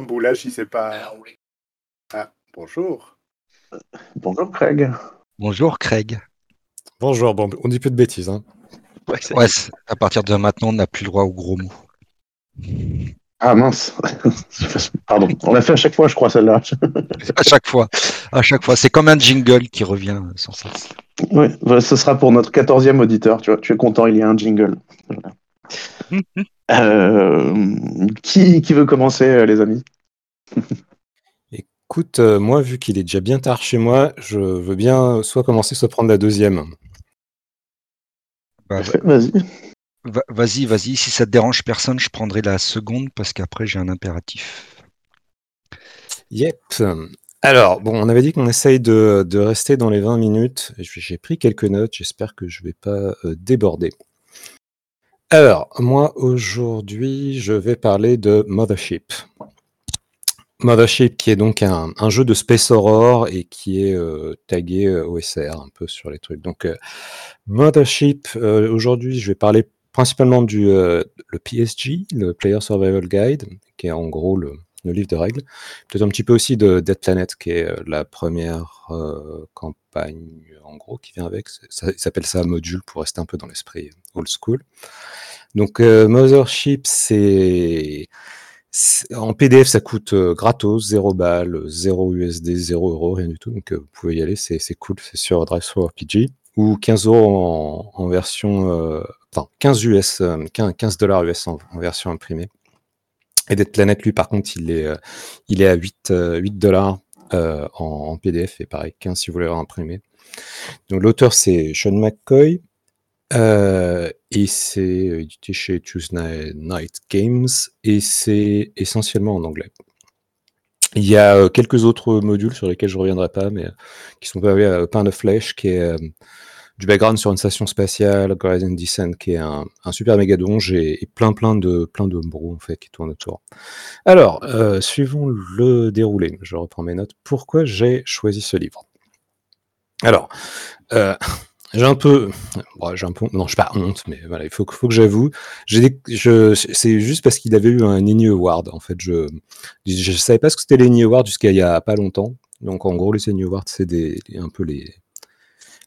Boulage, il sait pas. Ah, bonjour. Bonjour Craig. Bonjour Craig. Bonjour, bon, on dit plus de bêtises. Hein. Ouais, à partir de maintenant, on n'a plus le droit aux gros mots. Ah mince. Pardon. On l'a fait à chaque fois, je crois, celle-là. à chaque fois. À chaque fois. C'est comme un jingle qui revient sans cesse. Oui, ce sera pour notre quatorzième auditeur. Tu vois, tu es content, il y a un jingle. qui, qui, veut commencer, euh, les amis? Écoute, euh, moi, vu qu'il est déjà bien tard chez moi, je veux bien soit commencer, soit prendre la deuxième. Bah, vas-y. Vas-y, vas-y. Si ça te dérange personne, je prendrai la seconde parce qu'après j'ai un impératif. Yep. Alors, bon, on avait dit qu'on essaye de, rester dans les 20 minutes. J'ai pris quelques notes, j'espère que je ne vais pas déborder. Alors, moi, aujourd'hui, je vais parler de Mothership. Mothership, qui est donc un, jeu de Space Aurore et qui est euh, tagué euh, OSR un peu sur les trucs. Donc, euh, Mothership, aujourd'hui, je vais parler principalement du PSG, le Player Survival Guide, qui est en gros le, livre de règles. Peut-être un petit peu aussi de Dead Planet, qui est la première campagne, en gros, qui vient avec. Ça, s'appelle ça module pour rester un peu dans l'esprit old school. Donc, Mothership, c'est en PDF, ça coûte euh, gratos, 0 balles, 0 USD, 0 euros, rien du tout. Donc euh, vous pouvez y aller, c'est cool, c'est sur RPG. Ou 15 euros en, version. Euh, enfin, 15 US, 15 dollars US en, version imprimée. Et Dead Planet, lui, par contre, il est, il est à 8, 8 dollars en, PDF, et pareil, 15 si vous voulez imprimer. Donc l'auteur, c'est Sean McCoy. Euh, et c'est édité chez Tuesday Night Games et c'est essentiellement en anglais. Il y a euh, quelques autres modules sur lesquels je ne reviendrai pas, mais euh, qui sont pavés à Pain de Flèche, qui est du background sur une station spatiale, Horizon Descent, qui est un, super méga donge, et, plein plein de plein de en fait qui tournent autour. Alors, suivons le déroulé. Je reprends mes notes. Pourquoi j'ai choisi ce livre? Alors, j'ai un peu, j'ai un peu, non, je pas honte, mais voilà, il faut, faut que j'avoue. C'est juste parce qu'il avait eu un Emmy Award. En fait, je, je savais pas ce que c'était les Emmy Awards jusqu'à il y a pas longtemps. Donc, en gros, les Emmy Awards, c'est des, un peu les,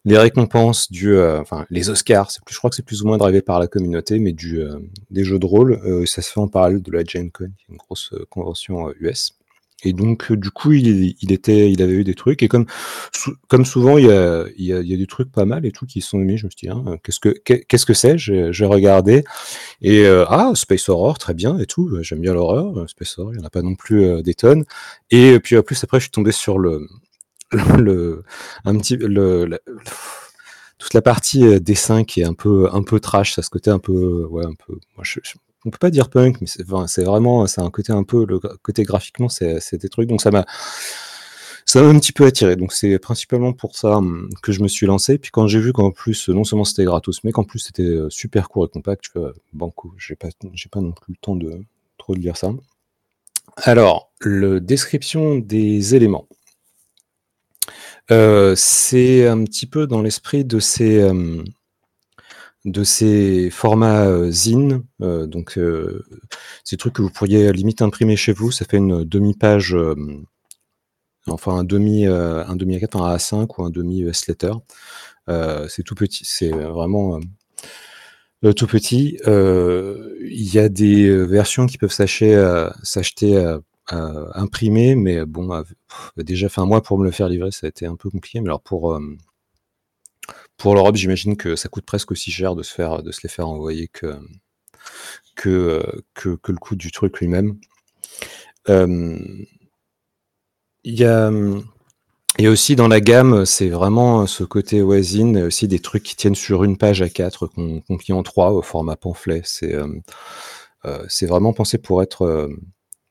les récompenses du, euh, enfin, les Oscars. C'est plus, je crois que c'est plus ou moins drivé par la communauté, mais du, euh, des jeux de rôle. Euh, ça se fait en parallèle de la Gen Con, une grosse convention US. Et donc, du coup, il, était, il avait eu des trucs. Et comme, comme souvent, il y, a, des trucs pas mal et tout qui sont mis. Je me suis dit, hein, qu'est-ce que qu'est-ce que c'est? J'ai regardé. Et ah, Space Horror, très bien et tout. J'aime bien l'horreur. Space Horror, il n'y en a pas non plus des tonnes. Et puis, en plus, après, je suis tombé sur le, le, un petit, le, toute la partie dessin qui est un peu, un peu trash. Ça ce côté un peu, ouais, un peu. On peut pas dire punk, mais c'est vraiment, c'est un côté un peu, le côté graphiquement, c'est des trucs. Donc ça m'a, ça m'a un petit peu attiré. Donc c'est principalement pour ça hum, que je me suis lancé. Puis quand j'ai vu qu'en plus, non seulement c'était gratos, mais qu'en plus c'était euh, super court et compact, je fais, banco, j'ai pas, j'ai pas non plus le temps de trop de lire ça. Alors, le description des éléments. Euh, c'est un petit peu dans l'esprit de ces, hum, de ces formats zine, donc ces trucs que vous pourriez limite imprimer chez vous, ça fait une demi-page, enfin un demi, un demi A4, un A5 ou un demi US letter. c'est tout petit, c'est vraiment tout petit. Il y a des versions qui peuvent s'acheter imprimées, mais bon, déjà, fait un mois pour me le faire livrer, ça a été un peu compliqué. Mais alors pour pour l'Europe, j'imagine que ça coûte presque aussi cher de se, faire, de se les faire envoyer que, que, le coût du truc lui-même. Il y a. Et aussi dans la gamme, c'est vraiment ce côté voisine, aussi des trucs qui tiennent sur une page à 4 qu'on qu en 3 au format pamphlet. C'est euh, vraiment pensé pour être,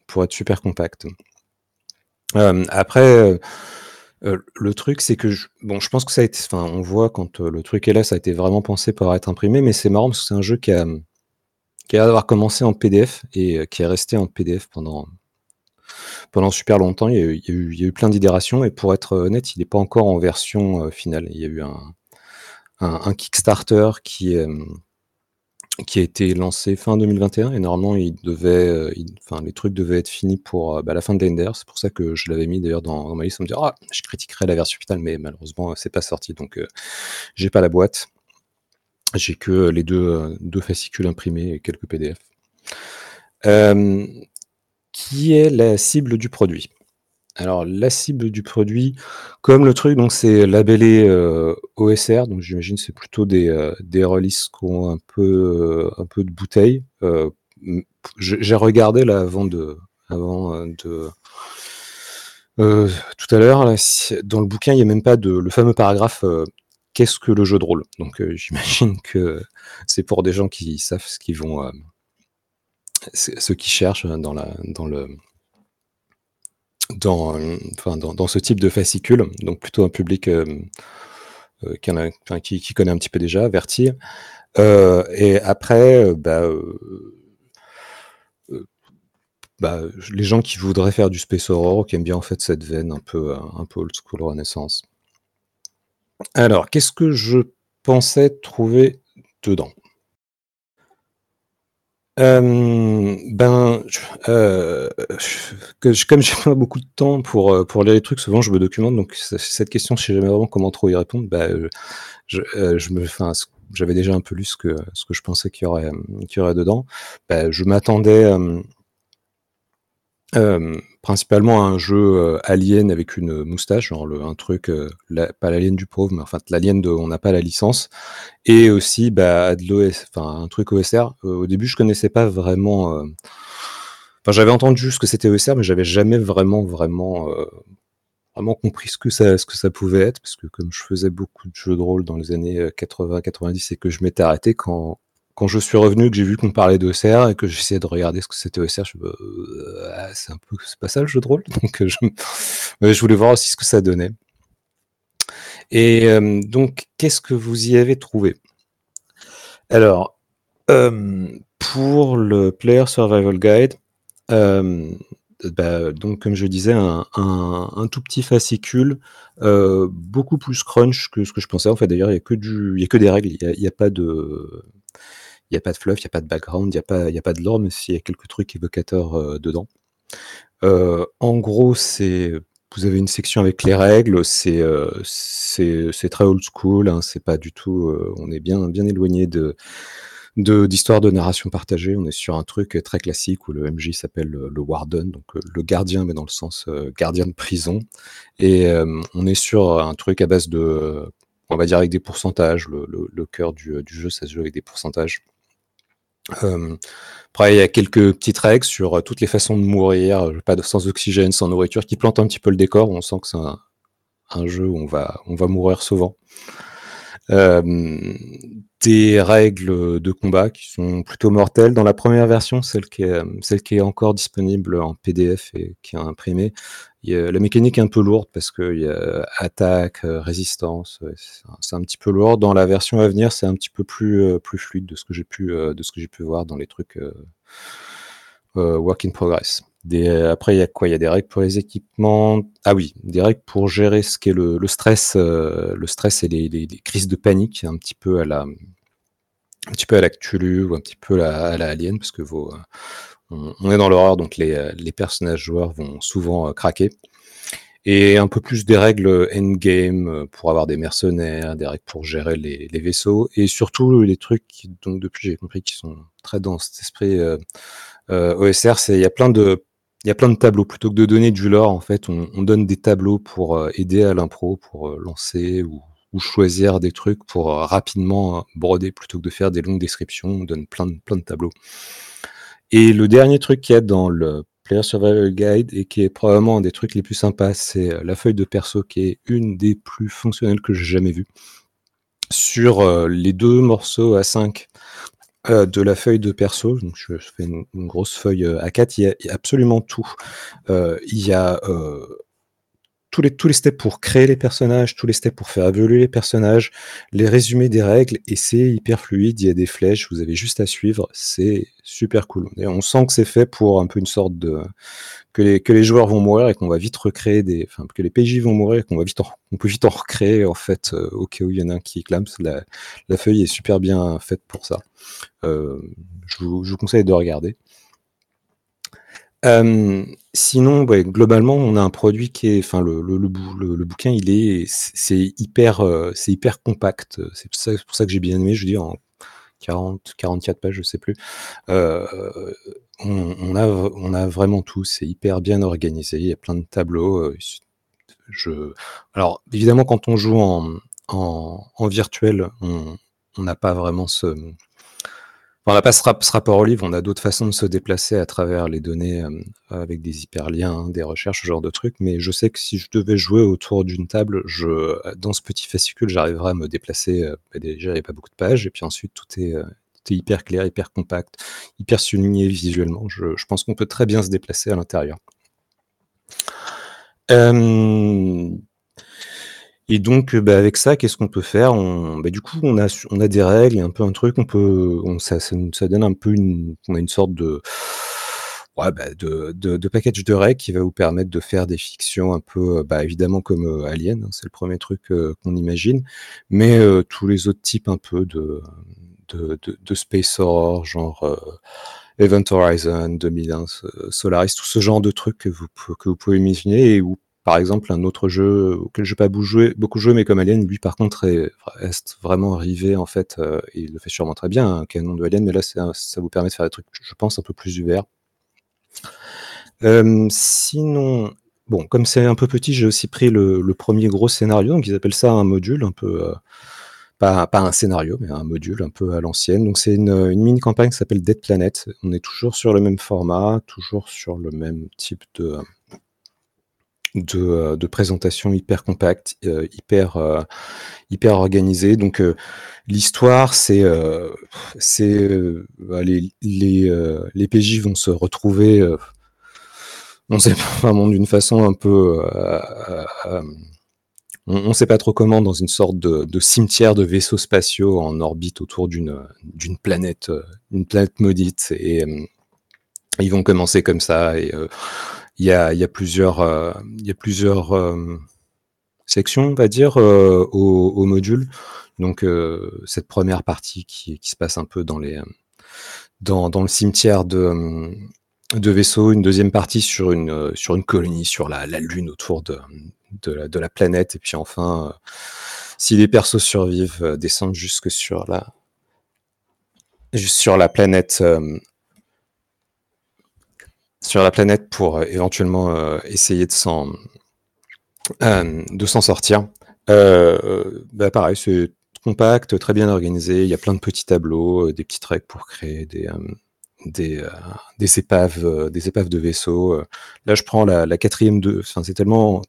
pour être super compact. après, euh, le truc, c'est que je bon, je pense que ça a été enfin, on voit quand, euh, le truc est là, ça a été vraiment pensé pour être imprimé, mais c'est marrant parce que c'est un jeu qui a, qui a d'avoir commencé en PDF et euh, qui est resté en PDF pendant pendant super longtemps. Il y a eu plein d'itérations et pour être, honnête, il n'est pas encore en version, finale. Il y a eu un un Kickstarter qui, qui a été lancé fin 2021 et normalement il devait, euh, enfin les trucs devaient être finis pour euh, bah, la fin de l'Ender. C'est pour ça que je l'avais mis d'ailleurs dans, ma liste. On me dit ah je critiquerai la version finale, mais malheureusement c'est pas sorti donc euh, j'ai pas la boîte. J'ai que les deux, fascicules imprimés et quelques PDF. Qui est la cible du produit? Alors la cible du produit, comme le truc, donc c'est labellé euh, OSR, donc j'imagine c'est plutôt des, euh, des releases qui ont un peu, euh, de bouteille. J'ai regardé là avant de, avant de tout à l'heure, dans le bouquin, il n'y a même pas de le fameux paragraphe qu'est-ce que le jeu de rôle? Donc j'imagine que c'est pour des gens qui savent ce qu'ils vont, euh, c'est- ceux qui cherchent dans la, dans le, dans, euh, enfin, dans, ce type de fascicule, donc plutôt un public euh, euh, qui, connaît un petit peu déjà, averti. Et après, bah, bah, les gens qui voudraient faire du space horror, qui aiment bien en fait cette veine un peu, un peu old school renaissance. Alors, qu'est-ce que je pensais trouver dedans? Euh, ben, euh, je- comme j'ai pas beaucoup de temps pour, euh, pour lire les trucs, souvent je me documente, donc cette question, je sais jamais vraiment comment trop y répondre, euh, je, euh, je me, j'avais déjà un peu lu ce que, ce que je pensais qu'il y aurait, y aurait dedans. Bah, je m'attendais euh, principalement un jeu euh, alien avec une moustache, genre un truc, euh, la- pas l'alien du pauvre, mais enfin l'alien de on n'a pas la licence, et aussi bah, de l'OS, enfin un truc OSR. Au début, je connaissais pas vraiment. j'avais entendu ce que c'était OSR, mais j'avais jamais vraiment, vraiment, vraiment compris ce que ça, ce que ça pouvait être, parce que comme je faisais beaucoup de jeux de rôle dans les années 80-90 et que je m'étais arrêté quand quand je suis revenu, que j'ai vu qu'on parlait d'OSR et que j'essayais de regarder ce que c'était OSR, je me euh, ah, c'est un peu, c'est pas ça le jeu de rôle? Donc, euh, je, je voulais voir aussi ce que ça donnait. Et euh, donc, qu'est-ce que vous y avez trouvé? Alors, pour le Player Survival Guide, bah, donc comme je disais, un, un- tout petit fascicule, beaucoup plus crunch que ce que je pensais. En fait, d'ailleurs, il n'y a a que des règles. Il n'y a pas de, il y a pas de fluff, il n'y a pas de background, il n'y a pas, a pas de lore, mais s'il y a quelques trucs évocateurs euh, dedans. Euh, en gros, c'est vous avez une section avec les règles, c'est euh, très old school, hein, c'est pas du tout. euh, on est bien bien éloigné de d'histoire de narration partagée. On est sur un truc très classique où le MJ s'appelle le, warden, donc le gardien, mais dans le sens gardien de prison. Et on est sur un truc à base de, on va dire avec des pourcentages. Le, le, le cœur du, du jeu, ça se joue avec des pourcentages. Euh, après, il y a quelques petites règles sur euh, toutes les façons de mourir, euh, pas de sans oxygène, sans nourriture, qui plantent un petit peu le décor. On sent que c'est un, un jeu où on va, on va mourir souvent. Euh, des règles de combat qui sont plutôt mortelles. Dans la première version, celle qui est, est encore disponible en PDF et qui est imprimée, la mécanique est un peu lourde parce qu'il y a attaque, euh, résistance, c'est un- petit peu lourd. Dans la version à venir, c'est un petit peu plus, euh, fluide de ce que j'ai pu, euh, voir dans les trucs euh, euh, work in progress. Des, après, il y a quoi? Il y a des règles pour les équipements. Ah oui, des règles pour gérer ce qu'est le, le stress, euh, le stress et les, crises de panique, un petit peu à la, un petit peu à ou un petit peu à la, Alien, parce que euh, on, est dans l'horreur, donc les, euh, les personnages joueurs vont souvent euh, craquer. Et un peu plus des règles endgame euh, pour avoir des mercenaires, des règles pour gérer les, vaisseaux, et surtout les trucs qui, donc depuis j'ai compris qui sont très dans cet esprit euh, euh, OSR, c'est il y a plein de il y a plein de tableaux. Plutôt que de donner du lore, en fait, on, on donne des tableaux pour euh, aider à l'impro, pour euh, lancer ou, choisir des trucs pour euh, rapidement broder plutôt que de faire des longues descriptions. On donne plein de, tableaux. Et le dernier truc qu'il y a dans le Player Survival Guide et qui est probablement un des trucs les plus sympas, c'est la feuille de perso qui est une des plus fonctionnelles que j'ai jamais vues. Sur les deux morceaux à 5 euh, de la feuille de perso, donc je, fais une, grosse feuille euh, A4, il y, a, absolument tout. Euh, il y a tous les, tous les steps pour créer les personnages, tous les steps pour faire évoluer les personnages, les résumés des règles, et c'est hyper fluide, il y a des flèches, vous avez juste à suivre, c'est super cool. On sent que c'est fait pour un peu une sorte de... que les, que les joueurs vont mourir et qu'on va vite recréer des... Enfin, que les PJ vont mourir et qu'on va vite on peut vite en recréer, en fait, euh, au cas où il y en a un qui clame. La, la feuille est super bien faite pour ça. Euh, je, vous, je vous conseille de regarder. Sinon, globalement, on a un produit qui est, enfin, le, le, bouquin, il est, c'est hyper, euh, c'est hyper compact. C'est pour ça, que j'ai bien aimé. Je dis en 40, 44 pages, je sais plus. Euh, on, a, on a vraiment tout. C'est hyper bien organisé. Il y a plein de tableaux. euh, Je, alors, évidemment, quand on joue en, en, virtuel, on n'a pas vraiment ce, on n'a pas ce, rap- ce rapport au livre, on a d'autres façons de se déplacer à travers les données euh, avec des hyperliens, hein, des recherches, ce genre de trucs. Mais je sais que si je devais jouer autour d'une table, je, dans ce petit fascicule, j'arriverais à me déplacer. euh, bah, déjà, il n'y pas beaucoup de pages, et puis ensuite, tout est, euh, tout est hyper clair, hyper compact, hyper souligné visuellement. Je, pense qu'on peut très bien se déplacer à l'intérieur. Euh, et donc, euh, bah, avec ça, qu'est-ce qu'on peut faire? On, bah, Du coup, on a, on a des règles, un peu un truc, on peut, on, ça, ça, ça donne un peu une, on a une sorte de, ouais, bah, de, de, de package de règles qui va vous permettre de faire des fictions un peu, euh, bah, évidemment comme euh, Alien, hein, c'est le premier truc qu'on imagine, mais euh, tous les autres types un peu de, de, de, space horror, genre Event Horizon, 2001, euh, Solaris, tout ce genre de trucs que vous, que vous pouvez imaginer et où par exemple, un autre jeu auquel je n'ai pas beaucoup joué, beaucoup joué, mais comme Alien, lui, par contre, est, reste vraiment arrivé, en fait, euh, il le fait sûrement très bien, un canon de Alien, mais là, ça vous permet de faire des trucs, je pense, un peu plus ouverts. Euh, sinon, bon, comme c'est un peu petit, j'ai aussi pris le, premier gros scénario, donc ils appellent ça un module, un peu, euh, pas, pas un scénario, mais un module un peu à l'ancienne. Donc c'est une, une mini-campagne qui s'appelle Dead Planet. On est toujours sur le même format, toujours sur le même type de, de, euh, de présentation hyper compacte, euh, hyper, euh, hyper organisée. Donc l'histoire, c'est c'est bah, les, les, les PJ vont se retrouver, on sait pas vraiment d'une façon un peu, on ne sait pas trop comment, dans une sorte de, de cimetière de vaisseaux spatiaux en orbite autour d'une planète, une planète maudite. Et ils vont commencer comme ça. Et il y, a, plusieurs, euh, euh, sections, on va dire, euh, au, module. Donc cette première partie qui, se passe un peu dans les dans, le cimetière de, vaisseaux, une deuxième partie sur une colonie sur la, lune autour de, la, planète, et puis enfin, si les persos survivent, descendent jusque sur la sur la planète sur la planète pour euh, éventuellement euh, essayer de s'en euh, sortir. Bah pareil, c'est compact, très bien organisé. Il y a plein de petits tableaux, des petites règles pour créer des des, des épaves, des épaves de vaisseaux. Là, je prends la, quatrième de. Enfin, c'est tellement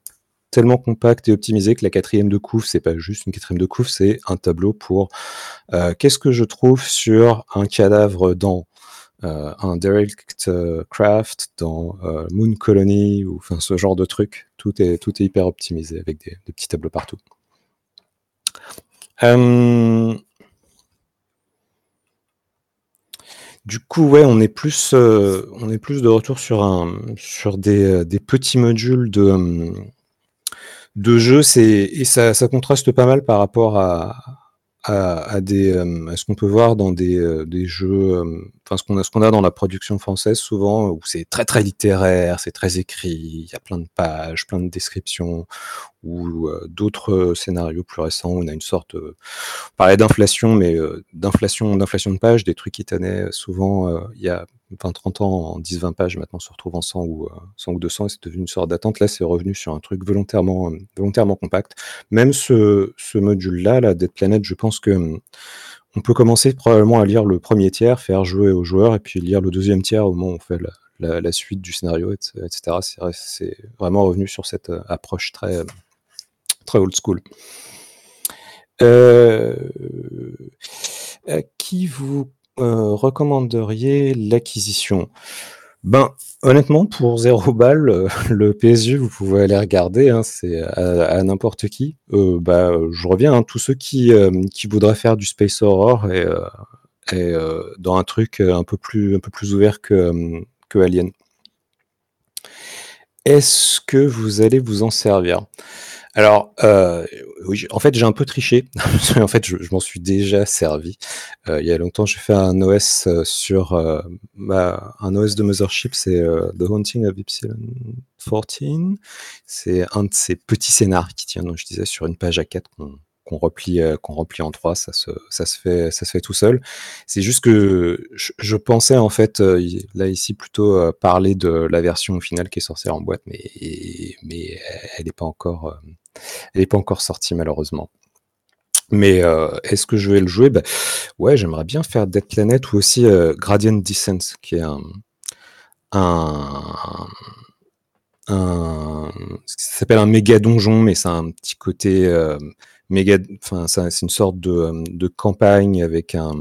tellement compact et optimisé que la quatrième de couve, c'est pas juste une quatrième de couve, c'est un tableau pour qu'est-ce que je trouve sur un cadavre dans un derelict euh, craft, dans euh, Moon Colony, ou enfin ce genre de truc. Tout est, tout est hyper optimisé avec des, petits tableaux partout. Euh, Du coup, ouais, on est plus, euh, on est plus de retour sur un, sur des, euh, des petits modules de, euh, de jeu. Et ça, ça contraste pas mal par rapport à, à, des, euh, à ce qu'on peut voir dans des, euh, des jeux, euh, enfin ce qu'on a, ce qu'on a dans la production française souvent, où c'est très très littéraire, c'est très écrit, il y a plein de pages, plein de descriptions, ou euh, d'autres euh, scénarios plus récents, où on a une sorte, euh, on parlait d'inflation, mais d'inflation, d'inflation de pages, des trucs qui tenaient souvent il y a 20-30 ans en 10-20 pages, maintenant se retrouvent en 100 ou, euh, 100 ou 200, et c'est devenu une sorte d'attente. Là, c'est revenu sur un truc volontairement, volontairement compact. Même ce, ce module-là, la Dead Planet, je pense que hum, on peut commencer probablement à lire le premier tiers, faire jouer aux joueurs, et puis lire le deuxième tiers au moment où on fait la, suite du scénario, et- etc. C'est vrai- C'est vraiment revenu sur cette euh, approche très, euh, très old school. Euh, à qui vous recommanderiez l'acquisition? Ben, honnêtement, pour zéro balle, euh, le PSG, vous pouvez aller regarder, hein, c'est à, n'importe qui. Euh, bah, je reviens, hein, tous ceux qui, euh, qui voudraient faire du space horror et, dans un truc un peu plus, un peu plus ouvert que Alien. Est-ce que vous allez vous en servir? Alors, euh, oui, en fait, j'ai un peu triché. en fait, je, m'en suis déjà servi. Euh, il y a longtemps, j'ai fait un OS euh, sur un OS de Mothership, c'est The Haunting of Epsilon 14. C'est un de ces petits scénars qui tient, donc je disais, sur une page A4 qu'on replie, qu'on replie en trois, ça se, fait, ça se fait tout seul. C'est juste que je, pensais en fait là ici plutôt parler de la version finale qui est sortie en boîte, mais elle n'est pas encore, elle n'est pas encore sortie malheureusement. Mais est-ce que je vais le jouer? Bah, Ouais, j'aimerais bien faire Dead Planet ou aussi Gradient Descent, qui est un, un, ça s'appelle un méga donjon, mais c'est un petit côté méga, enfin c'est une sorte de, de, campagne avec un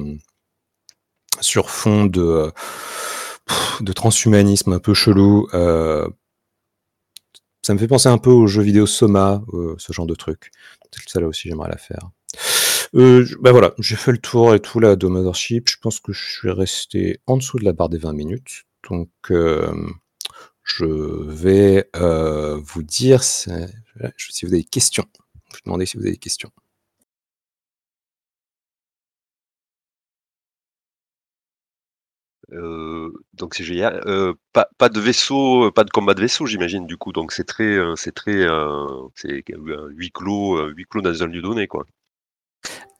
sur fond de de transhumanisme un peu chelou. Euh, ça me fait penser un peu aux jeux vidéo Soma, euh, ce genre de truc. Ça là aussi, j'aimerais la faire. Euh, bah voilà, j'ai fait le tour et tout là de Mothership. Je pense que je suis resté en dessous de la barre des 20 minutes. Donc, euh, je vais vous dire si, si vous avez des questions. Je vais demander si vous avez des questions. Donc c'est génial. Pas, pas, de vaisseau, pas de combat de vaisseau, j'imagine du coup. Donc c'est très, c'est très, c'est huis clos, huis clos dans un lieu donné, quoi.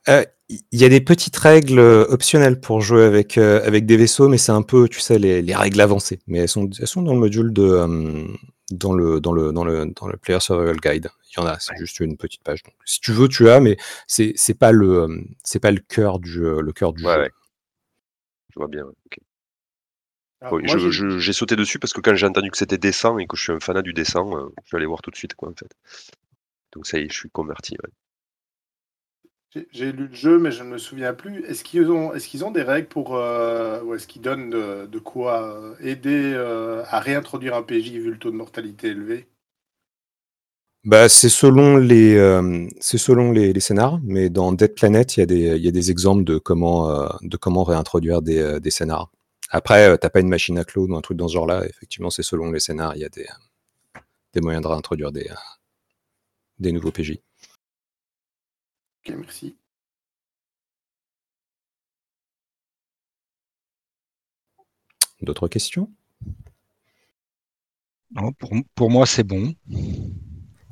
Il y a des petites règles optionnelles pour jouer avec avec des vaisseaux, mais c'est un peu, tu sais, les, les, règles avancées. Mais elles sont, elles sont dans le module de dans le dans le dans le dans le Player Survival Guide. Il y en a, c'est juste une petite page. Donc, si tu veux, tu as, mais c'est pas le c'est pas le cœur du le cœur du jeu. Je vois bien. Ok j'ai sauté dessus parce que quand j'ai entendu que c'était dessin et que je suis un fanat du dessin, euh, je vais aller voir tout de suite quoi en fait. Donc ça y est, je suis converti. J'ai lu le jeu, mais je ne me souviens plus. Est-ce qu'ils ont, est qu'ils ont des règles pour, euh, ou est-ce qu'ils donnent de, quoi euh, aider à réintroduire un PJ vu le taux de mortalité élevé? Bah, c'est selon les, c'est selon les, scénars, mais dans Dead Planet, il y a des, il y a des exemples de comment, de comment réintroduire des, des scénars. Après, euh, t'as pas une machine à clone ou un truc dans ce genre-là. Effectivement, c'est selon les scénarios, il y a des, des moyens de réintroduire des, des nouveaux PJ. Ok, merci. D'autres questions? Non, pour, moi, c'est bon.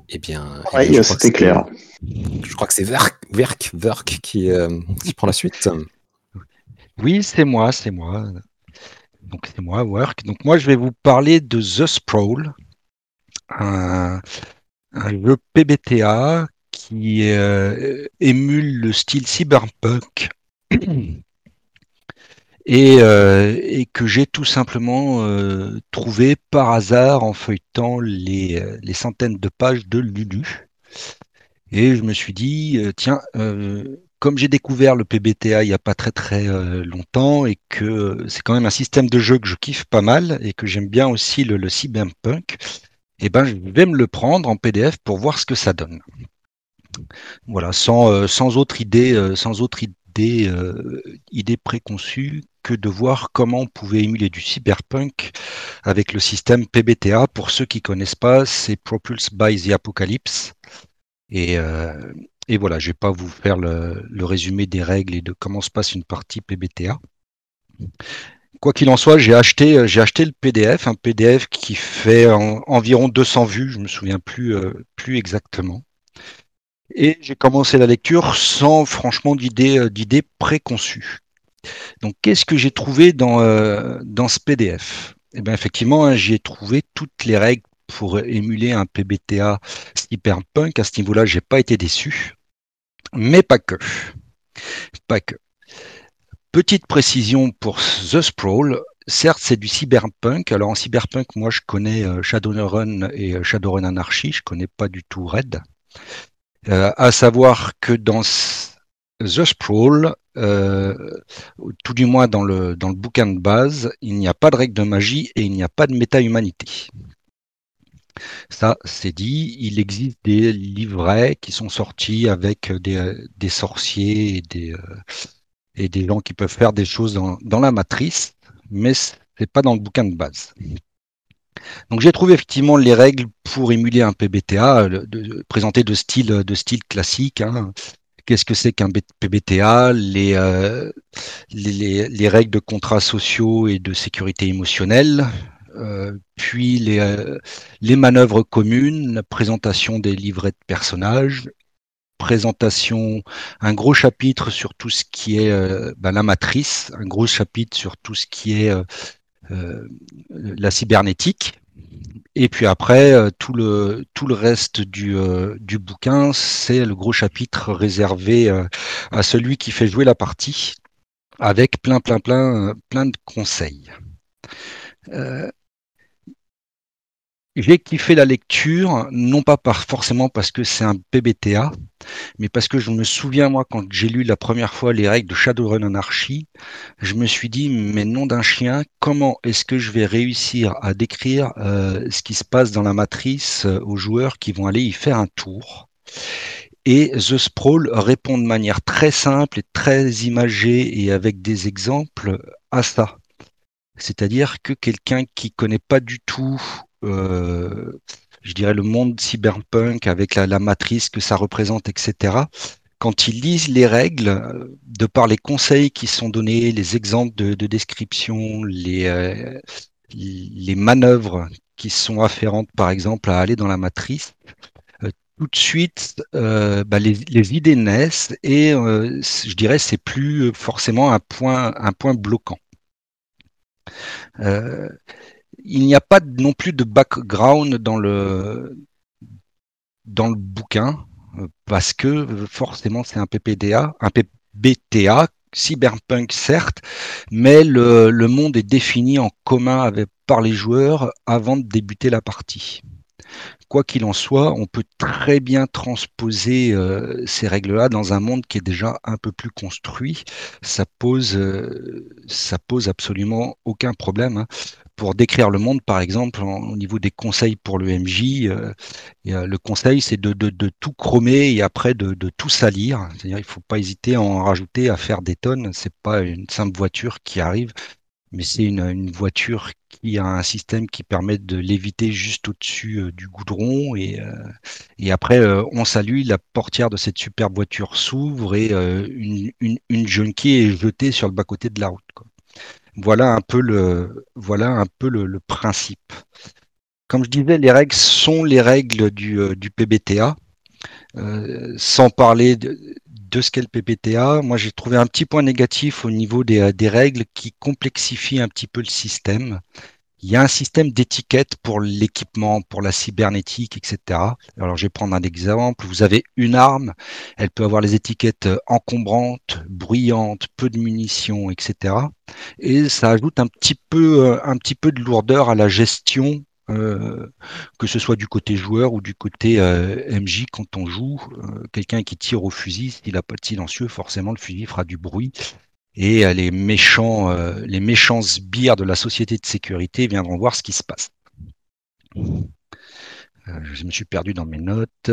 Eh bien, c'était clair. Je crois que c'est Verk, Verk, qui, euh, qui prend la suite. Oui, c'est moi, c'est moi donc c'est moi, Work. Donc moi, je vais vous parler de The Sprawl, un, jeu PBTA qui euh, émule le style cyberpunk et, euh, et que j'ai tout simplement euh, trouvé par hasard en feuilletant les, centaines de pages de Lulu. Et je me suis dit, tiens, comme j'ai découvert le PBTA il n'y a pas très très euh, longtemps et que c'est quand même un système de jeu que je kiffe pas mal et que j'aime bien aussi le, cyberpunk, eh ben, je vais me le prendre en PDF pour voir ce que ça donne. Voilà, sans, euh, sans autre idée, euh, sans autre idée, idée préconçue que de voir comment on pouvait émuler du cyberpunk avec le système PBTA. Pour ceux qui connaissent pas, c'est Propulse by the Apocalypse. Et, et voilà, je ne vais pas vous faire le, résumé des règles et de comment se passe une partie PBTA. Quoi qu'il en soit, j'ai acheté, euh, le PDF, un PDF qui fait environ 200 vues, je ne me souviens plus, euh, plus exactement. Et j'ai commencé la lecture sans franchement d'idées, euh, d'idées préconçues. Donc, qu'est-ce que j'ai trouvé dans, dans ce PDF Eh bien, effectivement, hein, j'ai trouvé toutes les règles pour émuler un PBTA cyberpunk. À ce niveau-là, j'ai pas été déçu, mais pas que. Pas que. Petite précision pour The Sprawl. Certes, c'est du cyberpunk. Alors en cyberpunk, moi, je connais euh, Shadowrun et euh, Shadowrun Anarchy. Je connais pas du tout Red. Euh, à savoir que dans The Sprawl, euh, tout du moins dans le, bouquin de base, il n'y a pas de règle de magie et il n'y a pas de méta-humanité. Ça, c'est dit. Il existe des livrets qui sont sortis avec des, des sorciers et des, euh, et des gens qui peuvent faire des choses dans, la matrice, mais c'est pas dans le bouquin de base. Donc j'ai trouvé effectivement les règles pour émuler un PBTA, de, présenté de style, de style classique. Hein. Qu'est-ce que c'est qu'un PBTA les, euh, les, les, règles de contrats sociaux et de sécurité émotionnelle, euh, puis les, euh, les manœuvres communes, la présentation des livrets de personnages, présentation, un gros chapitre sur tout ce qui est euh, ben, la matrice, un gros chapitre sur tout ce qui est euh, euh, la cybernétique. Et puis après, euh, tout le, tout le reste du, euh, du bouquin, c'est le gros chapitre réservé euh, à celui qui fait jouer la partie, avec plein, plein, plein, plein de conseils. J'ai kiffé la lecture, non pas par, forcément parce que c'est un PBTA, mais parce que je me souviens, moi, quand j'ai lu la première fois les règles de Shadowrun Anarchy, je me suis dit, mais nom d'un chien, comment est-ce que je vais réussir à décrire euh, ce qui se passe dans la matrice euh, aux joueurs qui vont aller y faire un tour? Et The Sprawl répond de manière très simple et très imagée et avec des exemples à ça. C'est-à-dire que quelqu'un qui connaît pas du tout je dirais, le monde cyberpunk avec la, matrice que ça représente, etc. Quand ils lisent les règles, de par les conseils qui sont donnés, les exemples de, de description, les, euh, manœuvres qui sont afférentes, par exemple, à aller dans la matrice, euh, tout de suite, euh, bah, les, idées naissent et euh, je dirais c'est plus forcément un point, un point bloquant. Euh, il n'y a pas non plus de background dans le, bouquin, euh, parce que forcément c'est un PPDA, un PBTA, cyberpunk certes, mais le, monde est défini en commun par les joueurs avant de débuter la partie. Quoi qu'il en soit, on peut très bien transposer euh, ces règles-là dans un monde qui est déjà un peu plus construit. Ça pose, euh, pose absolument aucun problème. Hein pour décrire le monde, par exemple, au niveau des conseils pour le MJ, euh, le conseil, c'est de, tout chromer et après de, tout salir. C'est-à-dire, il ne faut pas hésiter à en rajouter, à faire des tonnes. C'est pas une simple voiture qui arrive, mais c'est une, voiture qui a un système qui permet de l'éviter juste au-dessus euh, du goudron et, euh, après euh, on salue, la portière de cette superbe voiture s'ouvre et euh, une, une, une junkie est jetée sur le bas-côté de la route. Voilà un peu le, voilà un peu le, principe. Comme je disais, les règles sont les règles du, euh, du PBTA. Euh, sans parler de, de ce qu'est le PBTA, moi j'ai trouvé un petit point négatif au niveau des, euh, des règles qui complexifient un petit peu le système. Il y a un système d'étiquette pour l'équipement, pour la cybernétique, etc. Alors, je vais prendre un exemple. Vous avez une arme, elle peut avoir les étiquettes encombrantes, bruyantes, peu de munitions, etc. Et ça ajoute un petit peu, euh, un petit peu de lourdeur à la gestion euh, que ce soit du côté joueur ou du côté euh, MJ quand on joue. Euh, Quelqu'un qui tire au fusil, s'il n'a pas de silencieux, forcément le fusil fera du bruit et euh, les méchants, euh, les méchants sbires de la société de sécurité viendront voir ce qui se passe. Euh, je me suis perdu dans mes notes.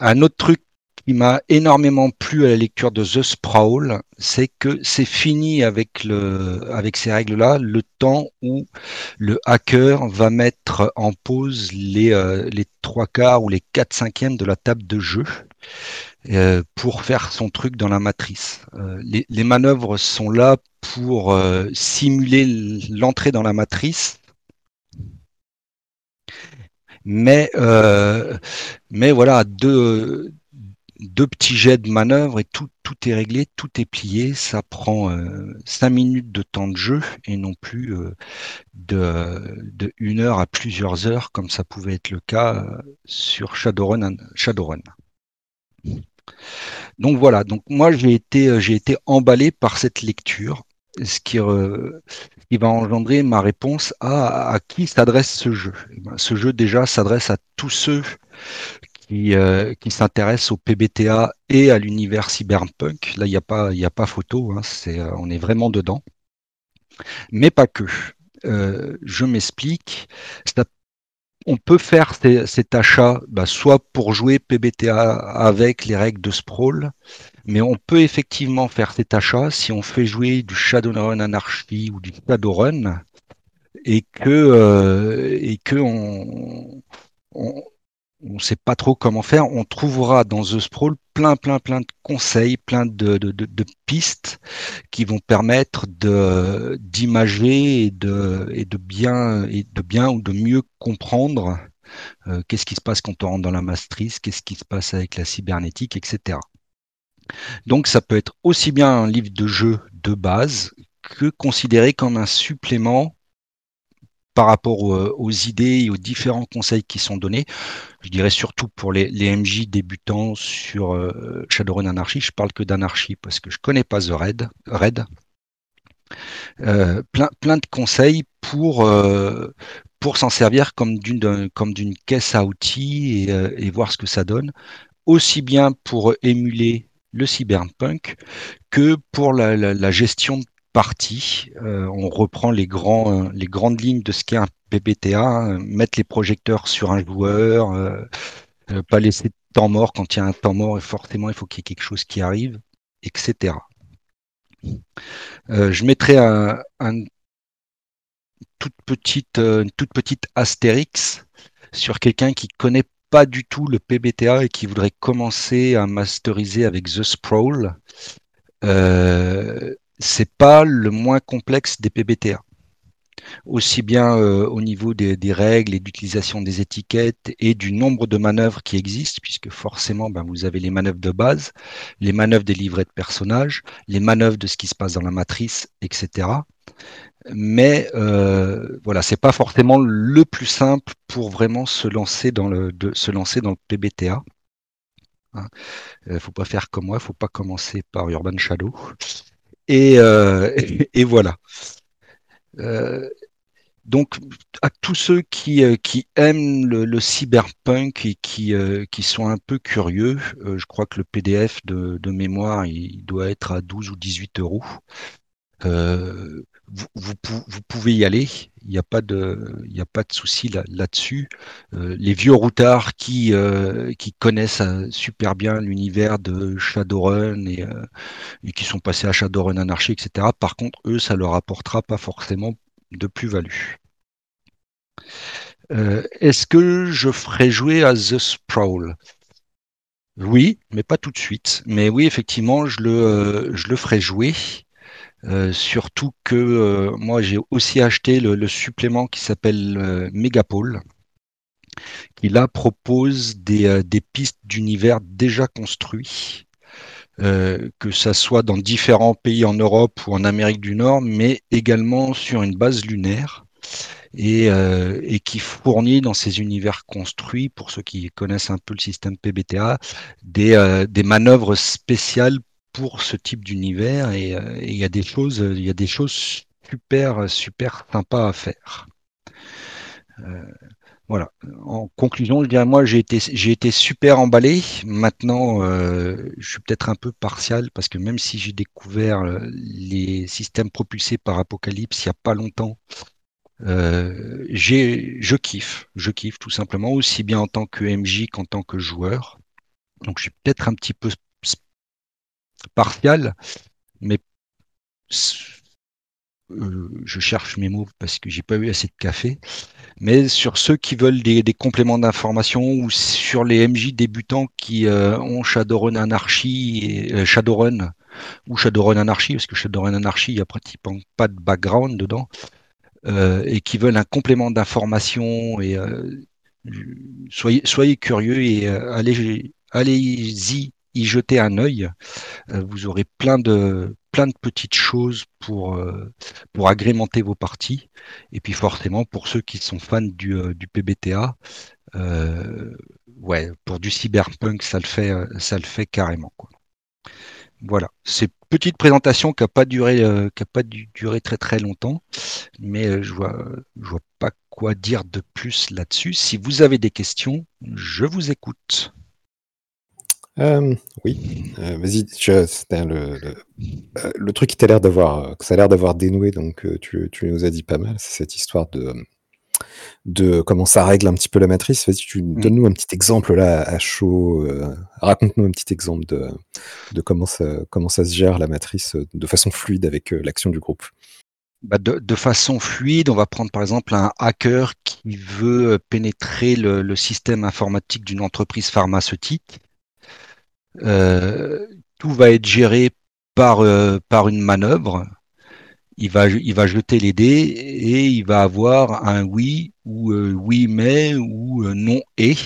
Un autre truc qui m'a énormément plu à la lecture de The Sprawl, c'est que c'est fini avec, le, avec ces règles-là le temps où le hacker va mettre en pause les, les trois quarts ou les quatre cinquièmes de la table de jeu euh, pour faire son truc dans la matrice. Euh, les, manœuvres sont là pour euh, simuler l'entrée dans la matrice. Mais, mais voilà, deux, deux petits jets de manœuvre et tout, tout est réglé, tout est plié. Ça prend cinq minutes de temps de jeu et non plus de, une heure à plusieurs heures comme ça pouvait être le cas sur. Shadowrun. Donc voilà, donc moi j'ai été, euh, j'ai été emballé par cette lecture, ce qui, euh, va engendrer ma réponse à, à qui s'adresse ce jeu. Eh ben, ce jeu déjà s'adresse à tous ceux qui, euh, qui s'intéresse au PBTA et à l'univers cyberpunk. Là, il n'y a, pas, y a pas photo, hein, euh, on est vraiment dedans. Mais pas que. Euh, je m'explique. On peut faire cet achat bah, soit pour jouer PBTA avec les règles de Sprawl, mais on peut effectivement faire cet achat si on fait jouer du Shadowrun Anarchy ou du Shadowrun et que, euh, et que on, on, on sait pas trop comment faire, on trouvera dans The Sprawl plein, plein, plein de conseils, plein de, de, de, pistes qui vont permettre d'imager et de, et de bien et de bien ou de mieux comprendre euh, qu'est-ce qui se passe quand on rentre dans la matrice, qu'est-ce qui se passe avec la cybernétique, etc. Donc ça peut être aussi bien un livre de jeu de base que considéré comme un supplément par rapport aux, aux idées et aux différents conseils qui sont donnés. Je dirais surtout pour les, MJ débutants sur euh, Shadowrun Anarchy, je parle que d'Anarchy parce que je connais pas The Red. Red. Euh, plein, de conseils pour, euh, pour s'en servir comme d'une caisse à outils et, euh, voir ce que ça donne, aussi bien pour émuler le cyberpunk que pour la, la, la gestion de partie. Euh, on reprend les, grands, les grandes lignes de ce qu'est un PBTA, hein, mettre les projecteurs sur un joueur, euh, euh, pas laisser de temps mort quand il y a un temps mort et forcément il faut qu'il y ait quelque chose qui arrive, etc. Euh, je mettrai un, toute une toute petite astérix sur quelqu'un qui connaît pas du tout le PBTA et qui voudrait commencer à masteriser avec The Sprawl. Euh, c'est pas le moins complexe des PBTA. Aussi bien euh, au niveau des, règles et d'utilisation des étiquettes et du nombre de manœuvres qui existent, puisque forcément, ben, vous avez les manœuvres de base, les manœuvres des livrets de personnages, les manœuvres de ce qui se passe dans la matrice, etc. Mais euh, voilà, c'est pas forcément le plus simple pour vraiment se lancer dans le, se lancer dans le PBTA. Hein. Euh, faut pas faire comme moi, faut pas commencer par Urban Shadow. Et, euh, et, voilà. Euh, donc, à tous ceux qui, euh, aiment le, cyberpunk et qui, sont un peu curieux, je crois que le PDF de, de, mémoire, il doit être à 12 ou 18 euros. Euh, vous, pouvez y aller, il n'y a pas de, souci là, là-dessus. Euh, les vieux routards qui, euh, connaissent super bien l'univers de Shadowrun et, qui sont passés à Shadowrun Anarchy, etc. Par contre, eux, ça leur apportera pas forcément de plus-value. Est-ce que je ferai jouer à The Sprawl? Oui, mais pas tout de suite. Mais oui, effectivement, je le ferai jouer. Euh, surtout que euh, moi j'ai aussi acheté le, supplément qui s'appelle euh, Megapole, qui là propose des, euh, des pistes d'univers déjà construits, que ça soit dans différents pays en Europe ou en Amérique du Nord, mais également sur une base lunaire. Et, qui fournit dans ces univers construits, pour ceux qui connaissent un peu le système PBTA, des manœuvres spéciales pour ce type d'univers et il y a des choses, il y a des choses super, super sympas à faire. Euh, voilà. En conclusion, je dirais moi j'ai été, j'ai été super emballé. Maintenant, euh, je suis peut-être un peu partial parce que même si j'ai découvert les systèmes propulsés par Apocalypse il n'y a pas longtemps, euh, je kiffe, je kiffe tout simplement aussi bien en tant que MJ qu'en tant que joueur. Donc je suis peut-être un petit peu partial, mais euh, je cherche mes mots parce que j'ai pas eu assez de café. Mais sur ceux qui veulent des, compléments d'information ou sur les MJ débutants qui euh, ont Shadowrun Anarchy euh, Shadowrun ou Shadowrun Anarchy, parce que Shadowrun Anarchy, il n'y a pratiquement pas de background dedans, et qui veulent un complément d'information et soyez, soyez curieux et allez, allez-y y jeter un œil. Euh, vous aurez plein de, plein de petites choses pour, euh, pour agrémenter vos parties. Et puis forcément, pour ceux qui sont fans du, euh, du PBTA, ouais, pour du cyberpunk, ça le fait, ça le fait carrément. Quoi. Voilà, c'est petite présentation qui n'a pas duré, qui a pas duré très très longtemps, mais je vois, je vois pas quoi dire de plus là-dessus. Si vous avez des questions, je vous écoute. Euh, oui, euh, vas-y, tu- c'était le, le, euh, le truc qui t'a l'air d'avoir, que ça a l'air d'avoir dénoué, donc tu, tu nous as dit pas mal, c'est cette histoire de, de comment ça règle un petit peu la matrice. Vas-y, tu Mm. donne-nous un petit exemple là à chaud, euh, raconte-nous un petit exemple de, de comment, ça, comment ça se gère la matrice de façon fluide avec l'action du groupe. Bah, de, de façon fluide, on va prendre par exemple un hacker qui veut pénétrer le, le système informatique d'une entreprise pharmaceutique. Euh, tout va être géré par, euh, par une manœuvre. Il va, il va jeter les dés et il va avoir un oui ou euh, oui mais ou non et.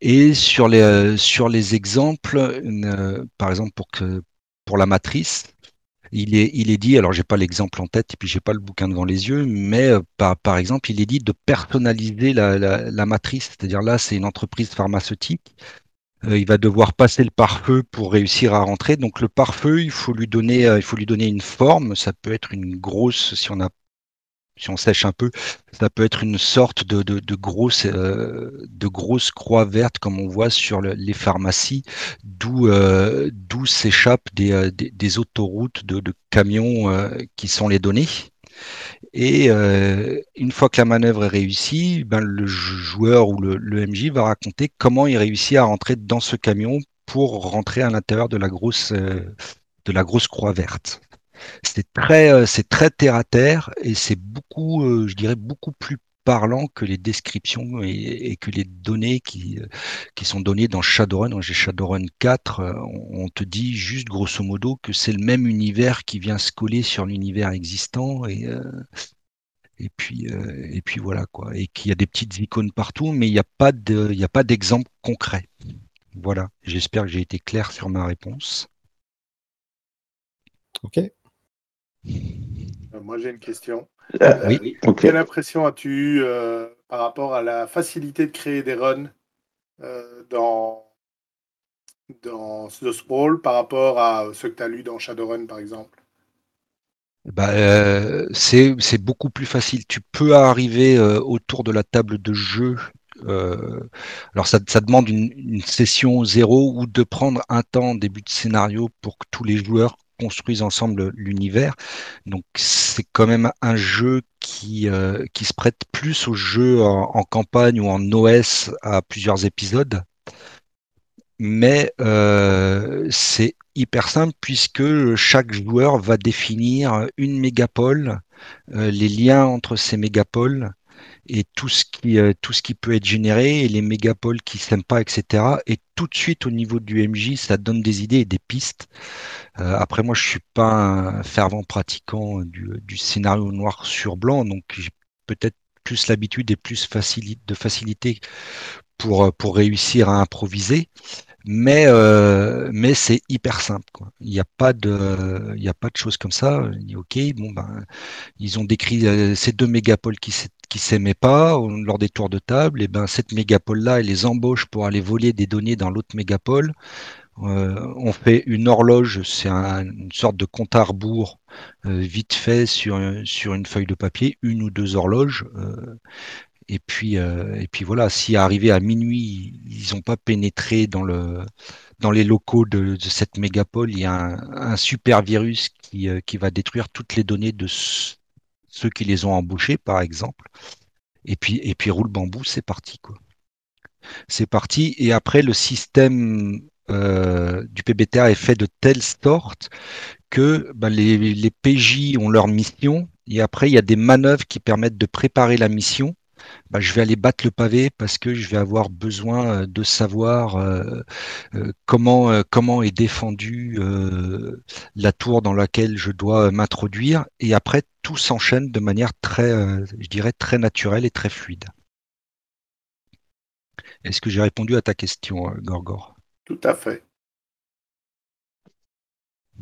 Et sur les, sur les exemples, par exemple pour, que, pour la matrice, il est, il est dit, alors j'ai pas l'exemple en tête et puis j'ai pas le bouquin devant les yeux, mais par, par exemple, il est dit de personnaliser la, la, la matrice, c'est-à-dire là, c'est une entreprise pharmaceutique. Euh, il va devoir passer le pare-feu pour réussir à rentrer. Donc le pare-feu, il faut lui donner, euh, il faut lui donner une forme. Ça peut être une grosse, si on a si on sèche un peu, ça peut être une sorte de, de, grosse, euh, de grosse croix verte comme on voit sur le, les pharmacies, d'où d'où s'échappent des, des, des, autoroutes de, camions qui sont les données. Et euh, une fois que la manœuvre est réussie, ben, le joueur ou le, MJ va raconter comment il réussit à rentrer dans ce camion pour rentrer à l'intérieur de la grosse euh, de la grosse croix verte. C'est très, euh, c'est très terre à terre et c'est beaucoup, je dirais, beaucoup plus parlant que les descriptions et, et que les données qui, euh, qui sont données dans Shadowrun. J'ai Shadowrun 4, euh, on, te dit juste grosso modo que c'est le même univers qui vient se coller sur l'univers existant et, euh, et puis, euh, et puis voilà quoi. Et qu'il y a des petites icônes partout, mais il n'y a pas de, il n'y a pas d'exemple concret. Voilà. J'espère que j'ai été clair sur ma réponse. Ok. Moi, j'ai une question. Euh. Quelle impression as-tu eu euh, par rapport à la facilité de créer des runs euh, dans, dans The Sprawl par rapport à ce que tu as lu dans Shadowrun, par exemple? Bah, euh, c'est c'est beaucoup plus facile. Tu peux arriver euh, autour de la table de jeu. euh, alors ça, ça demande une, une session zéro ou de prendre un temps en début de scénario pour que tous les joueurs construisent ensemble l'univers. Donc c'est quand même un jeu qui, euh, qui se prête plus au jeu en, campagne ou en OS à plusieurs épisodes. Mais euh, c'est hyper simple puisque chaque joueur va définir une mégapole, euh, les liens entre ces mégapoles et tout ce qui euh, tout ce qui peut être généré et les mégapoles qui s'aiment pas, etc. Et tout de suite au niveau du MJ, ça donne des idées et des pistes. Euh, après moi, je suis pas un fervent pratiquant du, scénario noir sur blanc, donc j'ai peut-être plus l'habitude et plus facilite, de facilité pour pour réussir à improviser mais euh, mais c'est hyper simple quoi. Il n'y a pas de il y a pas de choses comme ça. Ok bon ben ils ont décrit euh, ces deux mégapoles qui qui s'aimaient pas lors des tours de table et ben cette mégapole là elle les embauche pour aller voler des données dans l'autre mégapole. Euh, on fait une horloge, c'est un- une sorte de compte à rebours euh, vite fait sur sur une feuille de papier, une ou deux horloges. euh, et puis, euh, et puis voilà, si arrivé à minuit, ils n'ont pas pénétré dans le, dans les locaux de, de cette mégapole, il y a un, un super virus qui, euh, qui va détruire toutes les données de ce- ceux qui les ont embauchés, par exemple. Et puis, et puis roule bambou, c'est parti, quoi. C'est parti. Et après, le système euh, du PBTA est fait de telle sorte que bah, les, les PJ ont leur mission. Et après, il y a des manœuvres qui permettent de préparer la mission bah, je vais aller battre le pavé parce que je vais avoir besoin euh, de savoir euh, euh, comment, euh, comment est défendue euh, la tour dans laquelle je dois m'introduire. Et après, tout s'enchaîne de manière très, euh, je dirais, très naturelle et très fluide. Est-ce que j'ai répondu à ta question, Gorgor? Tout à fait.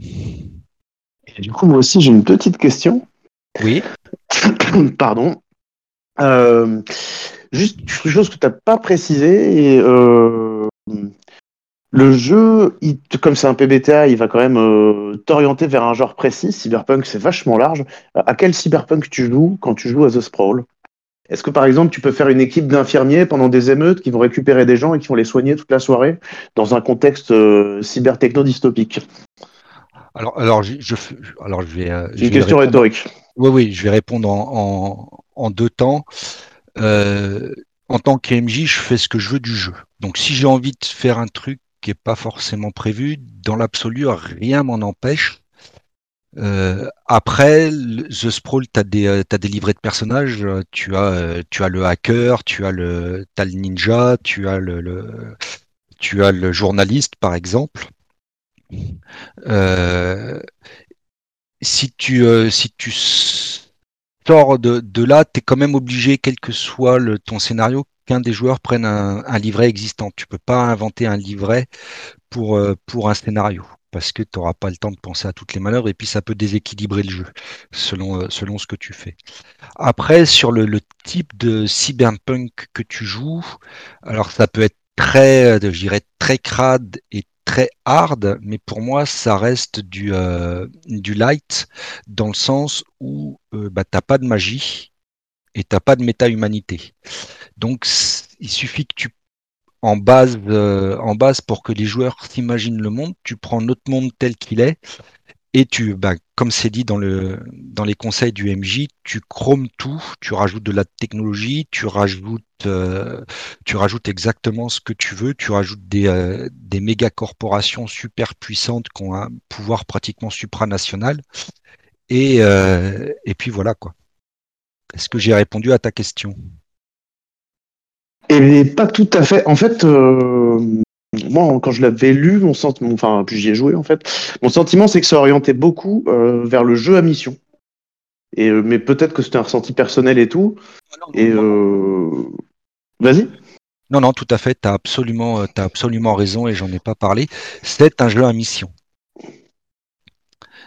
Et du coup, moi aussi, j'ai une petite question. Oui. Pardon. Euh, juste quelque chose que tu n'as pas précisé. Et, euh, le jeu, il comme c'est un PBTA, il va quand même euh, t'orienter vers un genre précis. Cyberpunk, c'est vachement large. À quel cyberpunk tu joues quand tu joues à The Sprawl? Est-ce que par exemple tu peux faire une équipe d'infirmiers pendant des émeutes qui vont récupérer des gens et qui vont les soigner toute la soirée dans un contexte cybertechno dystopique Alors, alors, je, je- alors je vais. euh, je une vais question rhétorique. Oui, oui, je vais répondre en, deux temps. Euh, en tant qu'MJ, je fais ce que je veux du jeu. Donc, si j'ai envie de faire un truc qui n'est pas forcément prévu, dans l'absolu, rien m'en empêche. Euh, après, The Sprawl, tu as des, euh, des livrets de personnages. Tu as, le hacker, tu as le, ninja, tu as le, journaliste, par exemple. Si tu, euh, si tu sors de, là, tu es quand même obligé, quel que soit ton scénario, qu'un des joueurs prenne un, livret existant. Tu peux pas inventer un livret pour, euh, un scénario parce que tu n'auras pas le temps de penser à toutes les manœuvres et puis ça peut déséquilibrer le jeu selon, euh, ce que tu fais. Après, sur le, type de cyberpunk que tu joues, alors ça peut être très, je dirais, très crade et très hard, mais pour moi, ça reste du, euh, light dans le sens où euh, bah, pas de magie et t'as pas de méta-humanité. Donc, il suffit que tu en base, euh, en base pour que les joueurs s'imaginent le monde, tu prends notre monde tel qu'il est et tu, bah, comme c'est dit dans, le, dans les conseils du MJ, tu chromes tout, tu rajoutes de la technologie, tu rajoutes, euh, exactement ce que tu veux, tu rajoutes des, euh, méga corporations super puissantes qui ont un pouvoir pratiquement supranational. Et, euh, et puis voilà quoi. Est-ce que j'ai répondu à ta question? Et pas tout à fait. En fait, moi, quand je l'avais lu, mon sentiment, enfin, puis j'y ai joué en fait, mon sentiment, c'est que ça orientait beaucoup euh, vers le jeu à mission. Et, euh, mais peut-être que c'était un ressenti personnel et tout. Et euh... vas-y. Non, non, tout à fait, tu as absolument, as absolument raison et j'en ai pas parlé. C'est un jeu à mission.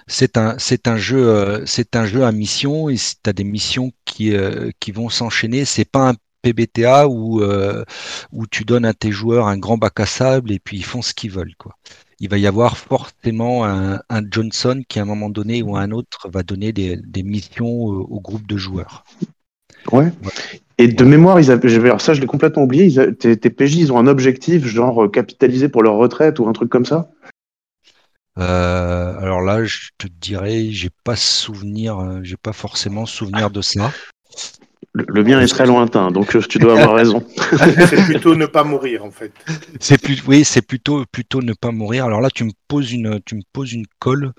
C'est un, c'est un jeu, c'est un jeu à mission et tu as des missions qui, euh, qui vont s'enchaîner. C'est pas un PBTA où, euh, où tu donnes à tes joueurs un grand bac à sable et puis ils font ce qu'ils veulent. Quoi. Il va y avoir forcément un, un, Johnson qui, à un moment donné ou à un autre, va donner des, des missions au, au, groupe de joueurs. Ouais. Et de mémoire, ils avaient, alors ça, je l'ai complètement oublié. Ils avaient, tes, tes, PJ, ils ont un objectif, genre euh, capitaliser pour leur retraite ou un truc comme ça? Euh, Alors là, je te dirais, j'ai pas souvenir, j'ai pas forcément souvenir de ça. Le, le mien est très lointain, donc euh, tu dois avoir raison. c'est plutôt ne pas mourir en fait. C'est plus, oui, c'est plutôt plutôt ne pas mourir. Alors là, tu me poses une, tu me poses une colle.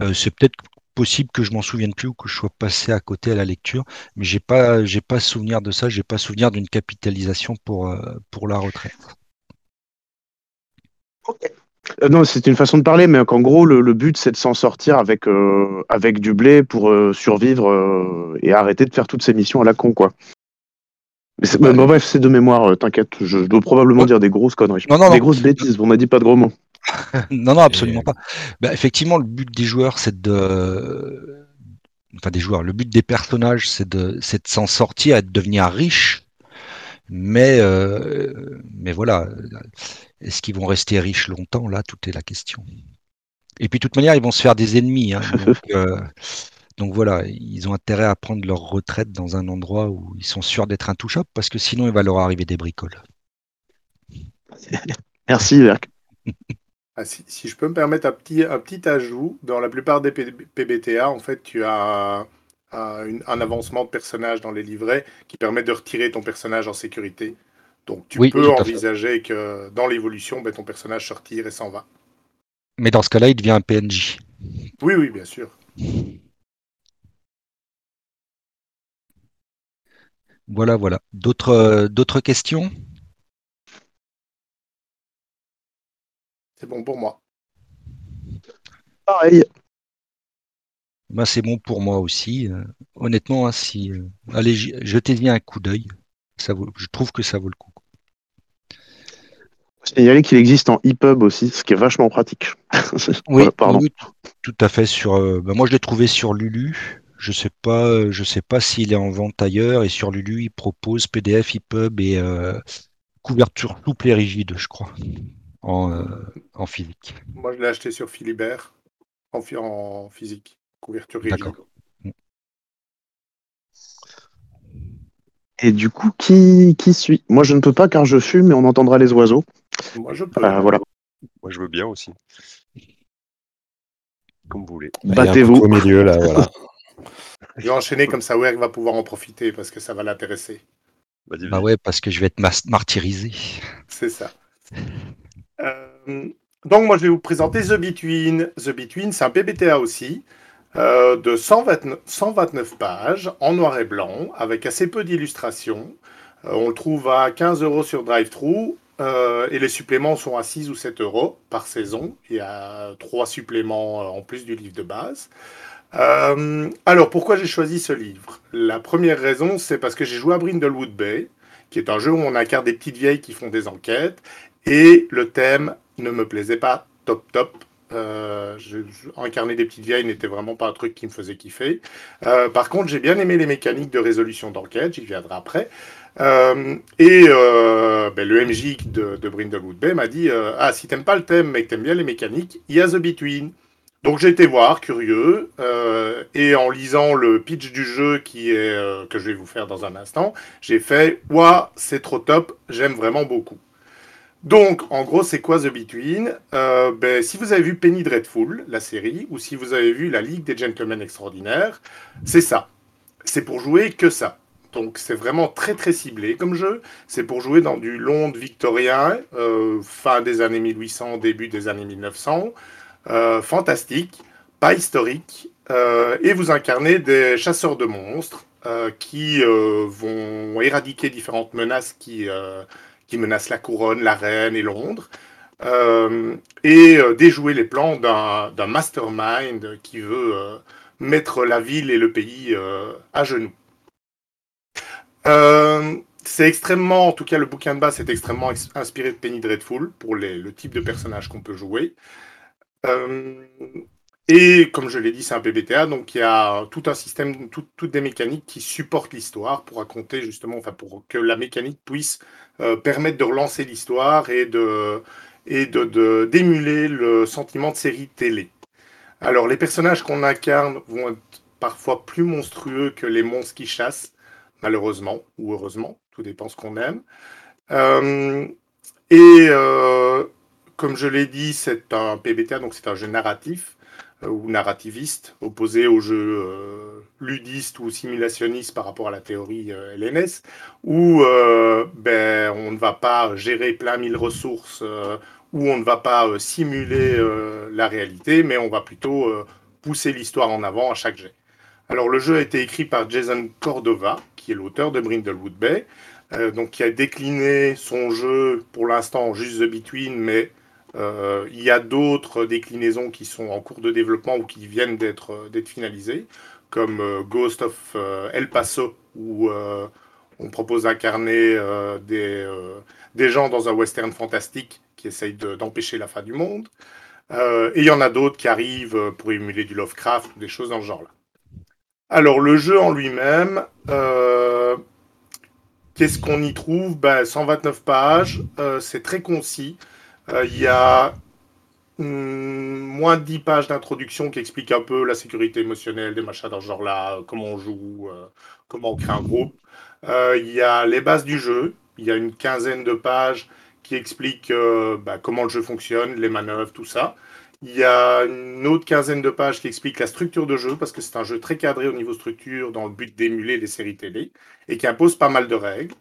Euh, c'est peut-être possible que je m'en souvienne plus ou que je sois passé à côté à la lecture, mais j'ai pas, j'ai pas souvenir de ça. J'ai pas souvenir d'une capitalisation pour euh, pour la retraite. Okay. Euh, non, c'est une façon de parler, mais qu'en gros, le, le but, c'est de s'en sortir avec, euh, avec du blé pour euh, survivre et arrêter de faire toutes ces missions à la con, quoi. Mais bah, bref, c'est de mémoire, t'inquiète, je, je, dois probablement dire des grosses conneries. Non, non, des grosses bêtises, on m'a dit pas de gros mots. non, non, absolument et... pas. Bah, effectivement, le but des joueurs, c'est de. Enfin, des joueurs, le but des personnages, c'est de, de s'en sortir et de devenir riche. Mais, euh, mais voilà, est-ce qu'ils vont rester riches longtemps? Là, tout est la question. Et puis, de toute manière, ils vont se faire des ennemis. Hein, donc, euh, donc, voilà, ils ont intérêt à prendre leur retraite dans un endroit où ils sont sûrs d'être intouchables, parce que sinon, il va leur arriver des bricoles. Merci, Berk. Ah, si, si, je peux me permettre un petit, un petit ajout, dans la plupart des PBTA, en fait, tu as un avancement de personnage dans les livrets qui permet de retirer ton personnage en sécurité. Donc tu oui, peux envisager que dans l'évolution, ben, ton personnage se retire et s'en va. Mais dans ce cas-là, il devient un PNJ. Oui, oui, bien sûr. Voilà, voilà. D'autres, euh, d'autres questions? C'est bon pour moi. Pareil. Ben, c'est bon pour moi aussi. Euh, honnêtement, hein, si, euh, allez, jetez-y un coup d'œil. Ça vaut, je trouve que ça vaut le coup. Signaler qu'il existe en EPUB aussi, ce qui est vachement pratique. oui, pardon. oui, tout à fait. Sur, euh, ben moi, je l'ai trouvé sur Lulu. Je sais pas, je sais pas s'il est en vente ailleurs. Et sur Lulu, il propose PDF, EPUB et euh, couverture souple et rigide, je crois, en, euh, en physique. Moi, je l'ai acheté sur Philibert en, en physique, couverture rigide. D'accord. Et du coup, qui, qui suit? Moi, je ne peux pas car je fume et on entendra les oiseaux. Moi, je peux. Euh, voilà. Moi, je veux bien aussi. Comme vous voulez. Battez-vous. Au milieu, là, voilà. Je vais enchaîner comme ça, Werk va pouvoir en profiter parce que ça va l'intéresser. Bah ouais, parce que je vais être martyrisé. C'est ça. Euh, donc, moi, je vais vous présenter The Between. The Between, c'est un PBTA aussi, euh, de 129, 129 pages, en noir et blanc, avec assez peu d'illustrations. Euh, on le trouve à 15 euros sur DriveThru, euh, et les suppléments sont à 6 ou 7 euros par saison. Il y a trois suppléments euh, en plus du livre de base. Euh, alors, pourquoi j'ai choisi ce livre? La première raison, c'est parce que j'ai joué à Brindlewood Bay, qui est un jeu où on incarne des petites vieilles qui font des enquêtes, et le thème ne me plaisait pas top top. Incarner des petites vieilles n'était vraiment pas un truc qui me faisait kiffer. Par contre, j'ai bien aimé les mécaniques de résolution d'enquête, j'y viendrai après. Euh, et euh, ben, le MJ de, de Brindlewood Bay m'a dit euh, Ah, si t'aimes pas le thème mais que t'aimes bien les mécaniques, il y a The Between. Donc j'ai été voir, curieux, et en lisant le pitch du jeu qui est que je vais vous faire dans un instant, j'ai fait Ouah, c'est trop top, j'aime vraiment beaucoup. Donc, en gros, c'est quoi The Between? Ben, Si vous avez vu Penny Dreadful, la série, ou si vous avez vu La Ligue des Gentlemen Extraordinaires, c'est ça. C'est pour jouer que ça. Donc, c'est vraiment très très ciblé comme jeu. C'est pour jouer dans du Londres victorien, euh, fin des années 1800, début des années 1900. Euh, fantastique, pas historique, euh, et vous incarnez des chasseurs de monstres qui vont éradiquer différentes menaces qui, qui menacent la couronne, la reine et Londres, et déjouer les plans d'un mastermind qui veut mettre la ville et le pays à genoux. Euh, c'est extrêmement, en tout cas le bouquin de base est extrêmement ex- inspiré de Penny Dreadful pour le type de personnage qu'on peut jouer. Euh, et comme je l'ai dit, c'est un PBTA, donc il y a tout un système, tout- toutes des mécaniques qui supportent l'histoire pour raconter justement, enfin pour que la mécanique puisse euh, permettre de relancer l'histoire et de et de- d'émuler le sentiment de série télé. Alors les personnages qu'on incarne vont être parfois plus monstrueux que les monstres qui chassent, malheureusement ou heureusement, tout dépend ce qu'on aime. Euh, et euh, comme je l'ai dit, c'est un PBTA, donc c'est un jeu narratif euh, ou narrativiste, opposé au jeu ludiste ou simulationniste par rapport à la théorie LNS, où ben, on ne va pas gérer plein mille ressources, où on ne va pas simuler la réalité, mais on va plutôt pousser l'histoire en avant à chaque jet. Alors le jeu a été écrit par Jason Cordova, qui est l'auteur de Brindlewood Bay, euh, donc qui a décliné son jeu pour l'instant juste The Between, mais euh, il y a d'autres déclinaisons qui sont en cours de développement ou qui viennent d'être euh, finalisées, comme Ghost of El Paso, où on propose d'incarner des, gens dans un western fantastique qui essayent de- d'empêcher la fin du monde. Et il y en a d'autres qui arrivent pour émuler du Lovecraft ou des choses dans ce genre-là. Alors, le jeu en lui-même, euh, qu'est-ce qu'on y trouve? Ben, 129 pages, euh, c'est très concis. Euh, Il y a hum, moins de 10 pages d'introduction qui expliquent un peu la sécurité émotionnelle, des machins dans ce genre-là, comment on joue, comment on crée un groupe. Il y a les bases du jeu. Il y a une quinzaine de pages qui expliquent bah, comment le jeu fonctionne, les manœuvres, tout ça. Il y a une autre quinzaine de pages qui expliquent la structure de jeu, parce que c'est un jeu très cadré au niveau structure, dans le but d'émuler les séries télé, et qui impose pas mal de règles.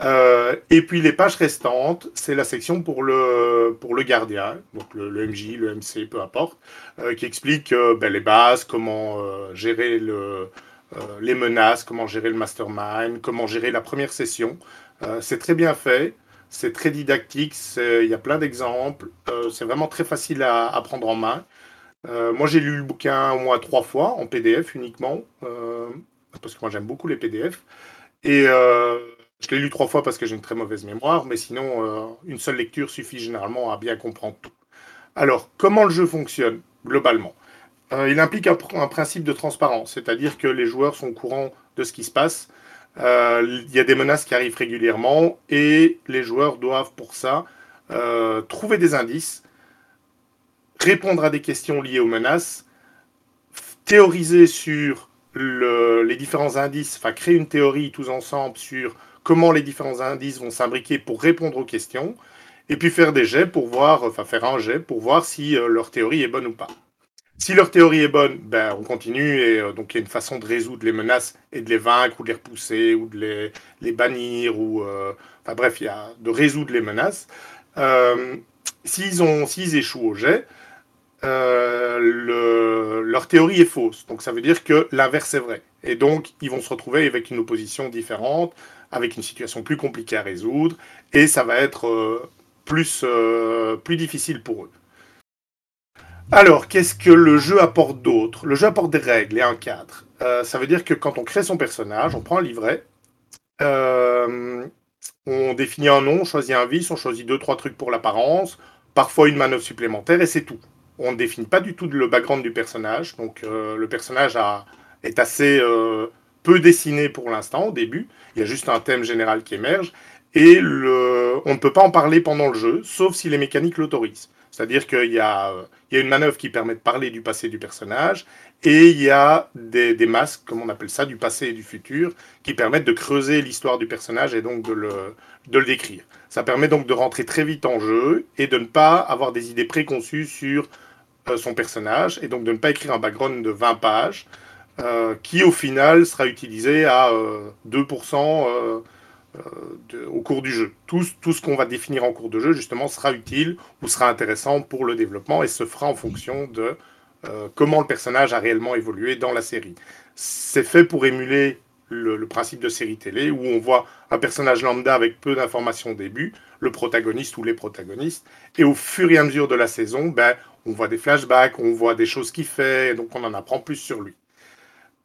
Euh, et puis les pages restantes, c'est la section pour le, pour le gardien, donc le, MJ, le MC, peu importe, euh, qui explique euh, ben, les bases, comment gérer le, les menaces, comment gérer le mastermind, comment gérer la première session. C'est très bien fait, c'est très didactique, il y a plein d'exemples, euh, c'est vraiment très facile à, prendre en main. Euh, moi, j'ai lu le bouquin au moins trois fois en PDF uniquement, euh, parce que moi j'aime beaucoup les PDF. Et je l'ai lu trois fois parce que j'ai une très mauvaise mémoire, mais sinon, une seule lecture suffit généralement à bien comprendre tout. Alors, comment le jeu fonctionne globalement? Il implique un, un principe de transparence, c'est-à-dire que les joueurs sont au courant de ce qui se passe. Euh, Il y a des menaces qui arrivent régulièrement et les joueurs doivent pour ça euh, trouver des indices, répondre à des questions liées aux menaces, théoriser sur les différents indices, enfin créer une théorie tous ensemble sur comment les différents indices vont s'imbriquer pour répondre aux questions, et puis faire des jets pour voir, enfin faire un jet pour voir si euh, leur théorie est bonne ou pas. Si leur théorie est bonne, ben, on continue et euh, donc il y a une façon de résoudre les menaces et de les vaincre ou de les repousser ou de les, les bannir ou euh, bref, il y a de résoudre les menaces. s'ils ont s'ils échouent au jet, le, leur théorie est fausse. Donc ça veut dire que l'inverse est vrai. Et donc ils vont se retrouver avec une opposition différente, avec une situation plus compliquée à résoudre, et ça va être plus, euh, plus difficile pour eux. Alors, qu'est-ce que le jeu apporte d'autre? Le jeu apporte des règles et un cadre. Euh, ça veut dire que quand on crée son personnage, on prend un livret, euh, on définit un nom, on choisit un vice, on choisit deux, trois trucs pour l'apparence, parfois une manœuvre supplémentaire, et c'est tout. On ne définit pas du tout le background du personnage, donc le personnage est assez peu dessiné pour l'instant au début, il y a juste un thème général qui émerge, et on ne peut pas en parler pendant le jeu, sauf si les mécaniques l'autorisent. C'est-à-dire qu'il y, a, une manœuvre qui permet de parler du passé du personnage, et il y a des, masques, comme on appelle ça, du passé et du futur, qui permettent de creuser l'histoire du personnage et donc de le, décrire. Ça permet donc de rentrer très vite en jeu et de ne pas avoir des idées préconçues sur euh, son personnage, et donc de ne pas écrire un background de 20 pages, euh, qui au final sera utilisé à euh, 2% euh, au cours du jeu. Tout, tout ce qu'on va définir en cours de jeu, justement, sera utile ou sera intéressant pour le développement et se fera en fonction de euh, comment le personnage a réellement évolué dans la série. C'est fait pour émuler le, principe de série télé où on voit un personnage lambda avec peu d'informations au début, le protagoniste ou les protagonistes, et au fur et à mesure de la saison, ben, on voit des flashbacks, on voit des choses qu'il fait, et donc on en apprend plus sur lui.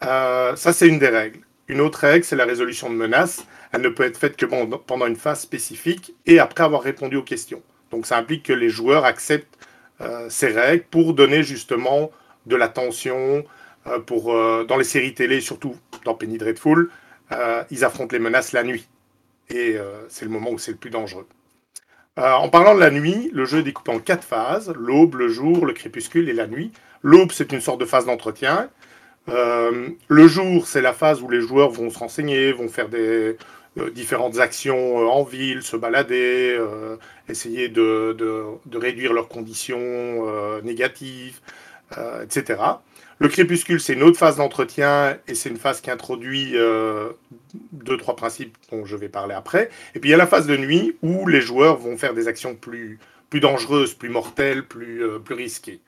Euh, ça, c'est une des règles. Une autre règle, c'est la résolution de menaces. Elle ne peut être faite que pendant une phase spécifique et après avoir répondu aux questions. Donc ça implique que les joueurs acceptent euh, ces règles pour donner justement de la tension. Euh, pour, euh, dans les séries télé, surtout dans Penny Dreadful, ils affrontent les menaces la nuit. Et c'est le moment où c'est le plus dangereux. en parlant de la nuit, le jeu est découpé en quatre phases, l'aube, le jour, le crépuscule et la nuit. L'aube, c'est une sorte de phase d'entretien. Le jour, c'est la phase où les joueurs vont se renseigner, vont faire des différentes actions euh, en ville, se balader, essayer de, réduire leurs conditions négatives, etc. Le crépuscule, c'est une autre phase d'entretien et c'est une phase qui introduit deux, trois principes dont je vais parler après. Et puis il y a la phase de nuit où les joueurs vont faire des actions plus, plus dangereuses, plus mortelles, plus, plus risquées.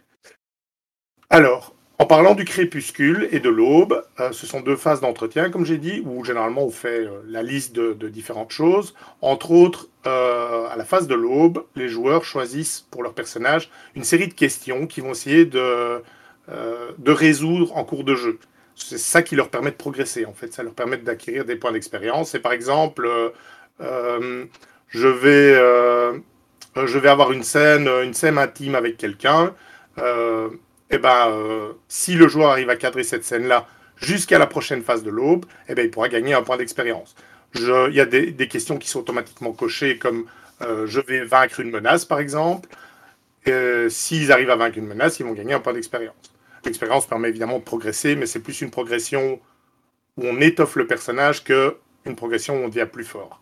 Alors, en parlant du crépuscule et de l'aube, euh, ce sont deux phases d'entretien, comme j'ai dit, où généralement on fait euh, la liste de, différentes choses. Entre autres, euh, à la phase de l'aube, les joueurs choisissent pour leur personnage une série de questions qui vont essayer de, résoudre en cours de jeu. C'est ça qui leur permet de progresser, en fait. Ça leur permet d'acquérir des points d'expérience. Et par exemple, je, vais, avoir une scène intime avec quelqu'un eh ben, euh, si le joueur arrive à cadrer cette scène-là jusqu'à la prochaine phase de l'aube, eh ben, il pourra gagner un point d'expérience. Il y a des, questions qui sont automatiquement cochées, comme euh, je vais vaincre une menace, par exemple. Euh, s'ils arrivent à vaincre une menace, ils vont gagner un point d'expérience. L'expérience permet évidemment de progresser, mais c'est plus une progression où on étoffe le personnage qu'une progression où on devient plus fort.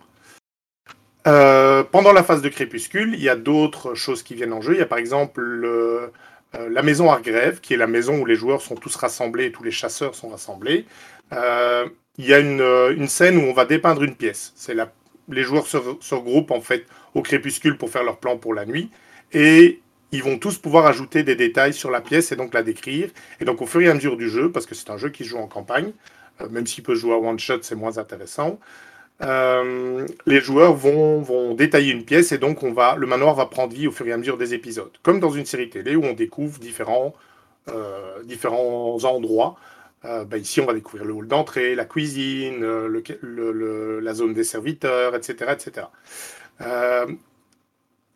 pendant la phase de crépuscule, il y a d'autres choses qui viennent en jeu. Il y a par exemple le, euh, la maison Argrève, qui est la maison où les joueurs sont tous rassemblés tous les chasseurs sont rassemblés. Euh, il y a euh, une, scène où on va dépeindre une pièce. C'est les joueurs se, regroupent en fait au crépuscule pour faire leur plan pour la nuit et ils vont tous pouvoir ajouter des détails sur la pièce et donc la décrire. Et donc au fur et à mesure du jeu, parce que c'est un jeu qui se joue en campagne, même s'il peut jouer à one shot, c'est moins intéressant. Euh, les joueurs vont, détailler une pièce et donc le manoir va prendre vie au fur et à mesure des épisodes. Comme dans une série télé où on découvre différents, euh, endroits. Euh, bah ici, on va découvrir le hall d'entrée, la cuisine, la zone des serviteurs, etc. etc.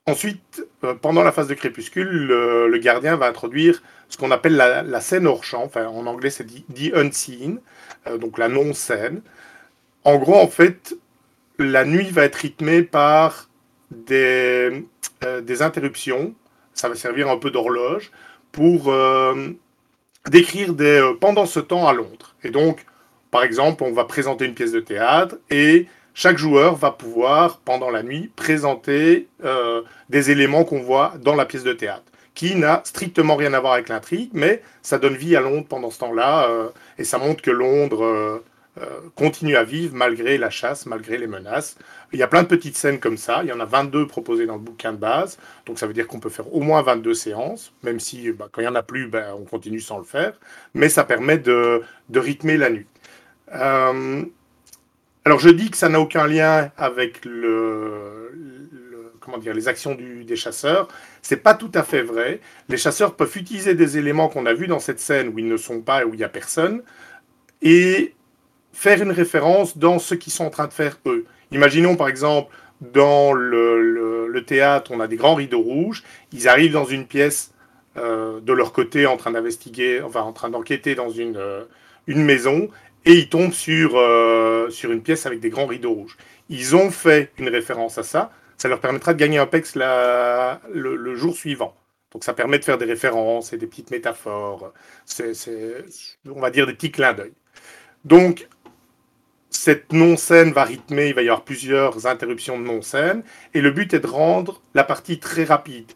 ensuite, pendant la phase de crépuscule, le, gardien va introduire ce qu'on appelle la, scène hors champ. En anglais, c'est dit the unseen, donc la non-scène. En gros, en fait, la nuit va être rythmée par des, euh, des interruptions. Ça va servir un peu d'horloge pour, euh, d'écrire des pendant ce temps à Londres. Et donc, par exemple, on va présenter une pièce de théâtre et chaque joueur va pouvoir, pendant la nuit, présenter des éléments qu'on voit dans la pièce de théâtre qui n'a strictement rien à voir avec l'intrigue, mais ça donne vie à Londres pendant ce temps-là, euh, et ça montre que Londres euh, euh, continue à vivre malgré la chasse, malgré les menaces. Il y a plein de petites scènes comme ça, il y en a 22 proposées dans le bouquin de base, donc ça veut dire qu'on peut faire au moins 22 séances, même si bah, quand il n'y en a plus, ben, on continue sans le faire, mais ça permet de, rythmer la nuit. alors je dis que ça n'a aucun lien avec les actions des chasseurs. C'est pas tout à fait vrai. Les chasseurs peuvent utiliser des éléments qu'on a vus dans cette scène où ils ne sont pas et où il n'y a personne et faire une référence dans ce qu'ils sont en train de faire eux. Imaginons par exemple dans le, théâtre, on a des grands rideaux rouges, ils arrivent dans une pièce euh, de leur côté en train d'investiguer, enfin en train d'enquêter dans une, euh, une maison et ils tombent sur, euh, sur une pièce avec des grands rideaux rouges. Ils ont fait une référence à ça, ça leur permettra de gagner un PEX le, jour suivant. Donc ça permet de faire des références et des petites métaphores. C'est, on va dire, des petits clins d'œil. Donc, cette non-scène va rythmer, il va y avoir plusieurs interruptions de non-scène, et le but est de rendre la partie très rapide.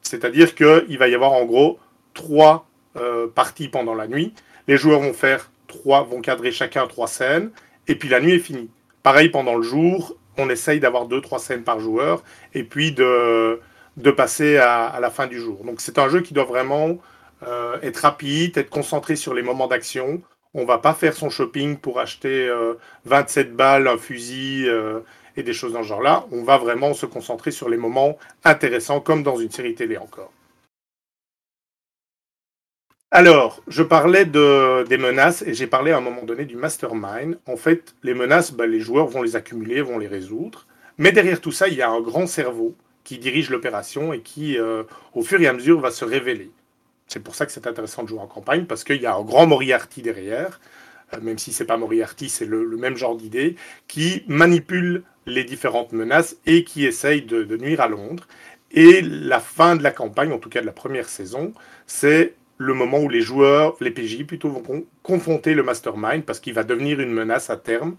C'est-à-dire qu'il va y avoir en gros trois euh, parties pendant la nuit. Les joueurs vont faire trois, vont cadrer chacun trois scènes, et puis la nuit est finie. Pareil pendant le jour, on essaye d'avoir deux, trois scènes par joueur, et puis de, de passer à, la fin du jour. Donc c'est un jeu qui doit vraiment euh, être rapide, être concentré sur les moments d'action. On va pas faire son shopping pour acheter 27 euh, balles, un fusil euh, et des choses dans ce genre-là. On va vraiment se concentrer sur les moments intéressants, comme dans une série télé encore. Alors, je parlais de, des menaces et j'ai parlé à un moment donné du mastermind. En fait, les menaces, bah, les joueurs vont les accumuler, vont les résoudre. Mais derrière tout ça, il y a un grand cerveau qui dirige l'opération et qui, euh, au fur et à mesure, va se révéler. C'est pour ça que c'est intéressant de jouer en campagne, parce qu'il y a un grand Moriarty derrière, euh, même si c'est pas Moriarty, c'est le, même genre d'idée, qui manipule les différentes menaces et qui essaye de, nuire à Londres. Et la fin de la campagne, en tout cas de la première saison, c'est le moment où les joueurs, les PJ plutôt, vont confronter le mastermind parce qu'il va devenir une menace à terme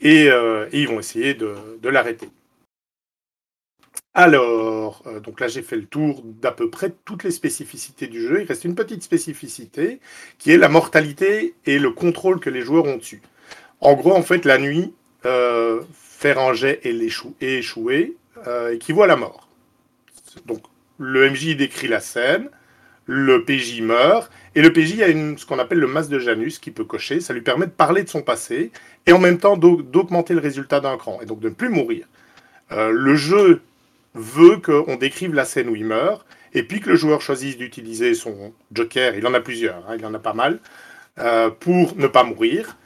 et, euh, ils vont essayer de, l'arrêter. Alors, euh, donc là j'ai fait le tour d'à peu près toutes les spécificités du jeu. Il reste une petite spécificité qui est la mortalité et le contrôle que les joueurs ont dessus. En gros, en fait, la nuit, euh, faire un jet et, et échouer équivaut à la mort. Donc, le MJ décrit la scène, le PJ meurt, et le PJ a ce qu'on appelle le masque de Janus qui peut cocher, ça lui permet de parler de son passé, et en même temps d'augmenter le résultat d'un cran, et donc de ne plus mourir. Euh, le jeu veut qu'on décrive la scène où il meurt, et puis que le joueur choisisse d'utiliser son joker, il en a plusieurs, hein, il en a pas mal, euh, pour ne pas mourir.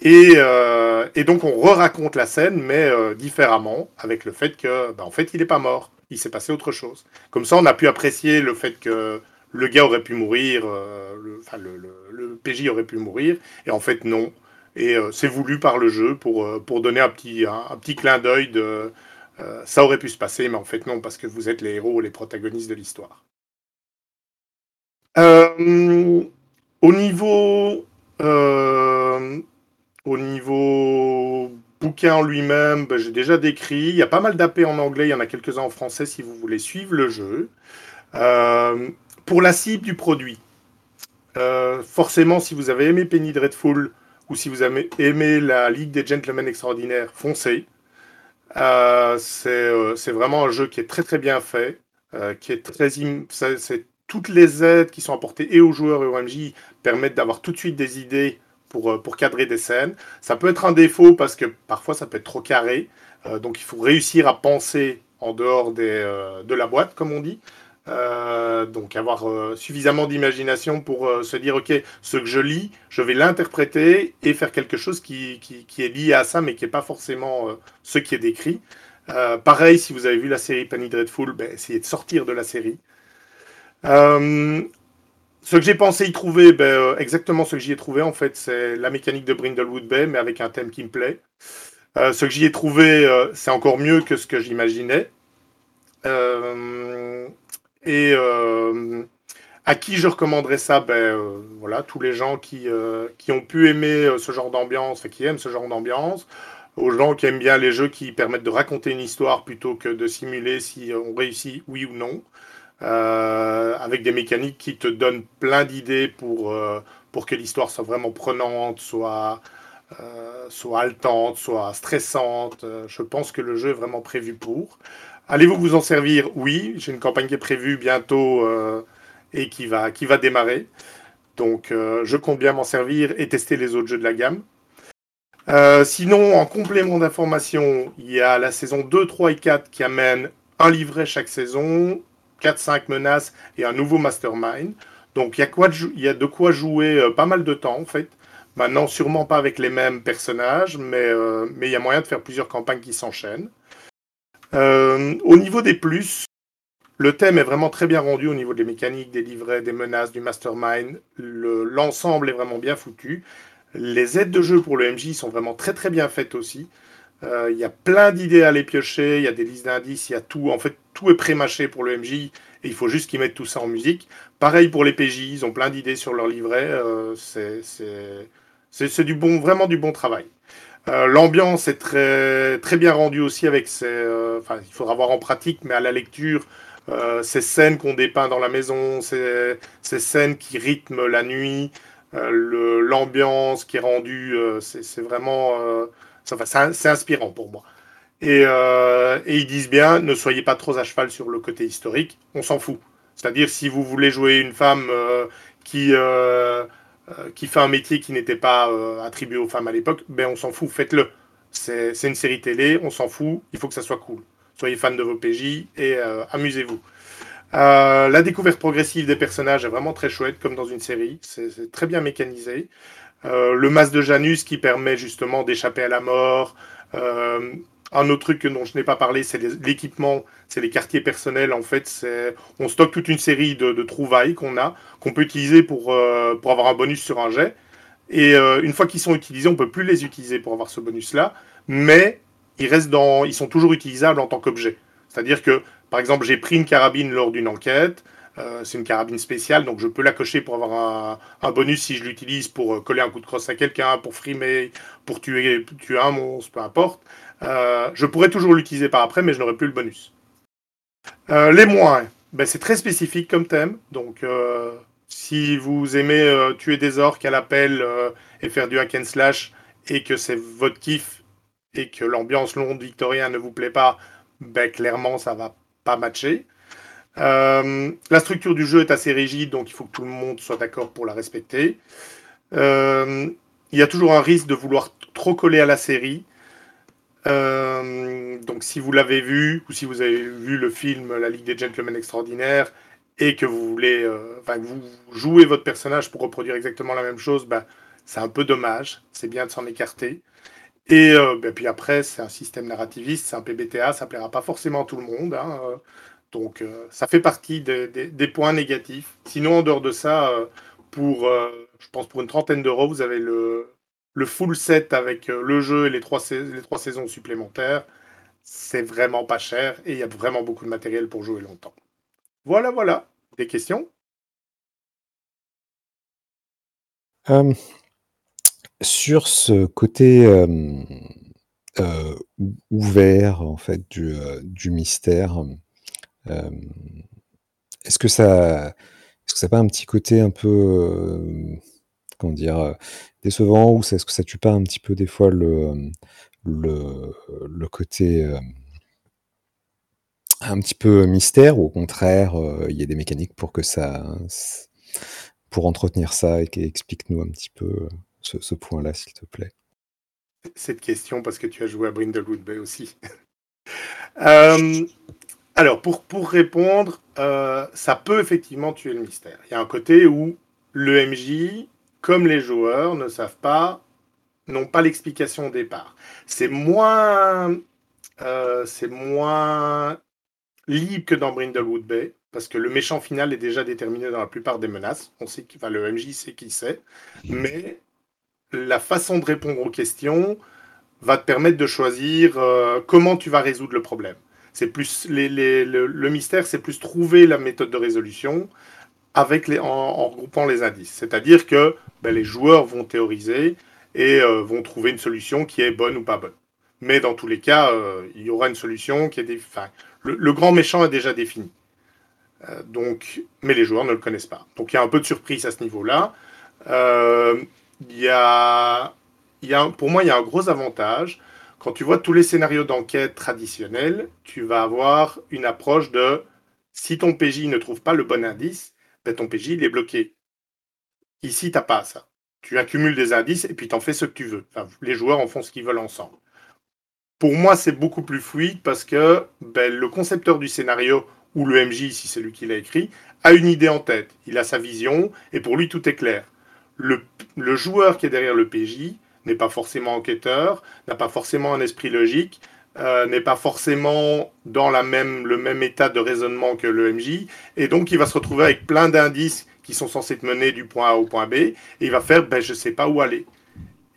Et, euh, et donc on re-raconte la scène, mais différemment, avec le fait que, ben, en fait, il n'est pas mort, il s'est passé autre chose. Comme ça, on a pu apprécier le fait que le gars aurait pu mourir, euh, le, enfin, le, PJ aurait pu mourir, et en fait non. Et euh, c'est voulu par le jeu pour, euh, pour donner un petit, un, petit clin d'œil de ça aurait pu se passer, mais en fait non, parce que vous êtes les héros, les protagonistes de l'histoire. au niveau au niveau bouquin en lui-même, ben, j'ai déjà décrit. Il y a pas mal d'AP en anglais, il y en a quelques-uns en français si vous voulez suivre le jeu. Pour la cible du produit, euh, forcément, si vous avez aimé Penny Dreadful ou si vous avez aimé la Ligue des Gentlemen Extraordinaires, foncez. Euh, euh, c'est vraiment un jeu qui est très très bien fait, qui est très c'est toutes les aides qui sont apportées et aux joueurs et aux MJ permettent d'avoir tout de suite des idées pour, pour cadrer des scènes. Ça peut être un défaut parce que parfois ça peut être trop carré, donc il faut réussir à penser en dehors des, de la boîte, comme on dit. Euh, donc avoir euh, suffisamment d'imagination pour euh, se dire, OK, ce que je lis, je vais l'interpréter et faire quelque chose qui, qui, est lié à ça, mais qui n'est pas forcément ce qui est décrit. pareil, si vous avez vu la série Penny Dreadful, ben, essayez de sortir de la série. ce que j'ai pensé y trouver, ben, exactement ce que j'y ai trouvé, en fait, c'est la mécanique de Brindlewood Bay, mais avec un thème qui me plaît. ce que j'y ai trouvé, c'est encore mieux que ce que j'imaginais. Euh, et euh, À qui je recommanderais ça? Ben, voilà, Tous les gens qui, qui ont pu aimer ce genre d'ambiance, qui aiment ce genre d'ambiance, aux gens qui aiment bien les jeux qui permettent de raconter une histoire plutôt que de simuler si on réussit oui ou non, avec des mécaniques qui te donnent plein d'idées pour, pour que l'histoire soit vraiment prenante, soit, soit haletante, soit stressante. je pense que le jeu est vraiment prévu pour. Allez-vous vous en servir? Oui, j'ai une campagne qui est prévue bientôt euh, et qui va, démarrer. Donc euh, je compte bien m'en servir et tester les autres jeux de la gamme. Euh, sinon, en complément d'information, il y a la saison 2, 3 et 4 qui amène un livret chaque saison, 4-5 menaces et un nouveau mastermind. Donc il y, a de, quoi jouer pas mal de temps en fait. Maintenant, sûrement pas avec les mêmes personnages, mais il y a moyen de faire plusieurs campagnes qui s'enchaînent. Euh, au niveau des plus, le thème est vraiment très bien rendu au niveau des mécaniques, des livrets, des menaces, du mastermind. L'ensemble est vraiment bien foutu. Les aides de jeu pour le MJ sont vraiment très très bien faites aussi. Euh, il y a plein d'idées à les piocher, il y a des listes d'indices, il y a tout. En fait, tout est pré-mâché pour le MJ et il faut juste qu'ils mettent tout ça en musique. Pareil pour les PJ, ils ont plein d'idées sur leur livret. Euh, c'est du bon, vraiment du bon travail. Euh, l'ambiance est très, très bien rendue aussi avec ces. Euh, enfin, il faudra voir en pratique, mais à la lecture, euh, ces scènes qu'on dépeint dans la maison, ces, scènes qui rythment la nuit, l'ambiance qui est rendue, c'est vraiment. c'est inspirant pour moi. Et, ils disent bien, ne soyez pas trop à cheval sur le côté historique, on s'en fout. C'est-à-dire, si vous voulez jouer une femme qui qui fait un métier qui n'était pas euh, attribué aux femmes à l'époque, ben on s'en fout, faites-le. C'est une série télé, on s'en fout, il faut que ça soit cool. Soyez fan de vos PJ et euh, amusez-vous. la découverte progressive des personnages est vraiment très chouette, comme dans une série. C'est très bien mécanisé. le masque de Janus qui permet justement d'échapper à la mort. Un autre truc dont je n'ai pas parlé, c'est l'équipement, c'est les quartiers personnels. En fait, on stocke toute une série de, trouvailles qu'on a, qu'on peut utiliser pour, euh, pour avoir un bonus sur un jet. Et euh, une fois qu'ils sont utilisés, on peut plus les utiliser pour avoir ce bonus-là, mais ils restent dans, ils sont toujours utilisables en tant qu'objet. C'est-à-dire que, par exemple, j'ai pris une carabine lors d'une enquête. Euh, c'est une carabine spéciale, donc je peux la cocher pour avoir un, bonus si je l'utilise pour coller un coup de crosse à quelqu'un, pour frimer, pour tuer, tuer un monstre, peu importe. Euh, je pourrais toujours l'utiliser par après, mais je n'aurai plus le bonus. Euh, les moins, ben, c'est très spécifique comme thème. Donc, euh, si vous aimez tuer des orques à l'appel et faire du hack and slash, et que c'est votre kiff, et que l'ambiance longue victorien ne vous plaît pas, ben, clairement, ça va pas matcher. la structure du jeu est assez rigide, donc il faut que tout le monde soit d'accord pour la respecter. il y a toujours un risque de vouloir trop coller à la série. Euh, donc si vous l'avez vu ou si vous avez vu le film La Ligue des Gentlemen Extraordinaires et que vous voulez, euh, enfin que vous jouez votre personnage pour reproduire exactement la même chose, ben, c'est un peu dommage. C'est bien de s'en écarter. Et euh, ben, puis après, c'est un système narrativiste, c'est un PBTA, ça plaira pas forcément à tout le monde. Hein, donc ça fait partie des, des, points négatifs. Sinon, en dehors de ça, pour, je pense pour une trentaine d'euros, vous avez le, le full set avec euh, le jeu et les trois, les trois saisons supplémentaires, c'est vraiment pas cher et il y a vraiment beaucoup de matériel pour jouer longtemps. Voilà, voilà. Des questions? Euh, Sur ce côté euh, ouvert en fait du, du mystère, est-ce que ça, est-ce que ça n'a pas un petit côté un peu, comment dire, décevant ou est-ce que ça tue pas un petit peu des fois le, le, côté un petit peu mystère ou au contraire il y a des mécaniques pour que ça pour entretenir ça et explique-nous un petit peu ce, point-là s'il te plaît? Cette question parce que tu as joué à Brindlewood Bay aussi. alors pour, pour répondre, ça peut effectivement tuer le mystère. Il y a un côté où le MJ comme les joueurs ne savent pas, n'ont pas l'explication au départ. C'est moins, euh, c'est moins libre que dans Brindlewood Bay, parce que le méchant final est déjà déterminé dans la plupart des menaces. On sait, enfin, le MJ sait qui c'est, mais la façon de répondre aux questions va te permettre de choisir euh, comment tu vas résoudre le problème. C'est plus le, mystère, c'est plus trouver la méthode de résolution avec les, en, regroupant les indices. C'est-à-dire que ben, les joueurs vont théoriser et euh, vont trouver une solution qui est bonne ou pas bonne. Mais dans tous les cas, euh, il y aura une solution qui est définie. Le, grand méchant est déjà défini. Euh, donc, mais les joueurs ne le connaissent pas. Donc il y a un peu de surprise à ce niveau-là. il y a, pour moi, il y a un gros avantage. Quand tu vois tous les scénarios d'enquête traditionnels, tu vas avoir une approche de si ton PJ ne trouve pas le bon indice, ben ton PJ est bloqué. Ici, tu n'as pas ça. Tu accumules des indices et puis tu en fais ce que tu veux. les joueurs en font ce qu'ils veulent ensemble. Pour moi, c'est beaucoup plus fluide parce que ben, le concepteur du scénario, ou le MJ, si c'est lui qui l'a écrit, a une idée en tête. Il a sa vision et pour lui, tout est clair. Le, joueur qui est derrière le PJ n'est pas forcément enquêteur, n'a pas forcément un esprit logique, euh, n'est pas forcément dans la même, le même état de raisonnement que le MJ, et donc il va se retrouver avec plein d'indices qui sont censés te mener du point A au point B, et il va faire ben, je ne sais pas où aller.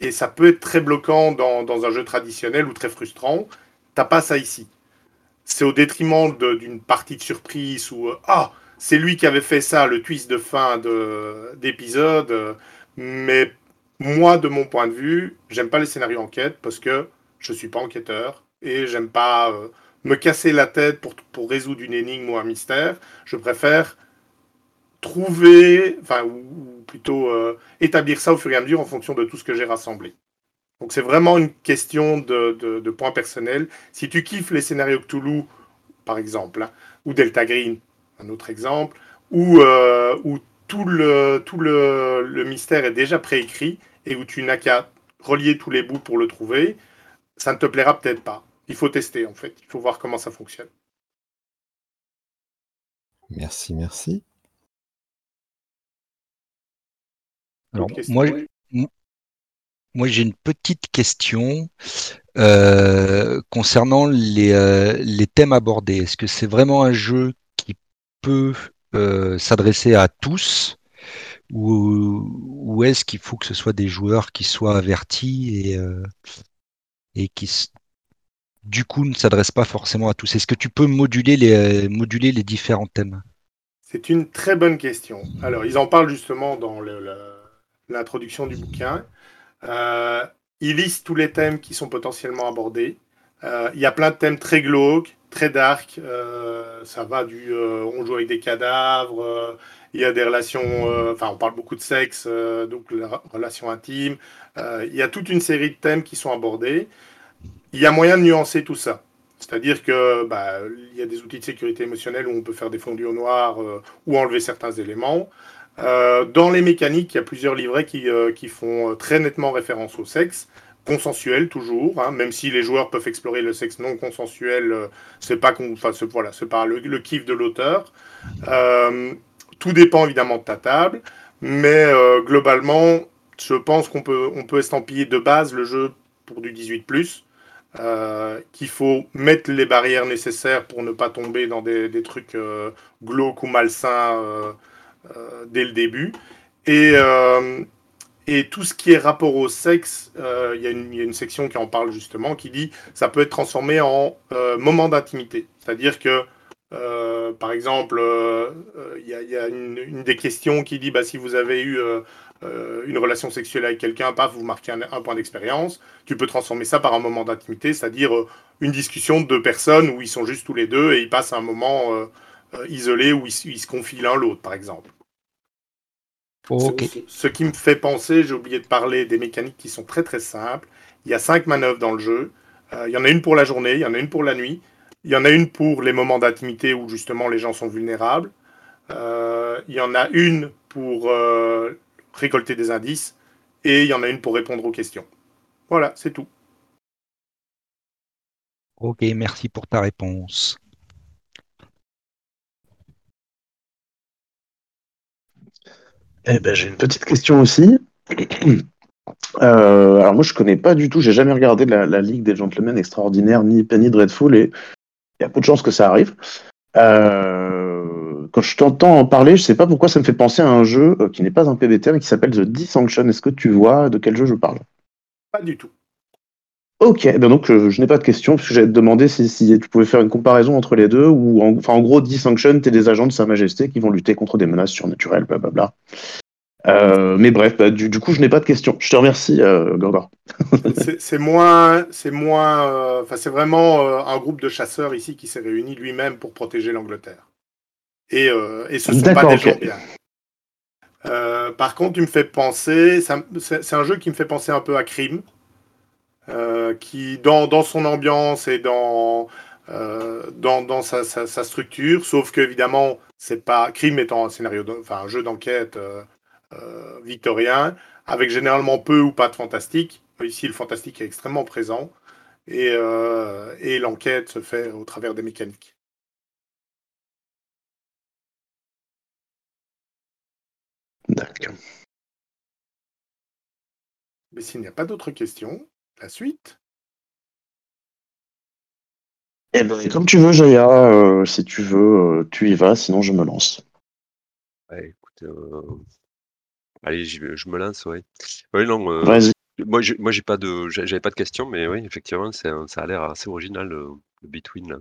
Et ça peut être très bloquant dans, dans un jeu traditionnel ou très frustrant. T'as pas ça ici. C'est au détriment d'une partie de surprise où euh, ah c'est lui qui avait fait ça, le twist de fin d'épisode. mais moi, de mon point de vue, j'aime pas les scénarios enquête parce que je suis pas enquêteur et j'aime pas euh, me casser la tête pour, pour résoudre une énigme ou un mystère. Je préfère trouver, enfin, ou, plutôt euh, établir ça au fur et à mesure en fonction de tout ce que j'ai rassemblé. Donc c'est vraiment une question de, de, points personnels. Si tu kiffes les scénarios Cthulhu, par exemple, hein, ou Delta Green, un autre exemple, ou, euh, ou tout, le, tout le, le mystère est déjà préécrit et où tu n'as qu'à relier tous les bouts pour le trouver, ça ne te plaira peut-être pas. Il faut tester en fait, il faut voir comment ça fonctionne. Merci, merci. Moi, moi j'ai une petite question euh, concernant les, euh, les, thèmes abordés. Est-ce que c'est vraiment un jeu qui peut euh, s'adresser à tous ou, est-ce qu'il faut que ce soit des joueurs qui soient avertis et, et qui du coup ne s'adressent pas forcément à tous? Est-ce que tu peux moduler les, moduler les différents thèmes? C'est une très bonne question. Alors ils en parlent justement dans l'introduction du bouquin. Euh, ils listent tous les thèmes qui sont potentiellement abordés. Euh, il y a plein de thèmes très glauques, très dark. Euh, ça va du on joue avec des cadavres. il y a des relations. Enfin, on parle beaucoup de sexe, donc la relations intimes. il y a toute une série de thèmes qui sont abordés. Il y a moyen de nuancer tout ça. C'est-à-dire que bah, il y a des outils de sécurité émotionnelle où on peut faire des fondus au noir ou enlever certains éléments. Euh, dans les mécaniques, il y a plusieurs livrets qui, euh, font euh, très nettement référence au sexe, consensuel toujours, hein, même si les joueurs peuvent explorer le sexe non consensuel, c'est pas, enfin, voilà, pas le, le, kiff de l'auteur. tout dépend évidemment de ta table, mais globalement, je pense qu'on peut, estampiller de base le jeu pour du 18+, qu'il faut mettre les barrières nécessaires pour ne pas tomber dans des, trucs glauques ou malsains euh, dès le début. Et, euh, et tout ce qui est rapport au sexe, euh, il y, a une section qui en parle justement, qui dit ça peut être transformé en moment d'intimité. C'est-à-dire que par exemple, il y, a, une, des questions qui dit bah, si vous avez eu une relation sexuelle avec quelqu'un, paf, vous marquez un, point d'expérience, tu peux transformer ça par un moment d'intimité, c'est-à-dire une discussion de deux personnes où ils sont juste tous les deux et ils passent un moment isolé où ils, ils se confient l'un l'autre, par exemple. Ce, qui me fait penser, j'ai oublié de parler des mécaniques qui sont très très simples. Il y a cinq manœuvres dans le jeu. Euh, il y en a une pour la journée, il y en a une pour la nuit, il y en a une pour les moments d'intimité où justement les gens sont vulnérables. Euh, il y en a une pour euh, récolter des indices et il y en a une pour répondre aux questions. Voilà, c'est tout. Ok, merci pour ta réponse. Eh ben, j'ai une petite question aussi. Euh, alors moi je connais pas du tout, j'ai jamais regardé la, Ligue des Gentlemen Extraordinaires ni Penny Dreadful et il y a peu de chances que ça arrive. Euh, quand je t'entends en parler, je sais pas pourquoi ça me fait penser à un jeu euh, qui n'est pas un PBT mais qui s'appelle The Dissanction. Est-ce que tu vois de quel jeu je parle? Pas du tout. Ok, ben donc euh, je n'ai pas de question, parce que j'allais te demander si, si tu pouvais faire une comparaison entre les deux, ou en, enfin, en gros, Dissanction, t'es des agents de Sa Majesté qui vont lutter contre des menaces surnaturelles, blablabla. Euh, mais bref, bah, du, du coup, je n'ai pas de question. Je te remercie, euh, Gorgor. C'est moins, c'est moins, euh, enfin c'est vraiment euh, un groupe de chasseurs ici qui s'est réuni lui-même pour protéger l'Angleterre. Et, euh, et ce sont pas des gens bien. Par contre, tu me fais penser, c'est un jeu qui me fait penser un peu à Crime, euh, qui dans, dans son ambiance et dans euh, dans, dans sa, sa, sa structure, sauf que évidemment, c'est pas Crime étant un scénario, de- enfin un jeu d'enquête euh, victorien, avec généralement peu ou pas de fantastique. Ici, le fantastique est extrêmement présent et, et l'enquête se fait au travers des mécaniques. D'accord. Mais s'il n'y a pas d'autres questions, la suite. Eh ben, comme tu veux, Jaya, euh, si tu veux, euh, tu y vas, sinon je me lance. Ouais, écoute, euh, allez, je me lance, ouais. Ouais, non, euh, Vas-y. moi, j'ai, moi, j'ai pas de, j'avais pas de questions, mais oui, effectivement, c'est, ça a l'air assez original le, le Between. là.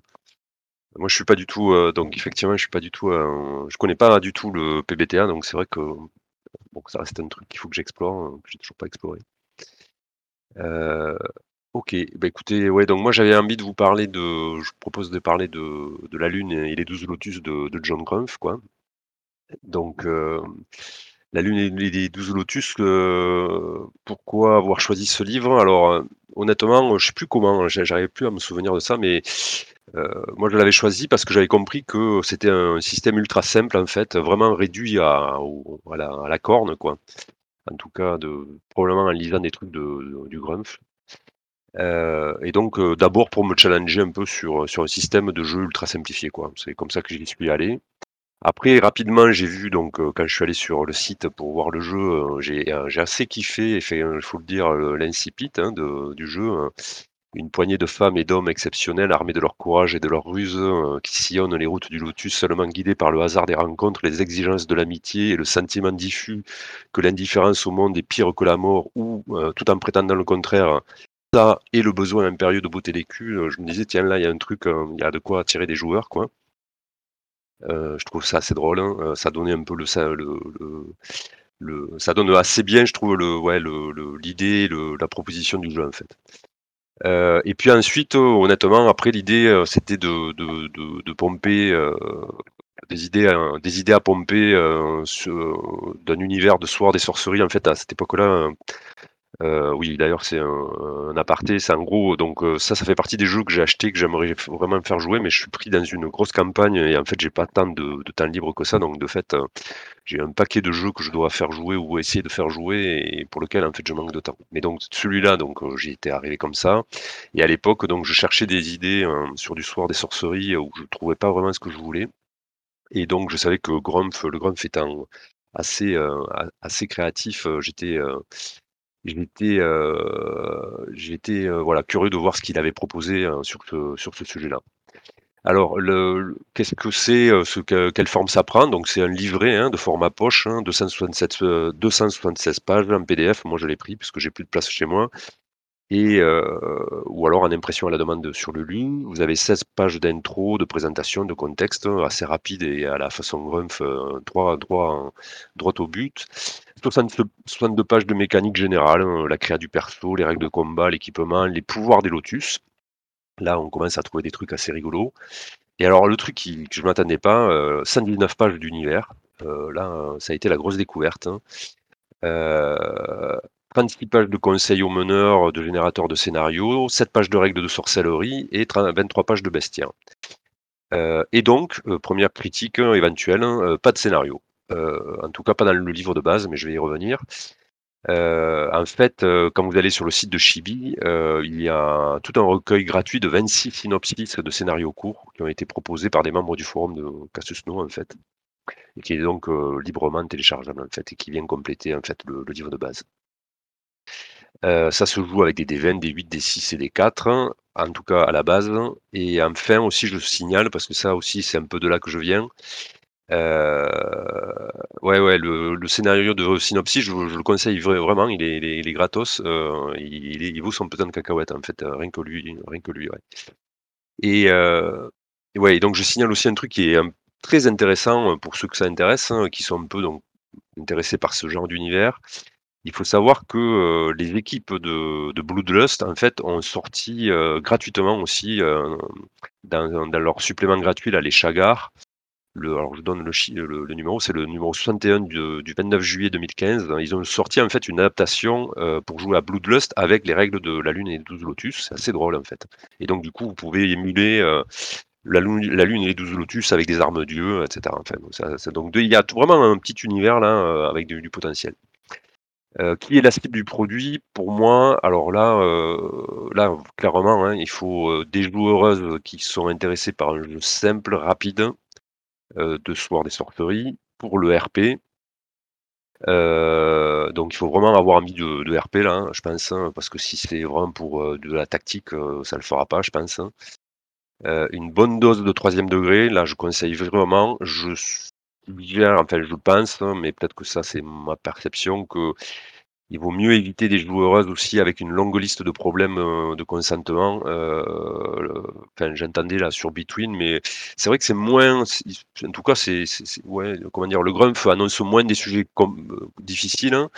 Moi, je suis pas du tout, euh, donc effectivement, je suis pas du tout, je connais pas du tout le PBTA, donc c'est vrai que bon, ça reste un truc qu'il faut que j'explore, euh, que j'ai toujours pas exploré. Euh, ok, bah écoutez, ouais, donc moi j'avais envie de vous parler de, je propose de parler de, de la Lune et les 12 lotus de, de John Grumpf, quoi. Donc, euh, La Lune et les 12 lotus, euh, pourquoi avoir choisi ce livre? Alors, honnêtement, je sais plus comment, hein, j'a- j'arrive plus à me souvenir de ça, mais euh, moi je l'avais choisi parce que j'avais compris que c'était un système ultra simple, en fait, vraiment réduit à la, à la corne, quoi. En tout cas, de, probablement en lisant des trucs de, du Grumpf. Euh, et donc, euh, d'abord pour me challenger un peu sur, sur un système de jeu ultra simplifié, quoi. C'est comme ça que j'y suis allé. Après, rapidement, j'ai vu, donc, euh, quand je suis allé sur le site pour voir le jeu, euh, j'ai euh, assez kiffé, il faut le dire, euh, l'incipit hein, du jeu. Une poignée de femmes et d'hommes exceptionnels, armés de leur courage et de leur ruse, euh, qui sillonnent les routes du lotus seulement guidés par le hasard des rencontres, les exigences de l'amitié et le sentiment diffus que l'indifférence au monde est pire que la mort, ou, euh, tout en prétendant le contraire, ça et le besoin impérieux de beauté des culs, euh, je me disais, tiens, là, il y a un truc, il y a de quoi attirer des joueurs, quoi. Je trouve ça assez drôle, hein, ça donnait un peu le, ça, le, ça donne assez bien, je trouve, le, l'idée, la proposition du jeu, en fait. Euh, et puis ensuite, euh, honnêtement, après, l'idée, euh, c'était de, pomper des idées, à, pomper d'un univers de soir des sorceries. En fait, à cette époque-là, euh, oui, d'ailleurs, c'est un, aparté. C'est en gros, donc euh, ça, ça fait partie des jeux que j'ai achetés, que j'aimerais vraiment me faire jouer, mais je suis pris dans une grosse campagne et en fait, j'ai pas tant de, temps libre que ça. Donc, de fait, euh, j'ai un paquet de jeux que je dois faire jouer ou essayer de faire jouer et pour lequel, en fait, je manque de temps. Mais donc, celui-là, donc, j'y étais arrivé comme ça. Et à l'époque, donc, je cherchais des idées sur du soir des sorceries où je trouvais pas vraiment ce que je voulais. Et donc, je savais que Grumpf, le Grumpf étant assez, assez créatif, j'étais j'étais euh, euh, voilà, curieux de voir ce qu'il avait proposé euh, sur ce, sur ce sujet-là. Alors, qu'est-ce que c'est, ce que- quelle forme ça prend? Donc, c'est un livret hein, de format poche, hein, 267, euh, 276 pages en PDF. Moi, je l'ai pris parce que j'ai plus de place chez moi. Et, euh, ou alors en impression à la demande sur le ligne. Vous avez 16 pages d'intro, de présentation, de contexte, hein, assez rapide et à la façon Grumpf, euh, droit, droit, droit au but. 62, 62 pages de mécanique générale, hein, la créa du perso, les règles de combat, l'équipement, les pouvoirs des Lotus. Là, on commence à trouver des trucs assez rigolos. Et alors, le truc qui, que je ne m'attendais pas, euh, 119 pages d'univers. Euh, là, ça a été la grosse découverte. hein. Euh, 36 pages de conseils aux meneurs, de générateurs de scénarios, 7 pages de règles de sorcellerie et 30 23 pages de bestiaires. Euh, et donc, euh, première critique hein, éventuelle, hein, euh, pas de scénario. En tout cas, pas dans le livre de base, mais je vais y revenir. En fait, quand vous allez sur le site de Chibi, il y a tout un recueil gratuit de 26 synopsis de scénarios courts qui ont été proposés par des membres du forum de Casus No, en fait, et qui est donc librement téléchargeable, en fait, et qui vient compléter, en fait, le livre de base. Euh, ça se joue avec des D20, des 8, des 6 et des 4, hein, en tout cas à la base. Et enfin aussi, je le signale, parce que ça aussi, c'est un peu de là que je viens, Euh, ouais, ouais, le, scénario de Synopsis, je, le conseille vra- vraiment, il est, gratos, euh, il, vaut son pesant de cacahuètes en fait, rien que lui, rien que lui. Et, ouais, donc je signale aussi un truc qui est très intéressant pour ceux que ça intéresse, hein, qui sont un peu donc intéressés par ce genre d'univers. Il faut savoir que euh, les équipes de, Bloodlust, en fait, ont sorti euh, gratuitement aussi euh, dans, leur supplément gratuit, là, les Chagar, le, alors je donne le, le, numéro, c'est le numéro 61 du, du 29 juillet 2015. Ils ont sorti en fait une adaptation pour jouer à Bloodlust avec les règles de la Lune et des 12 Lotus. C'est assez drôle en fait. Et donc du coup, vous pouvez émuler la, lune, et les 12 Lotus avec des armes dieu, etc. Donc, il y a vraiment un petit univers là avec du potentiel. Euh, qui est la cible du produit Pour moi, alors là, euh, là clairement, hein, il faut euh, des joueuses qui sont intéressées par un jeu simple, rapide, de Sword des sorceries pour le RP. Donc il faut vraiment avoir envie de, RP là, hein, je pense, hein, parce que si c'est vraiment pour de la tactique, ça le fera pas, je pense. une bonne dose de troisième degré, là je conseille vraiment. Enfin je pense, hein, mais peut-être que ça c'est ma perception, que il vaut mieux éviter des joueuses aussi avec une longue liste de problèmes euh, de consentement. Euh, enfin, j'entendais là sur Between, mais c'est vrai que c'est moins. En tout cas, c'est, ouais, comment dire, le Grumpf annonce moins des sujets com- euh, difficiles, hein,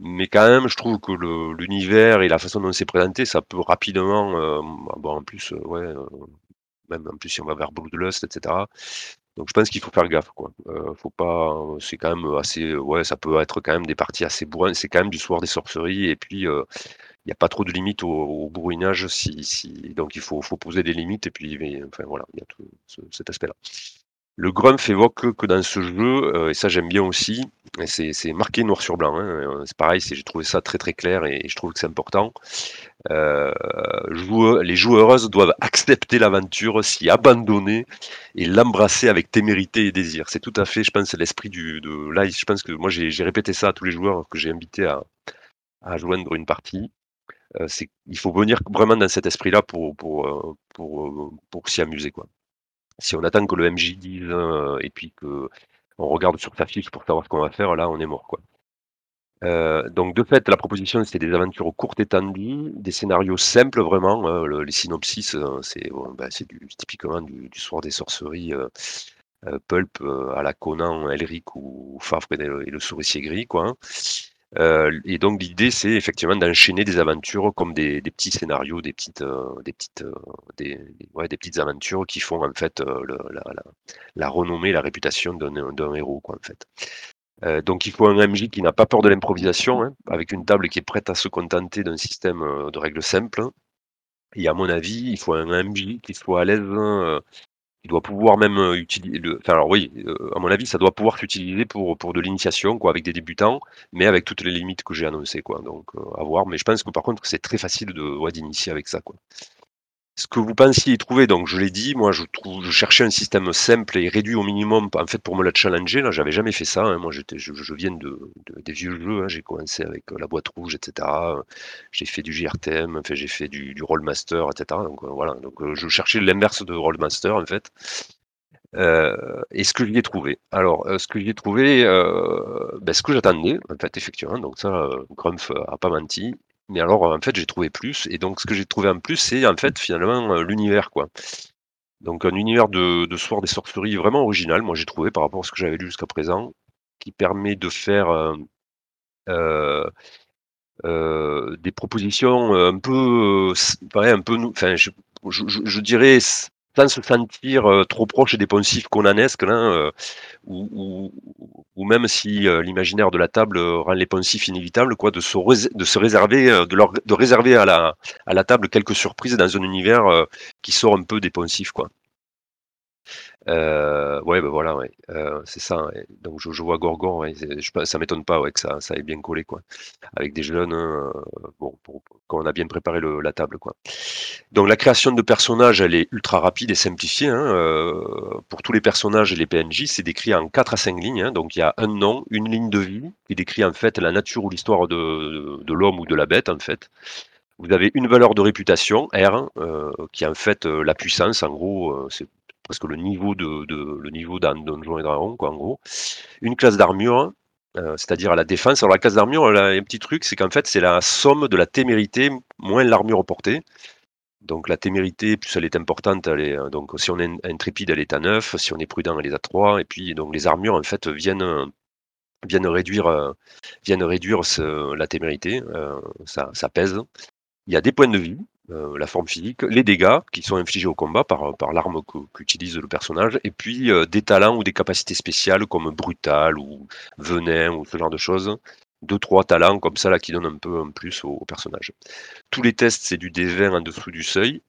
mais quand même, je trouve que l'univers et la façon dont c'est présenté, ça peut rapidement. bon, en plus, ouais, même en plus si on va vers Bloodlust, etc. Donc je pense qu'il faut faire gaffe, quoi. Euh, faut pas, c'est quand même assez, ouais, ça peut être quand même des parties assez bourrines. C'est quand même du soir des sorceries et puis il n'y a pas trop de limites au, au bourrinage. Si, donc il faut, poser des limites et puis, enfin voilà, il y a tout ce- cet aspect-là. Le Grumpf évoque que, dans ce jeu, euh, et ça j'aime bien aussi, c'est marqué noir sur blanc. hein, euh, c'est pareil, j'ai trouvé ça très très clair et, je trouve que c'est important. Euh, joueur- les joueuses doivent accepter l'aventure, s'y abandonner et l'embrasser avec témérité et désir. C'est tout à fait, je pense, l'esprit du de là. Je pense que moi j'ai répété ça à tous les joueurs que j'ai invités à, à joindre une partie. Euh, il faut venir vraiment dans cet esprit-là pour pour euh, pour, euh, pour s'y amuser quoi. Si on attend que le MJ dise euh, et puis que on regarde sur sa fiche pour savoir ce qu'on va faire, là on est mort. Euh, donc de fait, la proposition, c'est des aventures courtes et tendues, des scénarios simples vraiment. hein, le- les synopsis, euh, c'est bah, typiquement du, soir des sorceries pulp à la Conan, Elric ou Favre et le, souricier gris, quoi. Hein. Euh, et donc l'idée, c'est effectivement d'enchaîner des aventures comme des, petits scénarios, des petites, euh, des petites, euh, des, ouais, des petites aventures qui font en fait la, renommée, la réputation d'un héros, quoi, en fait. Donc il faut un MJ qui n'a pas peur de l'improvisation, hein, avec une table qui est prête à se contenter d'un système de règles simples. Et à mon avis, il faut un MJ qui soit à l'aise, qui doit pouvoir même euh, utiliser. Le... Enfin alors oui, euh, à mon avis, ça doit pouvoir s'utiliser pour, pour de l'initiation, quoi, avec des débutants, mais avec toutes les limites que j'ai annoncées, quoi. Donc euh, à voir. Mais je pense que par contre, c'est très facile de d'initier avec ça, quoi ce que vous pensiez y trouver, donc je l'ai dit, moi je cherchais un système simple et réduit au minimum, en fait pour me la challenger, là j'avais jamais fait ça, hein. moi je, viens de, de- des vieux jeux, hein. j'ai commencé avec euh, la boîte rouge, etc. J'ai fait du JRTM, j'ai fait du, Rollmaster, etc. Donc euh, voilà, donc euh, je cherchais l'inverse de Rollmaster en fait. Et ce que j'y ai trouvé. Alors, ce que j'y ai trouvé, ben, ce que j'attendais, en fait, effectivement, donc ça, Grumpf a pas menti. Mais alors, en fait, j'ai trouvé plus. Et donc, ce que j'ai trouvé en plus, c'est en fait, finalement, euh, l'univers, quoi. Donc, un univers de, de Sword et sorceries vraiment original, moi, j'ai trouvé par rapport à ce que j'avais lu jusqu'à présent, qui permet de faire euh, euh, euh, des propositions euh, un peu, pareil, un peu, enfin, je, dirais, sans se sentir euh, trop proche des poncifs conanesques, euh, ou, même si euh, l'imaginaire de la table rend les poncifs inévitables, quoi, de se, de se réserver, de, leur, de réserver à la, à la table quelques surprises dans un univers qui sort un peu des poncifs, quoi. Euh, ouais, ben voilà. Euh, c'est ça. Donc je, vois Gorgon, ça m'étonne pas ouais, que ça, ça ait bien collé, quoi. Avec des jeunes, hein, euh, quand on a bien préparé la table, quoi. Donc la création de personnages, elle est ultra rapide et simplifiée. hein, euh, pour tous les personnages et les PNJ, c'est décrit en 4 à 5 lignes. hein. donc il y a un nom, une ligne de vie qui décrit en fait la nature ou l'histoire de, l'homme ou de la bête, en fait. Vous avez une valeur de réputation, R, qui est en fait la puissance, en gros, parce que le niveau de, le niveau d'un donjon et dragon, quoi, en gros. Une classe d'armure, euh, c'est-à-dire à la défense. Alors la classe d'armure, a un petit truc, c'est qu'en fait, c'est la somme de la témérité moins l'armure portée. Donc la témérité, plus elle est importante, elle euh, donc si on est intrépide, elle est à 9, si on est prudent, elle est à 3, et puis donc les armures en fait viennent, viennent réduire, euh, viennent réduire la témérité, ça, ça, pèse. Il y a des points de vie, la forme physique, les dégâts qui sont infligés au combat par, l'arme qu'utilise le personnage, et puis des talents ou des capacités spéciales comme brutal ou venin ou ce genre de choses. Deux, trois talents comme ça là qui donnent un peu un plus au, personnage. Tous les tests, c'est du D20 en dessous du seuil.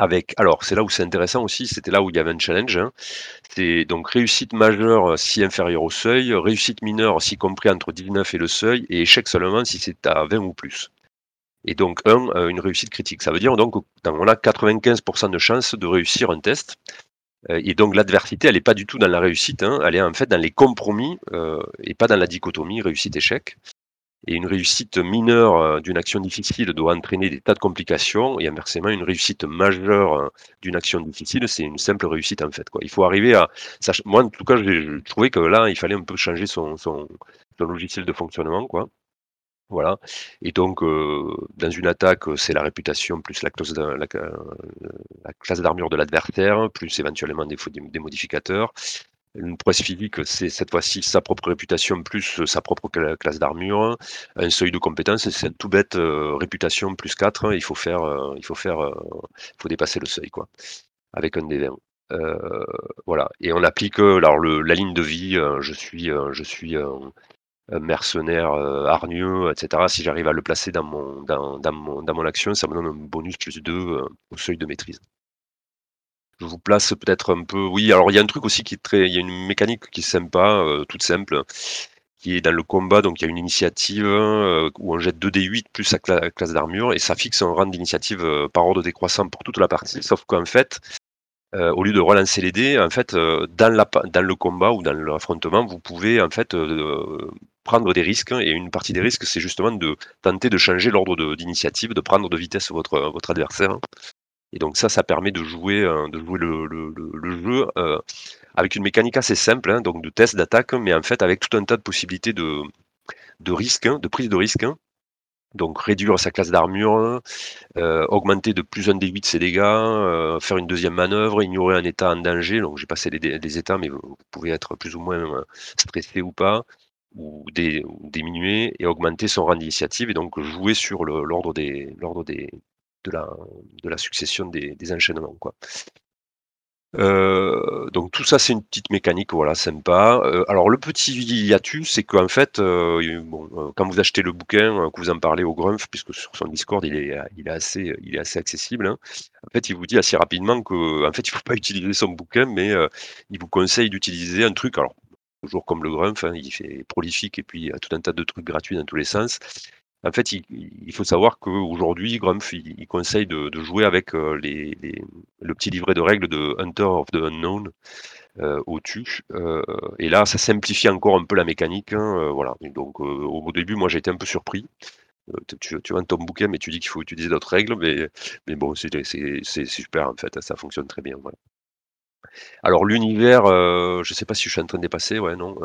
Avec, alors c'est là où c'est intéressant aussi, c'était là où il y avait un challenge. Hein. C'est donc réussite majeure si inférieure au seuil, réussite mineure si compris entre 19 et le seuil, et échec seulement si c'est à 20 ou plus et donc un, euh, une réussite critique. Ça veut dire donc qu'on a 95% de chances de réussir un test. Euh, et donc l'adversité, elle n'est pas du tout dans la réussite, hein. elle est en fait dans les compromis euh, et pas dans la dichotomie réussite-échec. Et une réussite mineure d'une action difficile doit entraîner des tas de complications, et inversement, une réussite majeure d'une action difficile, c'est une simple réussite en fait. Il faut arriver à. Moi, en tout cas, je, trouvais que là, il fallait un peu changer son, son, son logiciel de fonctionnement. Quoi. Voilà. Et donc, euh, dans une attaque, c'est la réputation plus la, classe, la, la classe d'armure de l'adversaire, plus éventuellement des, des modificateurs. Une prouesse physique, c'est cette fois-ci sa propre réputation plus sa propre classe d'armure. Un seuil de compétence, c'est tout bête euh, réputation plus 4. Il faut faire, euh, il faut faire, faut dépasser le seuil, quoi, avec un des 20. voilà. Et on applique alors le, la ligne de vie. je suis, je suis euh, mercenaire euh, hargneux, etc. Si j'arrive à le placer dans mon, dans, mon, action, ça me donne un bonus plus 2 euh, au seuil de maîtrise. Je vous place peut-être un peu. Oui, alors il y a un truc aussi qui est très. Il y a une mécanique qui est sympa, toute simple, qui est dans le combat. Donc il y a une initiative où on jette 2d8 plus sa classe d'armure et ça fixe un rang d'initiative par ordre décroissant pour toute la partie. Sauf qu'en fait, euh, au lieu de relancer les dés, en fait, euh, dans, la, dans, le combat ou dans l'affrontement, vous pouvez en fait euh, prendre des risques. Et une partie des risques, c'est justement de tenter de changer l'ordre d'initiative, de, prendre de vitesse votre, votre adversaire. Et donc ça, ça permet de jouer, de jouer le, le, jeu avec une mécanique assez simple, hein, donc de test d'attaque, mais en fait avec tout un tas de possibilités de, de risques, hein, de prise de risque. Hein. Donc réduire sa classe d'armure, euh, augmenter de plus un des 8 ses dégâts, euh, faire une deuxième manœuvre, ignorer un état en danger. Donc j'ai passé des états, mais vous, pouvez être plus ou moins euh, stressé ou pas, ou, diminuer et augmenter son rang d'initiative et donc jouer sur l'ordre des des de la, de la succession des, des enchaînements. Quoi. Euh, donc tout ça, c'est une petite mécanique, voilà, sympa. Euh, alors le petit hiatus, c'est qu'en fait, euh, bon, quand vous achetez le bouquin, que vous en parlez au Grumpf, puisque sur son Discord, il est, il est assez, il est assez accessible. Hein, en fait, il vous dit assez rapidement que, en fait, il faut pas utiliser son bouquin, mais il vous conseille d'utiliser un truc. Alors toujours comme le Grumpf, hein, il fait prolifique et puis il a tout un tas de trucs gratuits dans tous les sens. En fait, il, faut savoir qu'aujourd'hui, Grumpf, il, conseille de, jouer avec euh, le petit livret de règles de Hunter of the Unknown euh, au-dessus. Euh, et là, ça simplifie encore un peu la mécanique. Hein, voilà. donc, au début, moi, j'ai été un peu surpris. Tu, tu vends ton bouquin, mais tu dis qu'il faut utiliser d'autres règles. Mais, mais bon, c'est super, en fait. Ça fonctionne très bien. Alors, l'univers, je ne sais pas si je suis en train de dépasser. Ouais, non.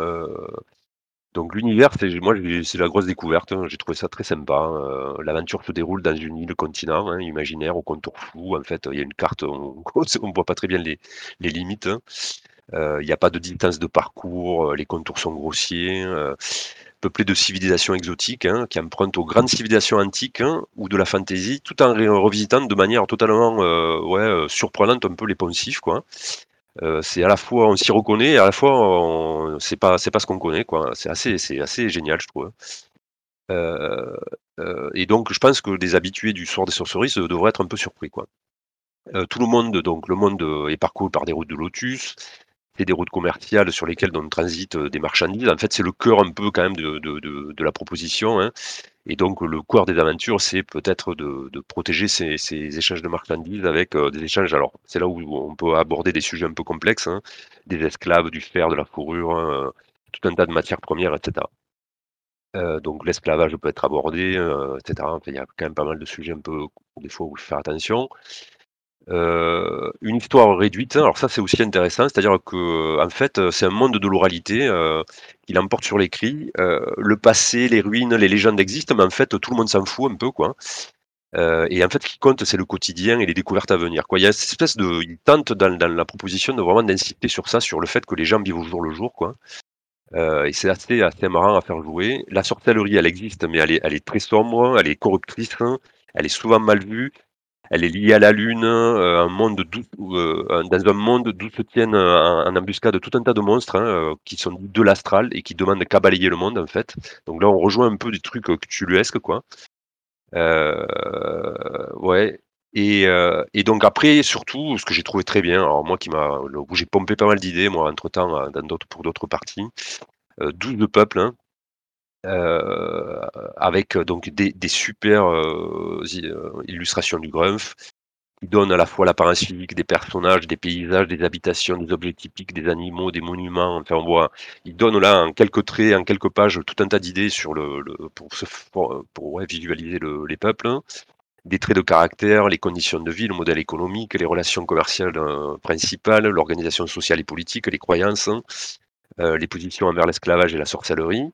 Donc l'univers, c'est moi c'est la grosse découverte, hein. j'ai trouvé ça très sympa. Hein. L'aventure se déroule dans une île continent hein, imaginaire au contour flou. En fait, il y a une carte, on ne voit pas très bien les, limites. Euh, il n'y a pas de distance de parcours, euh, les contours sont grossiers, euh, peuplé de civilisations exotiques qui empruntent aux grandes civilisations antiques ou de la fantaisie, tout en revisitant de manière totalement ouais, surprenante un peu les poncifs. Quoi. Euh, c'est à la fois on s'y reconnaît et à la fois c'est pas c'est pas ce qu'on connaît quoi. C'est assez c'est assez génial je trouve. Euh, euh, et donc je pense que les habitués du soir des sorceries devraient être un peu surpris quoi. tout le monde donc le monde est parcouru par des routes de lotus, c'est des routes commerciales sur lesquelles on transite des marchandises. En fait c'est le cœur un peu quand même de, de, la proposition. Hein. Et donc, le cœur des aventures, c'est peut-être de, de, protéger ces, ces, échanges de marchandises avec euh, des échanges. Alors, c'est là où on peut aborder des sujets un peu complexes, hein, des esclaves, du fer, de la fourrure, hein, tout un tas de matières premières, etc. Euh, donc, l'esclavage peut être abordé, euh, etc. il y a quand même pas mal de sujets un peu, des fois, où il faut faire attention. Euh, une histoire réduite, alors ça c'est aussi intéressant, c'est-à-dire que en fait c'est un monde de l'oralité euh, qui l'emporte sur l'écrit. Euh, le passé, les ruines, les légendes existent, mais en fait tout le monde s'en fout un peu. Euh, et en fait, ce qui compte, c'est le quotidien et les découvertes à venir. Quoi. Il y a cette espèce de, il tente dans, la proposition de vraiment d'insister sur ça, sur le fait que les gens vivent au jour le jour, quoi. Et c'est assez, assez marrant à faire jouer. La sorcellerie, elle existe, mais elle est, elle est très sombre, elle est corruptrice, hein. elle est souvent mal vue. Elle est liée à la Lune, euh, un monde euh, dans un monde d'où se tiennent euh, en embuscade tout un tas de monstres hein, qui sont de l'astral et qui demandent qu'à balayer le monde en fait. Donc là, on rejoint un peu des trucs cthulhuesques quoi. Ouais. Et, euh, et donc après, surtout, ce que j'ai trouvé très bien, alors moi qui m'a, où j'ai pompé pas mal d'idées, moi entre temps, d'autres, pour d'autres parties, euh, 12 de avec donc des, super euh, euh, illustrations du Grumpf, qui donnent à la fois l'apparence physique des personnages, des paysages, des habitations, des objets typiques, des animaux, des monuments. Enfin, on voit, il donne là en quelques traits, en quelques pages, tout un tas d'idées sur le, pour, visualiser le- les peuples. hein des traits de caractère, les conditions de vie, le modèle économique, les relations commerciales euh, principales, l'organisation sociale et politique, les croyances, hein, euh, les positions envers l'esclavage et la sorcellerie.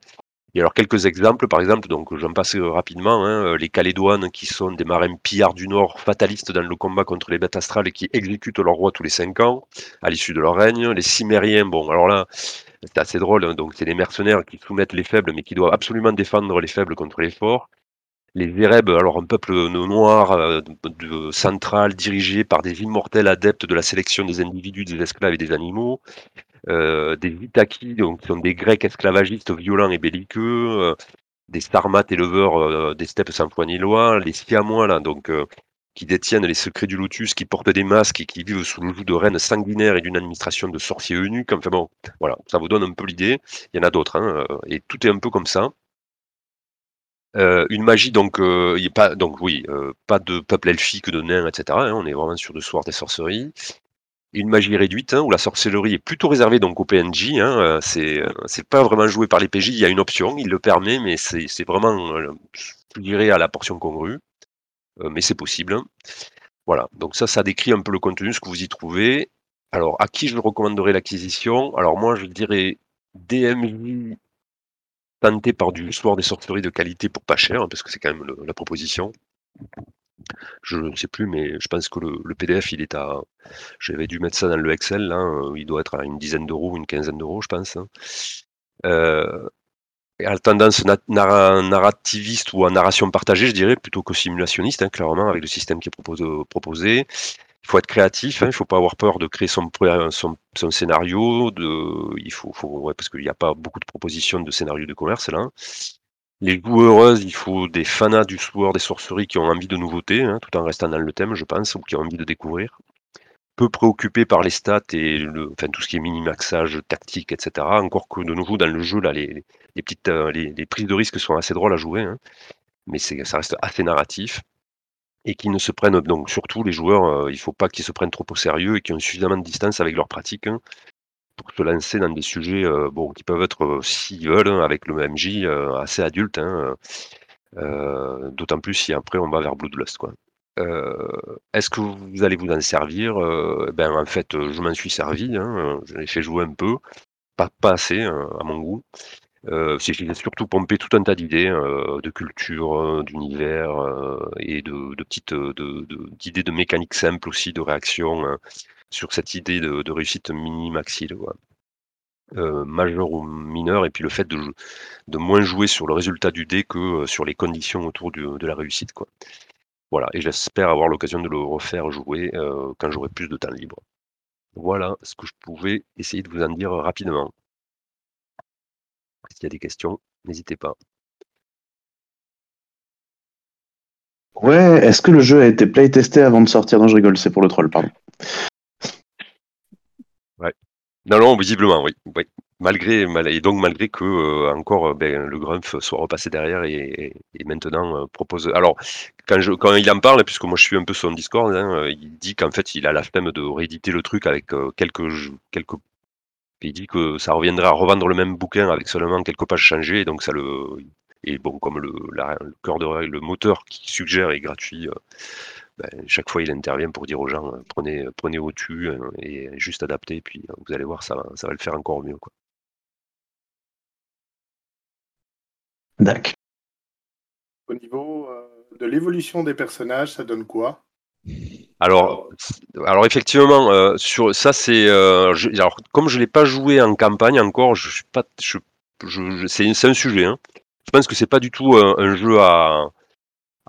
Et alors quelques exemples, par exemple, donc j'en passe euh, rapidement, hein, euh, les Calédoines qui sont des marins pillards du Nord, fatalistes dans le combat contre les bêtes astrales et qui exécutent leur roi tous les cinq ans, à l'issue de leur règne. Les Cimériens, bon alors là, c'est assez drôle, hein, donc c'est des mercenaires qui soumettent les faibles mais qui doivent absolument défendre les faibles contre les forts les Zéreb, alors un peuple noir euh, central dirigé par des immortels adeptes de la sélection des individus, des esclaves et des animaux, euh, des Itaki, donc qui sont des Grecs esclavagistes violents et belliqueux, euh, des Sarmates éleveurs euh, des steppes sans foi ni loi, les Siamois là, donc euh, qui détiennent les secrets du lotus, qui portent des masques et qui vivent sous le joug de reines sanguinaires et d'une administration de sorciers eunuques. Enfin bon, voilà, ça vous donne un peu l'idée. Il y en a d'autres, hein, euh, et tout est un peu comme ça. Euh, une magie, donc, euh, pas, donc oui, euh, pas de peuple elfique, de nains, etc. hein, on est vraiment sur de soir des sorceries. Une magie réduite, hein, où la sorcellerie est plutôt réservée donc au PNJ. Hein, euh, c'est, euh, c'est pas vraiment joué par les PJ. Il y a une option, il le permet, mais c'est, vraiment, euh, je dirais, à la portion congrue. Mais c'est possible. Voilà. Donc ça, ça décrit un peu le contenu, ce que vous y trouvez. Alors, à qui je recommanderais l'acquisition? Alors moi, je dirais DMJ tenté par du soir des sorceries de qualité pour pas cher, hein, parce que c'est quand même la proposition. Je ne sais plus, mais je pense que le, PDF, il est à. J'avais dû mettre ça dans le Excel, euh, il doit être à une dizaine d'euros, une quinzaine d'euros, je pense. hein. Euh, à la tendance na- narra- narrativiste ou à narration partagée, je dirais, plutôt que simulationniste, hein, clairement, avec le système qui est proposé. Il faut être créatif, hein, il ne faut pas avoir peur de créer son, scénario. Il faut, parce qu'il n'y a pas beaucoup de propositions de scénario de commerce là. Les joueuses, il faut des fanats du soir, des sorceries qui ont envie de nouveautés, hein, tout en restant dans le thème, je pense, ou qui ont envie de découvrir. Peu préoccupés par les stats et tout ce qui est mini-maxage, tactique, etc. Encore que de nouveau, dans le jeu, là, les, les euh, prises de risque sont assez drôles à jouer, hein, mais ça reste assez narratif et qui ne se prennent donc surtout les joueurs, euh, il faut pas qu'ils se prennent trop au sérieux et qui ont suffisamment de distance avec leur pratique hein, pour se lancer dans des sujets euh, bon, qui peuvent être, euh, s'ils veulent, hein, avec le MJ, euh, assez adultes, hein, d'autant plus si après on va vers Bloodlust. Est-ce que vous allez vous en servir Euh, Ben en fait, je m'en suis servi, hein, je fait jouer un peu, pas, pas assez euh, à mon goût. Euh, j'ai surtout pompé tout un tas d'idées, de culture, d'univers et de, de petites euh, de, de- d'idées de mécanique simple aussi, de réaction sur cette idée de, réussite mini-maxi. Euh, majeur ou mineur, et puis le fait de, moins jouer sur le résultat du dé que euh, sur les conditions autour de la réussite. Voilà, et j'espère avoir l'occasion de le refaire jouer euh, quand j'aurai plus de temps libre. Voilà ce que je pouvais essayer de vous en dire rapidement. S'il y a des questions, n'hésitez pas. Ouais, est-ce que le jeu a été playtesté avant de sortir? Non, je rigole, c'est pour le troll, pardon. Non, non, visiblement, oui. Malgré, mal- et donc malgré que euh, encore euh, ben, le Grumpf soit repassé derrière et, maintenant euh, propose. Alors, quand, je, quand il en parle, puisque moi je suis un peu son Discord, hein, il dit qu'en fait il a la flemme de rééditer le truc avec quelques, quelques. Il dit que ça reviendrait à revendre le même bouquin avec seulement quelques pages changées, donc ça le. Et bon, comme le, cœur de le moteur qui suggère est gratuit, ben, chaque fois il intervient pour dire aux gens prenez, prenez au tu et juste adapter, puis vous allez voir, ça va, ça va le faire encore mieux. Quoi. D'accord. Au niveau de l'évolution des personnages, ça donne quoi? Alors, alors effectivement, sur ça c'est, alors comme je l'ai pas joué en campagne encore, je suis pas, je, je, c'est un sujet. Hein. Je pense que c'est pas du tout un, jeu à,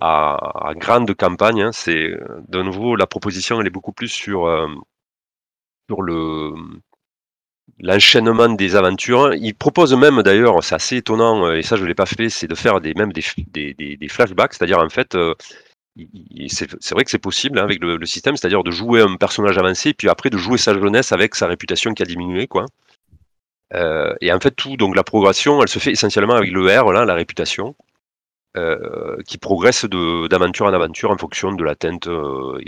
à, grande campagne. Hein. C'est de nouveau la proposition, elle est beaucoup plus sur le l'enchaînement des aventures. Il propose même d'ailleurs, c'est assez étonnant et ça je l'ai pas fait, c'est de faire des même des, flashbacks, c'est-à-dire en fait c'est vrai que c'est possible hein, avec le, système, c'est-à-dire de jouer un personnage avancé, puis après de jouer sa jeunesse avec sa réputation qui a diminué, quoi. Euh, et en fait, tout, donc la progression, elle se fait essentiellement avec le R, la réputation, euh, qui progresse d'aventure en aventure en fonction de l'atteinte euh,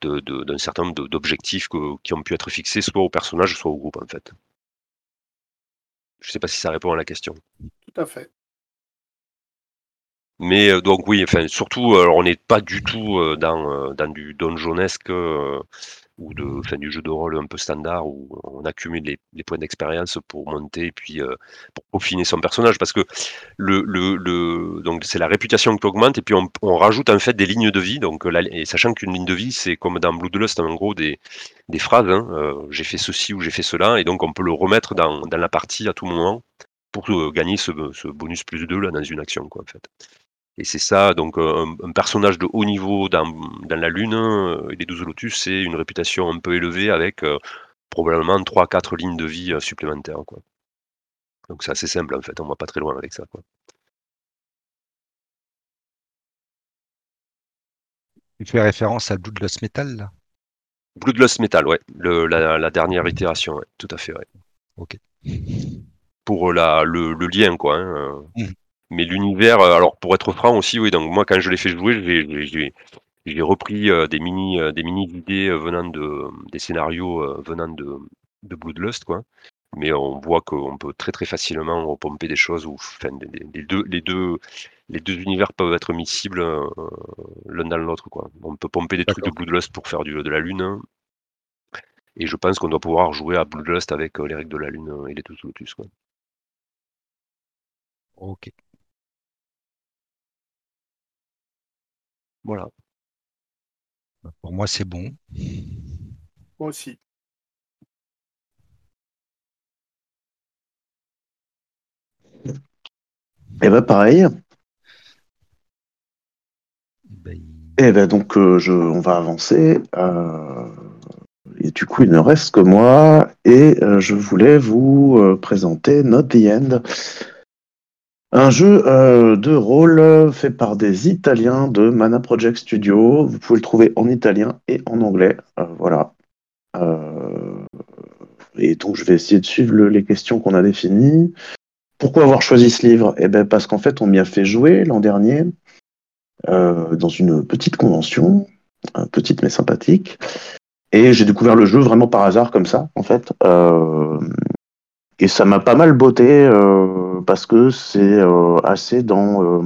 d'un certain nombre d'objectifs qui ont pu être fixés soit au personnage, soit au groupe, en fait. Je ne sais pas si ça répond à la question. Tout à fait. Mais euh, donc oui, enfin surtout, on n'est pas du tout dans, dans du donjonesque ou de, du jeu de rôle un peu standard où on accumule les, points d'expérience pour monter et puis pour peaufiner son personnage parce que le, le, donc c'est la réputation qui augmente et puis on, rajoute en fait des lignes de vie donc et sachant qu'une ligne de vie c'est comme dans Bloodlust en gros des, des phrases hein, j'ai fait ceci ou j'ai fait cela et donc on peut le remettre dans, la partie à tout moment pour gagner ce, ce bonus plus 2 là dans une action quoi en fait. Et c'est ça, donc un, personnage de haut niveau dans, dans la Lune euh, et les 12 Lotus, c'est une réputation un peu élevée avec euh, probablement 3-4 lignes de vie euh, supplémentaires. Quoi. Donc c'est assez simple en fait, on va pas très loin avec ça. Quoi. Tu fais référence à Bloodlust Metal là? Bloodlust Metal, ouais, le, la, dernière itération, ouais, tout à fait, ouais. Ok. Pour la, le, le lien, quoi. Hein, mmh mais l'univers, euh, alors pour être franc aussi, oui, donc moi quand je l'ai fait jouer, j'ai repris euh, des mini euh, des mini idées venant de des scénarios venant de, de Bloodlust quoi. Mais on voit qu'on peut très très facilement repomper des choses ou enfin, les, deux les deux les deux univers peuvent être miscibles l'un dans l'autre quoi. On peut pomper des trucs de Bloodlust pour faire du, de la lune. Et je pense qu'on doit pouvoir jouer à Bloodlust avec les règles de la lune et les deux Lotus quoi. Ok. Voilà. Pour moi, c'est bon. Moi aussi. Et eh ben pareil. Ben, Et eh ben donc euh, je, on va avancer. Euh, et du coup, il ne reste que moi. Et euh, je voulais vous présenter Not the End, un jeu euh, de rôle fait par des Italiens de Mana Project Studio. Vous pouvez le trouver en italien et en anglais. Euh, voilà. Euh, et donc, je vais essayer de suivre les questions qu'on a définies. Pourquoi avoir choisi ce livre? Eh bien, parce qu'en fait, on m'y a fait jouer l'an dernier dans une petite convention, petite mais sympathique. Et j'ai découvert le jeu vraiment par hasard, comme ça, en fait. Et ça m'a pas mal botté parce que c'est euh, assez dans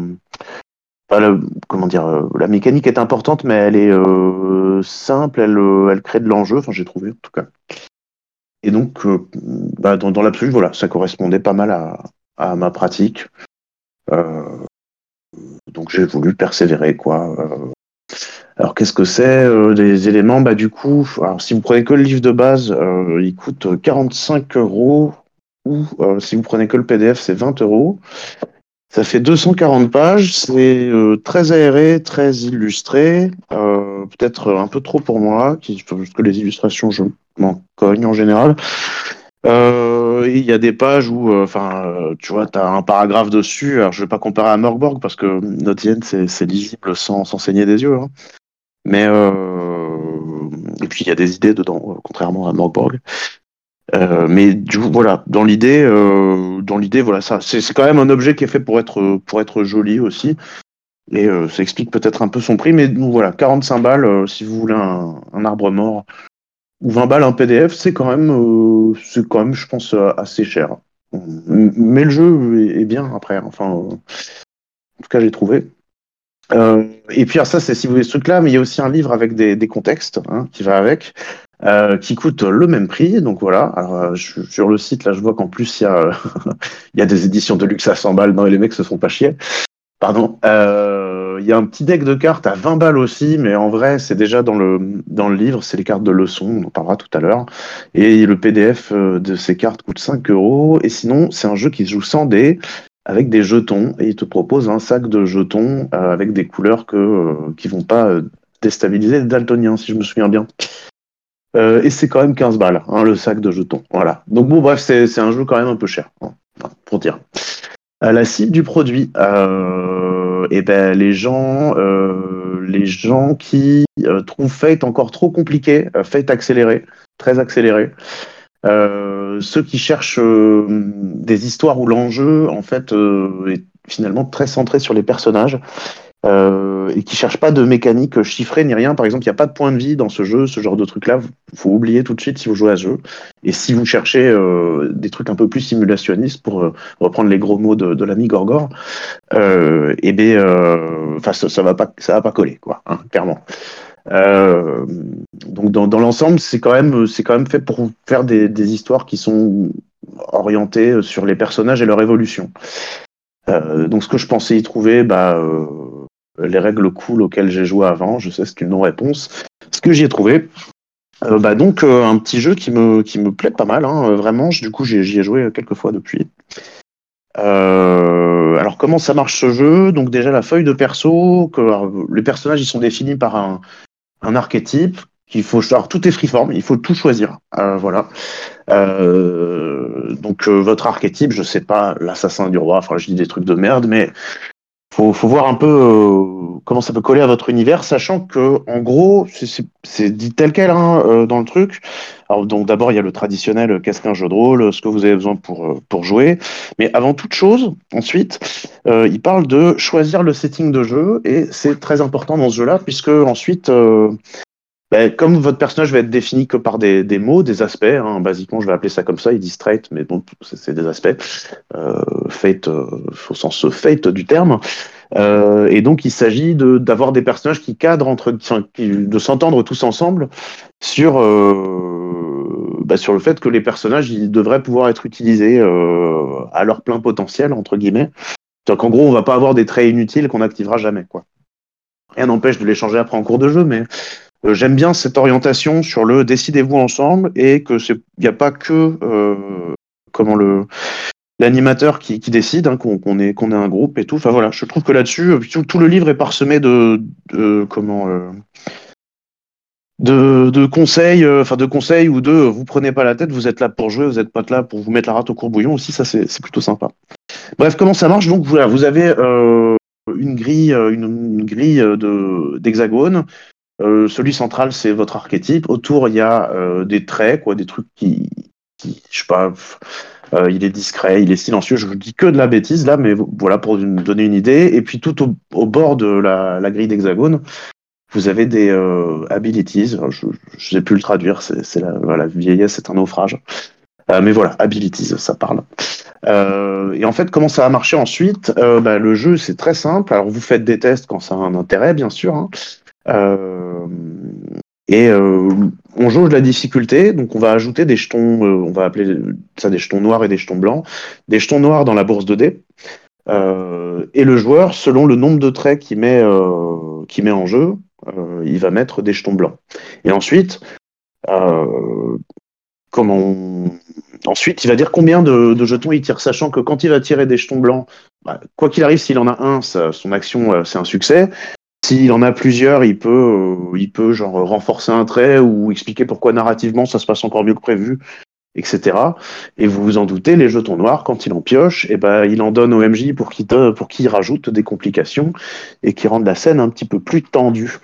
euh, comment dire, euh, la mécanique est importante, mais elle est simple, elle, elle crée de l'enjeu, enfin j'ai trouvé en tout cas. Et donc, bah, dans, l'absolu, voilà, ça correspondait pas mal à, ma pratique. donc j'ai voulu persévérer, quoi. alors qu'est-ce que c'est Des éléments, bah du coup, alors si vous prenez que le livre de base, il coûte 45 euros ou euh, si vous prenez que le PDF, c'est 20 euros. Ça fait 240 pages, c'est euh, très aéré, très illustré, euh, peut-être un peu trop pour moi, parce que les illustrations, je m'en cogne en général. Il y a des pages où, enfin, tu vois, tu as un paragraphe dessus. Alors, je vais pas comparer à Morgborg parce que Notienne, c'est lisible sans, sans, saigner des yeux. Hein. Mais et puis il y a des idées dedans, contrairement à Morgborg. Euh, mais voilà, dans l'idée, euh, dans l'idée, voilà, ça, c'est quand même un objet qui est fait pour être pour être joli aussi, et euh, ça explique peut-être un peu son prix. Mais voilà, 45 balles si vous voulez un, arbre mort ou 20 balles un PDF, c'est quand même, c'est quand même, je pense, assez cher. Mais le jeu est, bien après. Enfin, en tout cas, j'ai trouvé. Et puis ça, c'est si vous voulez ce truc-là, mais il y a aussi un livre avec des, des contextes hein, qui va avec, euh, qui coûte le même prix. Donc voilà. Alors, euh, je- sur le site, là, je vois qu'en plus il y a, il y a des éditions de luxe à 100 balles. Non, et les mecs se font pas chier. Pardon. Euh, Il y a un petit deck de cartes à 20 balles aussi, mais en vrai, c'est déjà dans le dans le livre. C'est les cartes de leçon. On en parlera tout à l'heure. Et le PDF euh, de ces cartes coûte 5 euros. Et sinon, c'est un jeu qui se joue sans dés avec des jetons et il te propose un sac de jetons euh, avec des couleurs que, euh, qui vont pas euh, déstabiliser les daltoniens, si je me souviens bien. Euh, et c'est quand même 15 balles, hein, le sac de jetons. Voilà. Donc bon, bref, c'est un jeu quand même un peu cher, pour dire. La cible du produit, euh, et ben les gens, euh, les gens qui euh, trouvent Fate encore trop compliqué, Fate accéléré, très accéléré. Ceux qui cherchent des histoires où l'enjeu, en fait, est finalement très centré sur les personnages euh, et qui cherchent pas de mécanique chiffrée ni rien. Par exemple, il n'y a pas de point de vie dans ce jeu, ce genre de truc-là. Faut oublier tout de suite si vous jouez à ce jeu. Et si vous cherchez euh, des trucs un peu plus simulationnistes, pour euh, reprendre les gros mots de, de l'ami Gorgor, euh, eh bien, euh, enfin, ça, ça va pas, ça va pas coller, quoi, hein, clairement. Euh, donc dans, dans l'ensemble, c'est quand même c'est quand même fait pour faire des, des histoires qui sont orientées sur les personnages et leur évolution. Donc ce que je pensais y trouver, bah, les règles cool auxquelles j'ai joué avant, je sais c'est une non-réponse. Ce que j'y ai trouvé, euh, bah donc euh, un petit jeu qui me qui me plaît pas mal, hein, vraiment. Du coup j'y ai joué quelques fois depuis. Euh, alors comment ça marche ce jeu? Donc déjà la feuille de perso, que les personnages ils sont définis par un, un archétype qu'il faut alors tout est freeform, il faut tout choisir. Euh, voilà. Euh, donc euh, votre archétype, je sais pas, l'assassin du roi. Enfin je dis des trucs de merde, mais faut, faut voir un peu euh, comment ça peut coller à votre univers, sachant que en gros, c'est- dit tel quel hein, euh, dans le truc. Alors donc d'abord il y a le traditionnel qu'est-ce qu'un jeu de rôle, euh, ce que vous avez besoin pour euh, pour jouer, mais avant toute chose, ensuite, euh, il parle de choisir le setting de jeu et c'est très important dans ce jeu-là puisque ensuite euh, ben, comme votre personnage va être défini que par des, des mots, des aspects, hein, basiquement je vais appeler ça comme ça, il dit straight, mais bon, c'est des aspects, euh, fate, euh, au sens fate du terme, euh, et donc il s'agit de- d'avoir des personnages qui cadrent entre, qui- de s'entendre tous ensemble sur, euh, bah, sur le fait que les personnages ils devraient pouvoir être utilisés euh, à leur plein potentiel entre guillemets. C'est-à-dire qu'en gros on va pas avoir des traits inutiles qu'on n'activera jamais quoi. Rien n'empêche de les changer après en cours de jeu, mais euh, j'aime bien cette orientation sur le décidez-vous ensemble et que c'est n'y a pas que euh, comment le l'animateur qui, qui décide hein, qu'on qu'on est un groupe et tout. Enfin voilà, je trouve que là-dessus euh, tout, le livre est parsemé de, comment euh, de, de conseils, euh, enfin de conseils ou de euh, vous prenez pas la tête, vous êtes là pour jouer, vous n'êtes pas là pour vous mettre la rate au courbouillon aussi, ça c'est plutôt sympa. Bref, comment ça marche? Donc voilà, vous avez euh, une grille, euh, une, une grille euh, de d'hexagones. Euh, celui central, c'est votre archétype. Autour, il y a euh, des traits, quoi, des trucs qui, qui je sais pas, euh, il est discret, il est silencieux. Je vous dis que de la bêtise là, mais voilà pour vous donner une idée. Et puis tout au, bord de la, grille d'hexagone, vous avez des abilities. Je je sais plus le traduire. C'est la, vieillesse, c'est un naufrage. Mais voilà, abilities, ça parle. Et en fait, comment ça a marché ensuite? Bah, Le jeu, c'est très simple. Alors, vous faites des tests quand ça a un intérêt, bien sûr. hein. Euh, et euh, on jauge la difficulté, donc on va ajouter des jetons, euh, on va appeler ça des jetons noirs et des jetons blancs, des jetons noirs dans la bourse de dés. Et le joueur, selon le nombre de traits qu'il met, met en jeu, il va mettre des jetons blancs. Et ensuite, comment ensuite, il va dire combien de, jetons il tire, sachant que quand il va tirer des jetons blancs, bah, quoi qu'il arrive, s'il en a un, son action, c'est un succès. S'il en a plusieurs, il peut, euh, il peut genre renforcer un trait ou expliquer pourquoi narrativement ça se passe encore mieux que prévu, etc. Et vous vous en doutez, les jetons noirs, quand il en pioche, et ben il en donne au MJ pour qu'il rajoute des complications et qui rendent la scène un petit peu plus tendue.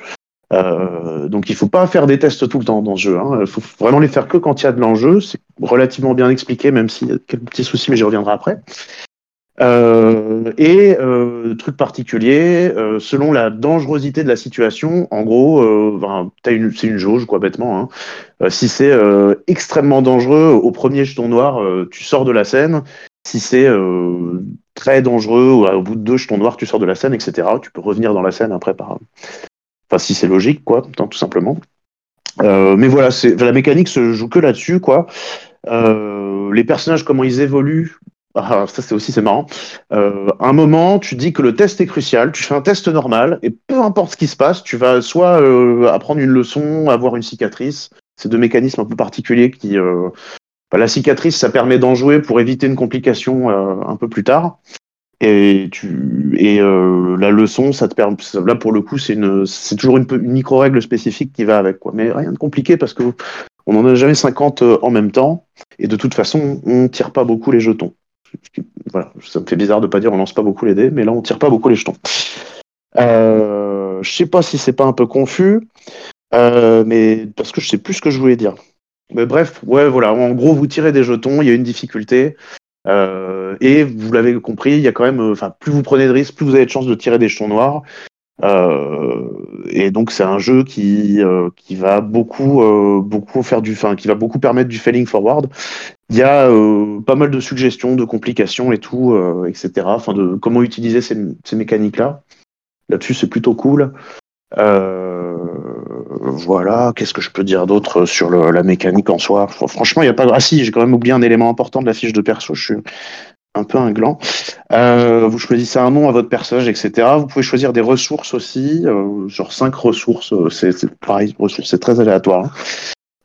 Euh, donc il faut pas faire des tests tout le temps dans ce jeu. Il faut vraiment les faire que quand il y a de l'enjeu. C'est relativement bien expliqué, même s'il y a quelques petits soucis, mais j'y reviendrai après. Euh, et euh, truc particulier, euh, selon la dangerosité de la situation, en gros, ben, c'est une jauge, quoi, bêtement. Hein. Si c'est extrêmement dangereux, au premier jeton noir, tu sors de la scène. Si c'est très dangereux, au bout de deux jetons noirs, tu sors de la scène, etc. Tu peux revenir dans la scène après par. Enfin, si c'est logique, quoi, tout simplement. Mais voilà, la mécanique se joue que là-dessus, quoi. Euh, les personnages, comment ils évoluent, ah, ça c'est aussi c'est marrant. Euh, un moment, tu dis que le test est crucial, tu fais un test normal et peu importe ce qui se passe, tu vas soit apprendre une leçon, avoir une cicatrice. C'est deux mécanismes un peu particuliers qui. Bah, la cicatrice, ça permet d'en jouer pour éviter une complication un peu plus tard. Et, euh, la leçon, ça te permet. Là, pour le coup, c'est toujours une, une micro-règle spécifique qui va avec. Quoi. Mais rien de compliqué parce que on n'en a jamais 50 euh, en même temps. Et de toute façon, on tire pas beaucoup les jetons. Voilà, ça me fait bizarre de pas dire on lance pas beaucoup les dés, mais là, on tire pas beaucoup les jetons. Euh, je sais pas si c'est pas un peu confus, euh, mais parce que je sais plus ce que je voulais dire. Mais bref, ouais, voilà. En gros, vous tirez des jetons, il y a une difficulté. Euh, et vous l'avez compris, il y a quand même, enfin, plus vous prenez de risques, plus vous avez de chances de tirer des jetons noirs. Euh, et donc c'est un jeu qui qui va beaucoup beaucoup faire du, enfin, qui va beaucoup permettre du failing forward. Il y a pas mal de suggestions, de complications et tout, etc. Enfin, comment utiliser ces, ces mécaniques là. Là-dessus, c'est plutôt cool. Euh, voilà, qu'est-ce que je peux dire d'autre sur la mécanique en soi? Franchement, il n'y a pas. Ah si, j'ai quand même oublié un élément important de la fiche de perso. Je suis un peu un gland. Euh, vous choisissez un nom à votre personnage, etc. Vous pouvez choisir des ressources aussi, euh, genre cinq ressources. C'est pareil, c'est très aléatoire.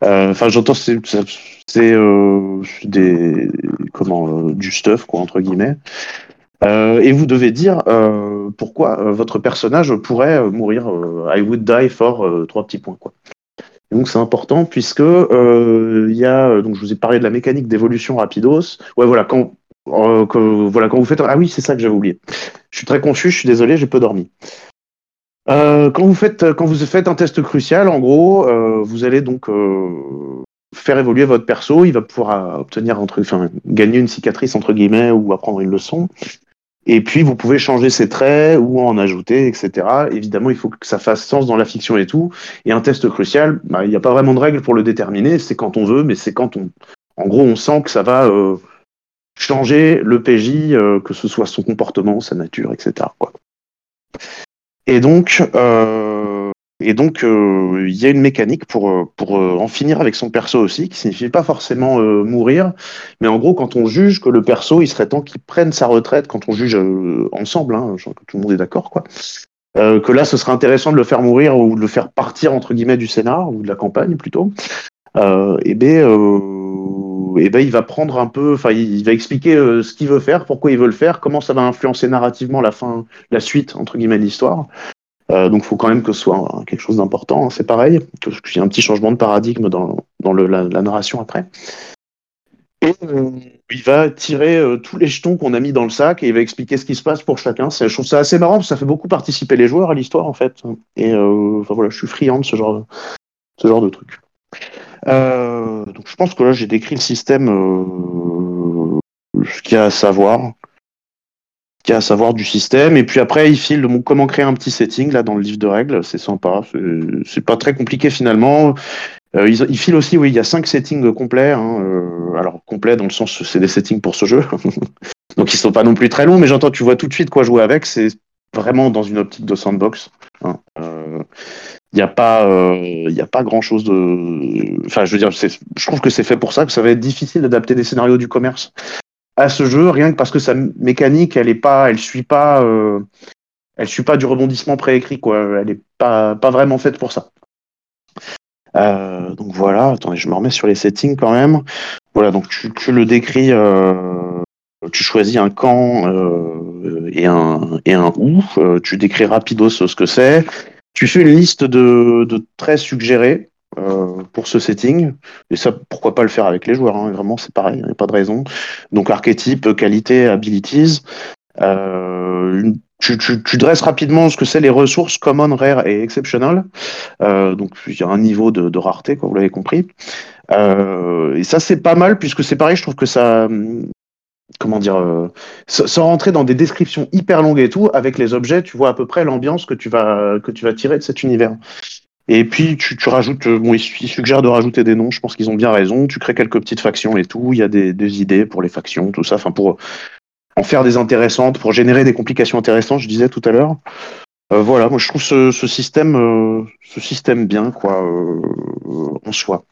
Hein. Enfin, j'entends c'est des comment du stuff quoi entre guillemets. Euh, et vous devez dire euh, pourquoi euh, votre personnage pourrait mourir. I would die for trois petits points. Quoi. donc c'est important puisque il y a donc je vous ai parlé de la mécanique d'évolution rapidos. Ouais voilà quand voilà quand vous faites ah oui c'est ça que j'avais oublié. Je suis très confus, je suis désolé, j'ai peu dormi. quand vous faites quand vous faites un test crucial, en gros, vous allez donc faire évoluer votre perso. Il va pouvoir obtenir entre, enfin, gagner une cicatrice entre guillemets ou apprendre une leçon. Et puis, vous pouvez changer ses traits ou en ajouter, etc. Évidemment, il faut que ça fasse sens dans la fiction et tout. Et un test crucial, bah, il n'y a pas vraiment de règle pour le déterminer. C'est quand on veut, mais c'est quand on, en gros, on sent que ça va euh, changer le PJ, euh, que ce soit son comportement, sa nature, etc. Quoi. Et donc, euh, et donc, euh, il y a une mécanique pour, pour en finir avec son perso aussi, qui signifie pas forcément mourir, mais en gros, quand on juge que le perso, il serait temps qu'il prenne sa retraite, quand on juge ensemble, hein, que tout le monde est d'accord, quoi, que là, ce serait intéressant de le faire mourir ou de le faire partir, entre guillemets, du scénar, ou de la campagne plutôt, et ben, ben, il va prendre un peu, enfin, il, va expliquer ce qu'il veut faire, pourquoi il veut le faire, comment ça va influencer narrativement la fin, la suite, entre guillemets, de l'histoire. Euh, donc, il faut quand même que ce soit quelque chose d'important. Hein, c'est pareil, qu'il y ait un petit changement de paradigme dans, la, narration après. Et euh, il va tirer euh, tous les jetons qu'on a mis dans le sac et il va expliquer ce qui se passe pour chacun. Je trouve ça assez marrant parce que ça fait beaucoup participer les joueurs à l'histoire en fait. Et voilà, je suis friand de ce genre de, ce genre de truc. Donc je pense que là j'ai décrit le système, ce qu'il y a à savoir à savoir du système. Et puis après, il file comment créer un petit setting là dans le livre de règles. C'est sympa. C'est pas très compliqué finalement. Euh, il, file aussi, oui, il y a cinq settings complets. Hein, euh, alors complets dans le sens c'est des settings pour ce jeu. Donc ils sont pas non plus très longs, mais j'entends, tu vois tout de suite quoi jouer avec. C'est vraiment dans une optique de sandbox. Hein. Euh, il n'y a pas a pas grand chose de enfin je veux dire je trouve que c'est fait pour ça que ça va être difficile d'adapter des scénarios du commerce à ce jeu, rien que parce que sa mécanique, elle est pas, elle suit pas, euh, suit pas du rebondissement préécrit. Elle est pas, pas vraiment faite pour ça. Euh, donc voilà, attendez, je me remets sur les settings quand même. Voilà, donc tu, tu le décris, euh, tu choisis un quand euh, et un et un où. Euh, tu décris rapidos ce que c'est. Tu fais une liste de, de traits suggérés euh, pour ce setting. Et ça, pourquoi pas le faire avec les joueurs hein. Vraiment, c'est pareil, il n'y a pas de raison. Donc, archétype, qualité, abilities. Euh, tu, tu, dresses rapidement ce que c'est les ressources common, rare et exceptional. Euh, donc, il y a un niveau de, de rareté, quoi, vous l'avez compris. et ça, c'est pas mal, puisque c'est pareil, je trouve que ça, comment dire, sans rentrer dans des descriptions hyper longues et tout, avec les objets, tu vois à peu près l'ambiance que tu vas que tu vas tirer de cet univers. Et puis tu, rajoutes, euh, bon, ils, suggèrent de rajouter des noms. Je pense qu'ils ont bien raison. Tu crées quelques petites factions et tout. Il y a des, idées pour les factions, tout ça. Enfin pour en faire des intéressantes, pour générer des complications intéressantes, je disais tout à l'heure. voilà, moi je trouve ce, ce système, ce système bien, quoi, en soi.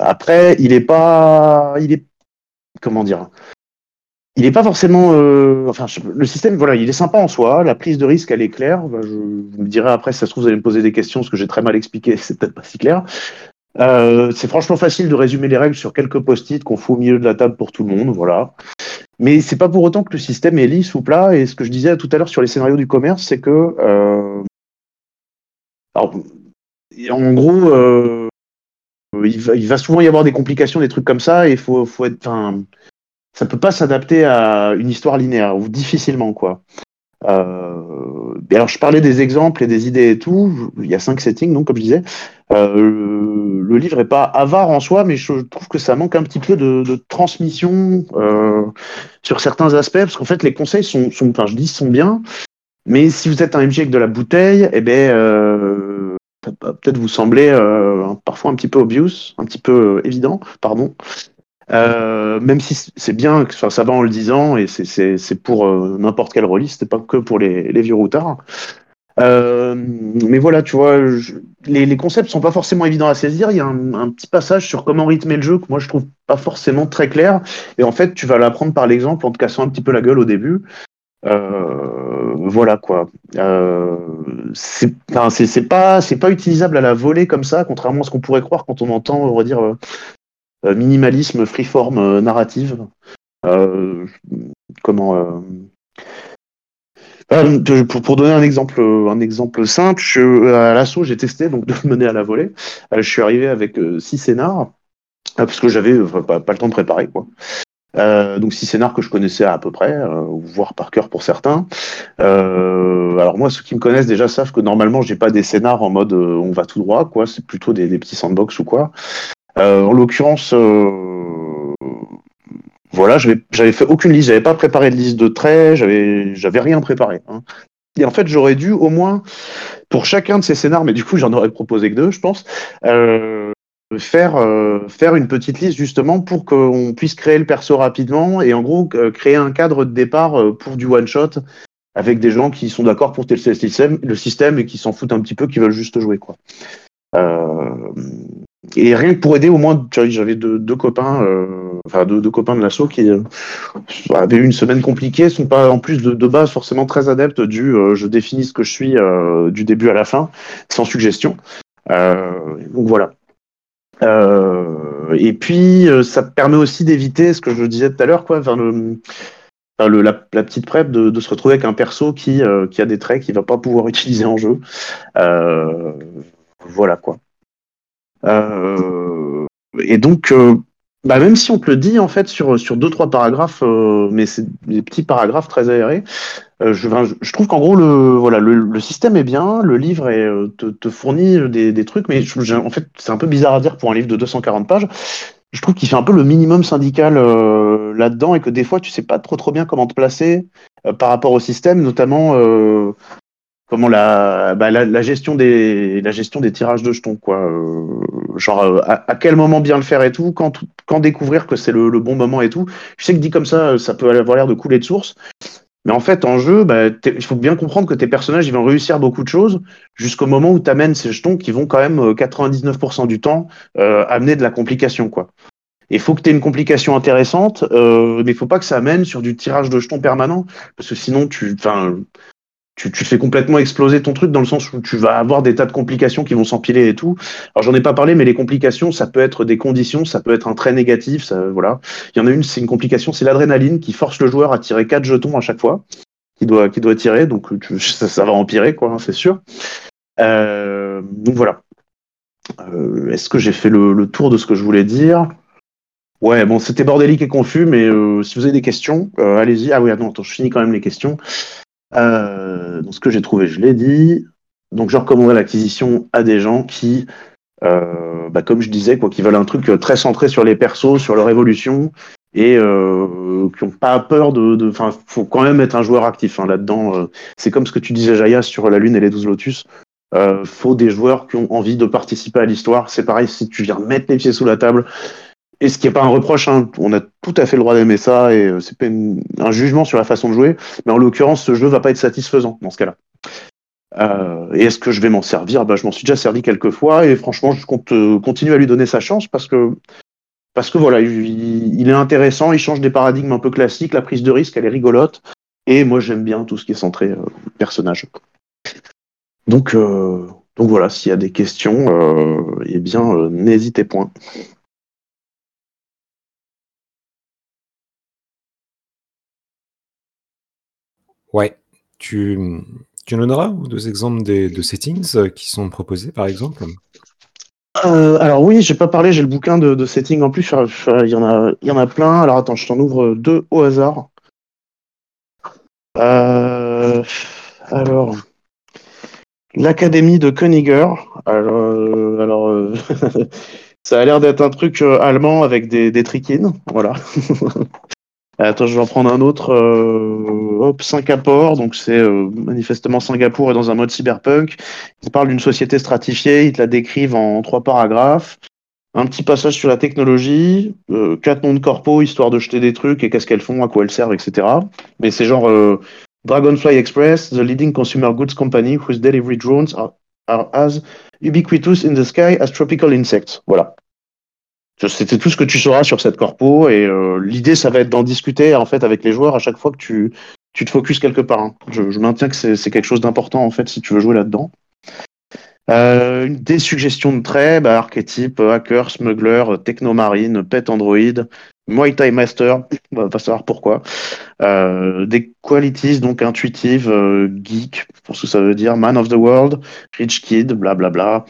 après, il est pas, il est, comment dire, il n'est pas forcément. Euh, enfin, le système, voilà, il est sympa en soi. La prise de risque, elle est claire. je, vous me direz après, si ça se trouve, vous allez me poser des questions, parce que j'ai très mal expliqué, c'est peut-être pas si clair. Euh, c'est franchement facile de résumer les règles sur quelques post-it qu'on fout au milieu de la table pour tout le monde, voilà. Mais c'est pas pour autant que le système est lisse ou plat. Et ce que je disais tout à l'heure sur les scénarios du commerce, c'est que, euh, alors, en gros, il, va, il, va, souvent y avoir des complications, des trucs comme ça, et faut, faut être, enfin, ça peut pas s'adapter à une histoire linéaire ou difficilement quoi. Euh, alors je parlais des exemples et des idées et tout. Il y a cinq settings donc comme je disais. Euh, le livre est pas avare en soi, mais je trouve que ça manque un petit peu de, transmission euh, sur certains aspects parce qu'en fait les conseils sont, enfin je dis sont bien, mais si vous êtes un MJ avec de la bouteille, eh ben euh, peut-être vous semblez euh, parfois un petit peu obvious, un petit peu évident, pardon. Euh, même si c'est bien, que ça va en le disant, et c'est pour euh, n'importe quel release, c'est pas que pour les, vieux routards. Euh, mais voilà, tu vois, les, les, concepts sont pas forcément évidents à saisir. Il y a un, un, petit passage sur comment rythmer le jeu que moi je trouve pas forcément très clair. Et en fait, tu vas l'apprendre par l'exemple en te cassant un petit peu la gueule au début. Euh, voilà quoi. Euh, c'est pas c'est pas utilisable à la volée comme ça, contrairement à ce qu'on pourrait croire quand on entend, on va dire, euh, minimalisme, freeform, euh, narrative. Euh, comment pour, donner un exemple, un exemple simple, à l'assaut, j'ai testé donc de mener à la volée. je suis arrivé avec six scénars parce que j'avais pas, pas, le temps de préparer quoi. Euh, donc six scénars que je connaissais à peu près, euh, voire par cœur pour certains. Euh, alors moi, ceux qui me connaissent déjà savent que normalement, j'ai pas des scénars en mode on va tout droit, quoi. C'est plutôt des, petits sandbox ou quoi. En l'occurrence, voilà, j'avais fait aucune liste, j'avais pas préparé de liste de traits, j'avais j'avais rien préparé. Hein. Et en fait, j'aurais dû au moins, pour chacun de ces scénars, mais du coup, j'en aurais proposé que deux, je pense, faire, euh, faire une petite liste justement pour qu'on puisse créer le perso rapidement et en gros, euh, créer un cadre de départ pour du one-shot avec des gens qui sont d'accord pour tester le système, le système et qui s'en foutent un petit peu, qui veulent juste jouer. Quoi. Euh, et rien que pour aider, au moins, j'avais deux, copains, euh, enfin deux, copains de l'assaut qui euh, avaient eu une semaine compliquée, sont pas en plus de, de base forcément très adeptes du euh, je définis ce que je suis euh, du début à la fin, sans suggestion. Euh, donc voilà. Et puis ça permet aussi d'éviter ce que je disais tout à l'heure, quoi, le, le, la, petite prep de, se retrouver avec un perso qui, qui a des traits qu'il va pas pouvoir utiliser en jeu. voilà quoi. Euh, et donc, euh, bah même si on te le dit en fait sur sur deux trois paragraphes, euh, mais c'est des petits paragraphes très aérés. Euh, je, trouve qu'en gros le voilà le, système est bien, le livre est, te, fournit des, trucs, mais en fait c'est un peu bizarre à dire pour un livre de 240 pages. Je trouve qu'il fait un peu le minimum syndical là-dedans et que des fois tu sais pas trop trop bien comment te placer par rapport au système, notamment comment la, bah, la, gestion des la gestion des tirages de jetons quoi. Euh, genre euh, à, quel moment bien le faire et tout quand quand découvrir que c'est le, le, bon moment et tout. Je sais que dit comme ça ça peut avoir l'air de couler de source mais en fait en jeu bah, il faut bien comprendre que tes personnages ils vont réussir beaucoup de choses jusqu'au moment où tu amènes ces jetons qui vont quand même 99% euh, du temps euh, amener de la complication quoi. Il faut que tu aies une complication intéressante, euh, mais il faut pas que ça amène sur du tirage de jetons permanent, parce que sinon, tu, tu, tu, fais complètement exploser ton truc dans le sens où tu vas avoir des tas de complications qui vont s'empiler et tout. Alors j'en ai pas parlé, mais les complications, ça peut être des conditions, ça peut être un trait négatif, voilà. Il y en a une, c'est une complication, c'est l'adrénaline qui force le joueur à tirer quatre jetons à chaque fois, qui doit, doit tirer, donc ça, va empirer, quoi, hein, c'est sûr. Euh, donc voilà. Euh, Est-ce que j'ai fait le, tour de ce que je voulais dire? Ouais, bon, c'était bordélique et confus, mais euh, si vous avez des questions, allez-y. Ah oui, attends, attends, je finis quand même les questions. Euh, donc ce que j'ai trouvé, je l'ai dit. Donc je recommanderais l'acquisition à des gens qui, euh, bah, comme je disais, quoi, qui veulent un truc très centré sur les persos, sur leur évolution, et euh, qui n'ont pas peur de. Enfin, faut quand même être un joueur actif hein, là-dedans. Euh, c'est comme ce que tu disais, Jaya, sur la Lune et les 12 Lotus. Euh, faut des joueurs qui ont envie de participer à l'histoire. C'est pareil si tu viens mettre les pieds sous la table et ce qui n'est pas un reproche, hein, on a tout à fait le droit d'aimer ça et euh, c'est pas un jugement sur la façon de jouer, mais en l'occurrence, ce jeu va pas être satisfaisant dans ce cas-là. Euh, et est-ce que je vais m'en servir? Bah, Je m'en suis déjà servi quelques fois et franchement, je compte euh, continuer à lui donner sa chance parce que, parce que voilà, il, est intéressant, il change des paradigmes un peu classiques, la prise de risque, elle est rigolote et moi j'aime bien tout ce qui est centré personnage. Donc, donc voilà, s'il y a des questions, eh bien, n'hésitez point. Ouais, tu, tu en auras deux exemples de settings euh, qui sont proposés, par exemple? Euh, alors oui, j'ai pas parlé, j'ai le bouquin de, settings en plus, il y, en a, il y en a plein. Alors attends, je t'en ouvre deux au hasard. Euh, alors, l'Académie de. Alors, alors ça a l'air d'être un truc allemand avec des, des trichines, voilà. Attends, je vais en prendre un autre. Euh, hop, Singapour. Donc, c'est euh, manifestement Singapour est dans un mode cyberpunk. Il parle d'une société stratifiée. Ils te la décrivent en trois paragraphes. Un petit passage sur la technologie. Euh, quatre noms de corpo, histoire de jeter des trucs et qu'est-ce qu'elles font, à quoi elles servent, etc. Mais c'est genre euh, Dragonfly Express, the leading consumer goods company whose delivery drones are as ubiquitous in the sky as tropical insects. Voilà. C'était tout ce que tu sauras sur cette corpo et euh, l'idée ça va être d'en discuter en fait avec les joueurs à chaque fois que tu, te focuses quelque part. Hein. Je, maintiens que c'est quelque chose d'important en fait si tu veux jouer là-dedans. Euh, des suggestions de traits, bah, archétype, hacker, smuggler, technomarine, pet android, Muay Thai Master, on va pas savoir pourquoi. Euh, des qualities donc intuitives, euh, geek, pour ce que ça veut dire, man of the world, rich kid, blablabla. Bla bla.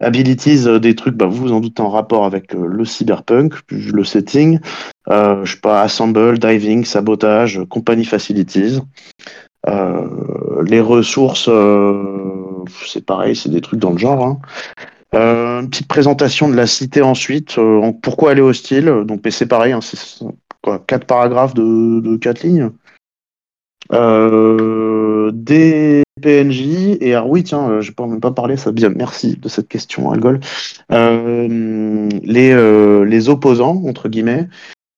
Abilities, euh, des trucs, bah, vous vous en doutez en rapport avec euh, le cyberpunk, le setting. Euh, je sais pas, assemble, diving, sabotage, company facilities. Euh, les ressources, c'est pareil, c'est des trucs dans le genre. Hein. Une petite présentation de la cité ensuite. pourquoi elle est hostile Donc, c'est pareil, hein, c'est quatre paragraphes de, de quatre lignes. Des PNJ et alors oui tiens euh, je peux même pas parler ça bien merci de cette question Algol euh, les euh, les opposants entre guillemets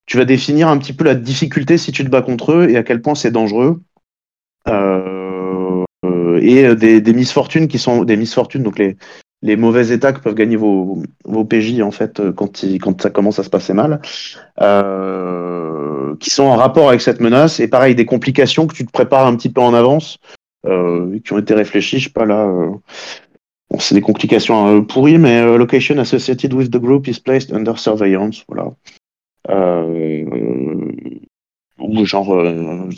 tu vas définir un petit peu la difficulté si tu te bats contre eux et à quel point c'est dangereux. Euh, et des, des misfortunes qui sont des misfortunes donc les les mauvais états que peuvent gagner vos, vos PJ en fait quand, ils, quand ça commence à se passer mal, euh, qui sont en rapport avec cette menace et pareil des complications que tu te prépares un petit peu en avance euh, qui ont été réfléchis. Je sais pas là. Euh, bon, c'est des complications euh, pourries, mais location associated with the group is placed under surveillance. Voilà. ou genre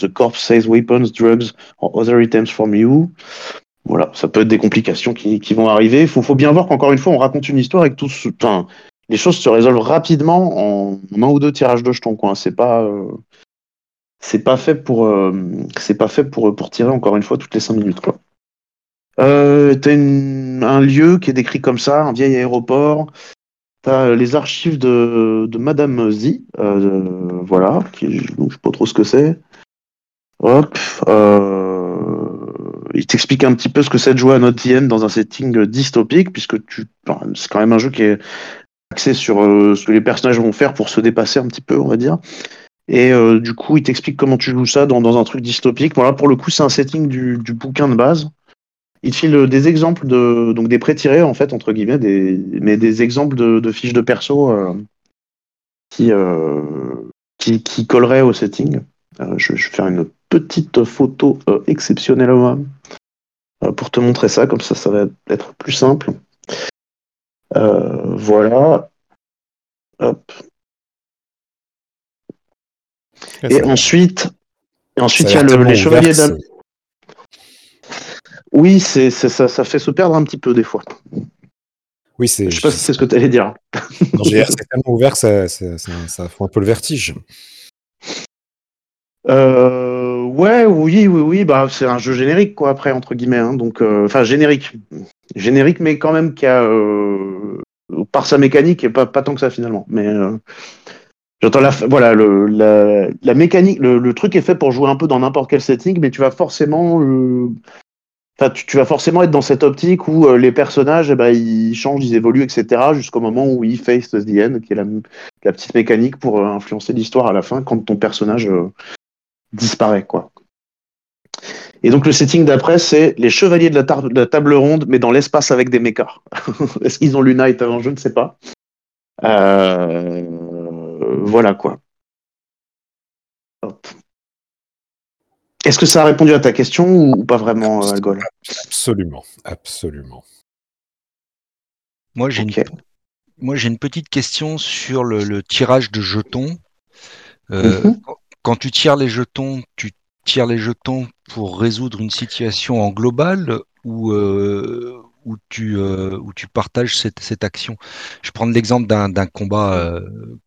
the corps says weapons, drugs or other items from you. Voilà, ça peut être des complications qui, vont arriver. Faut, faut, bien voir qu'encore une fois, on raconte une histoire que tout, enfin, les choses se résolvent rapidement en, un ou deux tirages de jetons. Quoi. C'est pas, euh, c'est pas fait pour euh, c'est pas fait pour pour tirer encore une fois toutes les cinq minutes quoi. Euh, t'as un lieu qui est décrit comme ça, un vieil aéroport. T'as les archives de, Madame Z, euh, voilà, qui, je sais pas trop ce que c'est. Hop, euh, il t'explique un petit peu ce que c'est de jouer à Not the dans un setting dystopique, puisque tu, c'est quand même un jeu qui est axé sur euh, ce que les personnages vont faire pour se dépasser un petit peu, on va dire. Et euh, du coup, il t'explique comment tu joues ça dans, un truc dystopique. Voilà, pour le coup, c'est un setting du, bouquin de base. Il te file des exemples de donc des pré-tirés en fait entre guillemets, mais des exemples de, fiches de perso euh, qui, euh, qui, colleraient au setting. Euh, je, vais faire une petite photo euh, exceptionnelle euh, pour te montrer ça, comme ça, ça va être plus simple. Voilà. Hop. Et ensuite, et ensuite il y a le, les chevaliers d'Al. Oui, c'est, ça, ça fait se perdre un petit peu des fois. Oui, c'est. Je sais pas si c'est ce que tu allais dire. Non, c'est tellement ouvert que ça, ça, ça, ça fait un peu le vertige. Euh, ouais, oui, oui, oui. Bah, c'est un jeu générique, quoi, après, entre guillemets. Hein, donc, euh, enfin, générique. Générique, mais quand même qui a. Euh, par sa mécanique, et pas, pas tant que ça, finalement. Mais. Euh, J'entends la, voilà, le, la, la mécanique, le, truc est fait pour jouer un peu dans n'importe quel setting, mais tu vas forcément, euh, tu, vas forcément être dans cette optique où les personnages, eh ben, ils changent, ils évoluent, etc. jusqu'au moment où ils face the end, qui est la, la petite mécanique pour influencer l'histoire à la fin quand ton personnage disparaît, quoi. Et donc le setting d'après, c'est les chevaliers de la, tar- de la table ronde, mais dans l'espace avec des mechas. Est-ce qu'ils ont l'Unite avant Je ne sais pas. Euh, Voilà quoi. Est-ce que ça a répondu à ta question ou, ou pas vraiment, euh, Algol? Absolument, absolument. Moi, j'ai une, moi, j'ai une petite question sur le, le tirage de jetons. Euh, Mhm. quand- Quand tu tires les jetons, tu tires les jetons pour résoudre une situation en global ou, euh, ou, tu, euh, ou tu partages cette, cette action? Je vais prendre l'exemple d'un combat euh,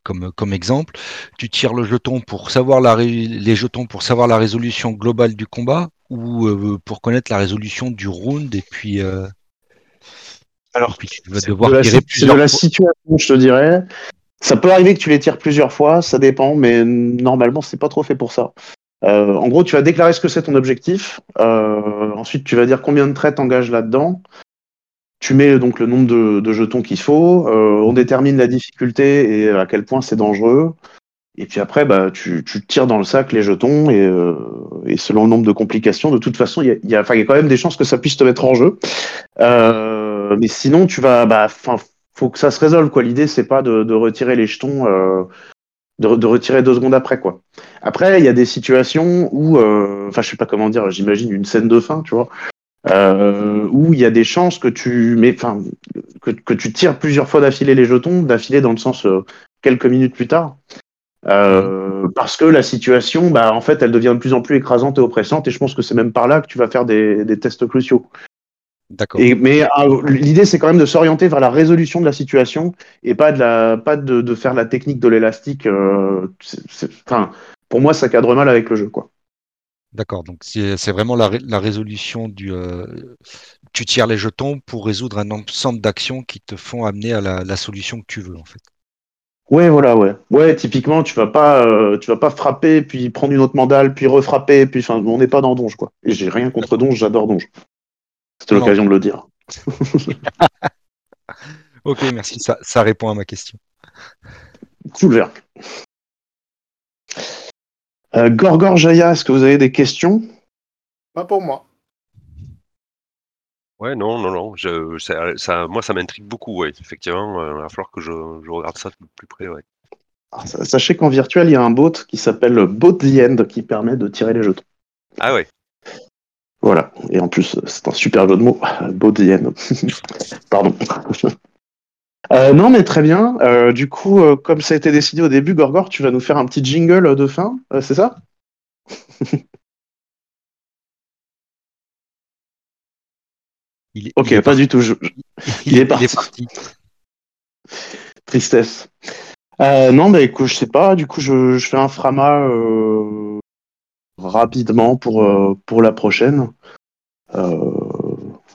comme, comme exemple. Tu tires le jeton pour savoir la, les jetons pour savoir la résolution globale du combat ou euh, pour connaître la résolution du round et puis, Alors, et puis tu vas devoir de la, tirer de la situation, je te dirais. Ça peut arriver que tu les tires plusieurs fois, ça dépend, mais normalement, c'est pas trop fait pour ça. Euh, en gros, tu vas déclarer ce que c'est ton objectif. Euh, ensuite, tu vas dire combien de traits t'engages là-dedans. Tu mets donc le nombre de, jetons qu'il faut. Euh, on détermine la difficulté et à quel point c'est dangereux. Et puis après, bah, tu, tires dans le sac les jetons et, selon le nombre de complications, de toute façon, il y a, quand même des chances que ça puisse te mettre en jeu. Mais sinon, tu vas, bah, faut que ça se résolve quoi. L'idée, c'est pas de, retirer les jetons, de, de retirer deux secondes après quoi. Après, il y a des situations où, euh, enfin, je sais pas comment dire, j'imagine une scène de fin, tu vois, euh, où il y a des chances que tu, mais enfin, que, que tu tires plusieurs fois d'affilée les jetons, d'affilée dans le sens euh, quelques minutes plus tard. Euh, parce que la situation, bah, en fait, elle devient de plus en plus écrasante et oppressante, et je pense que c'est même par là que tu vas faire des, des tests cruciaux. D'accord. Mais euh, l'idée, c'est quand même de s'orienter vers la résolution de la situation et pas de, la, pas de, de faire la technique de l'élastique. Enfin, pour moi, ça cadre mal avec le jeu, quoi. D'accord, donc c'est vraiment la, ré- la résolution du. euh, tu tires les jetons pour résoudre un ensemble d'actions qui te font amener à la, la solution que tu veux, en fait. Ouais, voilà, ouais. Ouais, typiquement, tu vas pas, euh, tu vas pas frapper, puis prendre une autre mandale, puis refrapper, puis enfin, on n'est pas dans Donge, quoi. Et j'ai rien contre Donge, j'adore Donge. C'était l'occasion de le dire. Ok, merci, ça, ça répond à ma question. Cool vert. Euh, Gorgor Jaya, est-ce que vous avez des questions? Pas pour moi. Ouais, non, non, non. Je, ça, ça- moi, ça m'intrigue beaucoup, ouais. Effectivement, euh, il va falloir que je, je regarde ça de plus près, ouais. Alors, Sachez qu'en virtuel, il y a un bot qui s'appelle Bot the End qui permet de tirer les jetons. Ah ouais. Voilà. Et en plus, c'est un super jeu de mots. Bot the End. Pardon. Euh, non, mais très bien. Euh, du coup, euh, comme ça a été décidé au début, Gorgor, tu vas nous faire un petit jingle de fin, c'est ça? Il, est- Ok, il est pas du tout. je- il est parti. parti. Tristesse. Non, bah écoute, je sais pas. Du coup, je, je fais un frama rapidement pour, pour la prochaine.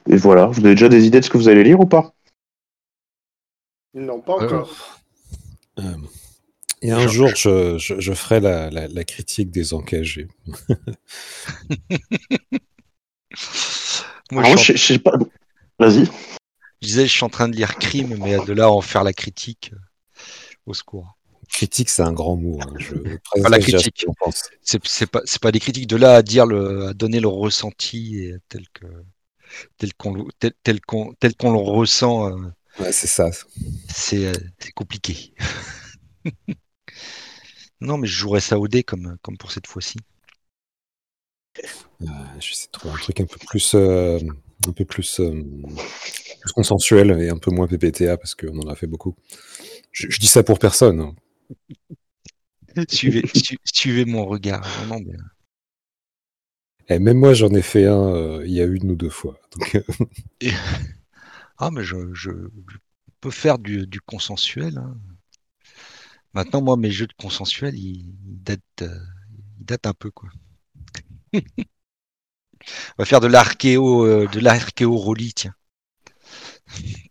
Et voilà. Vous avez déjà des idées de ce que vous allez lire ou pas? Ils n'ont pas Euh, encore. Euh, et un jour, je, je, je ferai la, la, la critique des engagés. Moi, Alors, je, en- sais pas. Vas-y. je disais, je suis en train de lire Crime, mais de là à en faire la critique, euh, au secours. Critique, c'est un grand mot. hein. Je Pas la ce critique. C'est c'est pas, c'est pas des critiques de là à dire le, à donner le ressenti et tel que, tel qu'on, le- tel, tel qu'on, tel qu'on le ressent. euh, Ouais, c'est ça. c'est euh, compliqué. non, mais je jouerai ça au dé comme, comme pour cette fois-ci. Euh, J'essaie de trouver un truc un peu plus, euh, un peu plus, euh, plus consensuel et un peu moins PPTA parce qu'on en a fait beaucoup. Je, je dis ça pour personne. hein. suivez, su- suivez mon regard. Mais, Et même moi, j'en ai fait un il y a une ou deux fois. Donc, ah, mais je, je, peux faire du, du consensuel. hein. Maintenant, moi, mes jeux de consensuel, ils, datent, euh, ils datent un peu, quoi. On va faire de l'archéo, euh, de l'archéo tiens.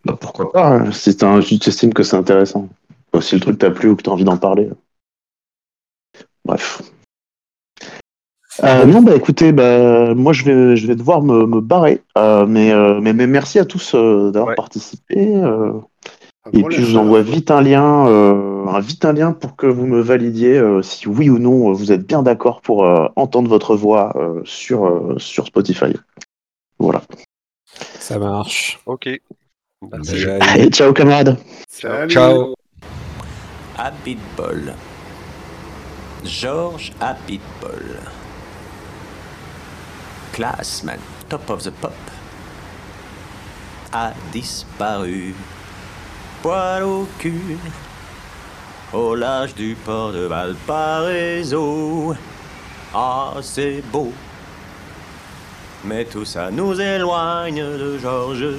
Bah, pourquoi pas hein, Si t'as un- tu estimes que c'est intéressant. Ou si le truc t'a plu ou que t'as envie d'en parler. Bref. Euh, non, bah écoutez, bah, moi je vais, je vais devoir me, me barrer. Euh, mais, euh, mais, mais merci à tous euh, d'avoir Ouais. participé. euh, et puis je vous envoie vite un lien, euh, un, vite un lien pour que vous me validiez euh, si oui ou non euh, vous êtes bien d'accord pour euh, entendre votre voix euh, sur, euh, sur Spotify. Voilà. Ça marche. Ok. Merci. Allez, ciao camarades. Salut. Ciao. à Pitbull. George à Classman, top of the pop, a disparu. Poil au cul, au large du port de Valparaiso. Ah, c'est beau, mais tout ça nous éloigne de Georges.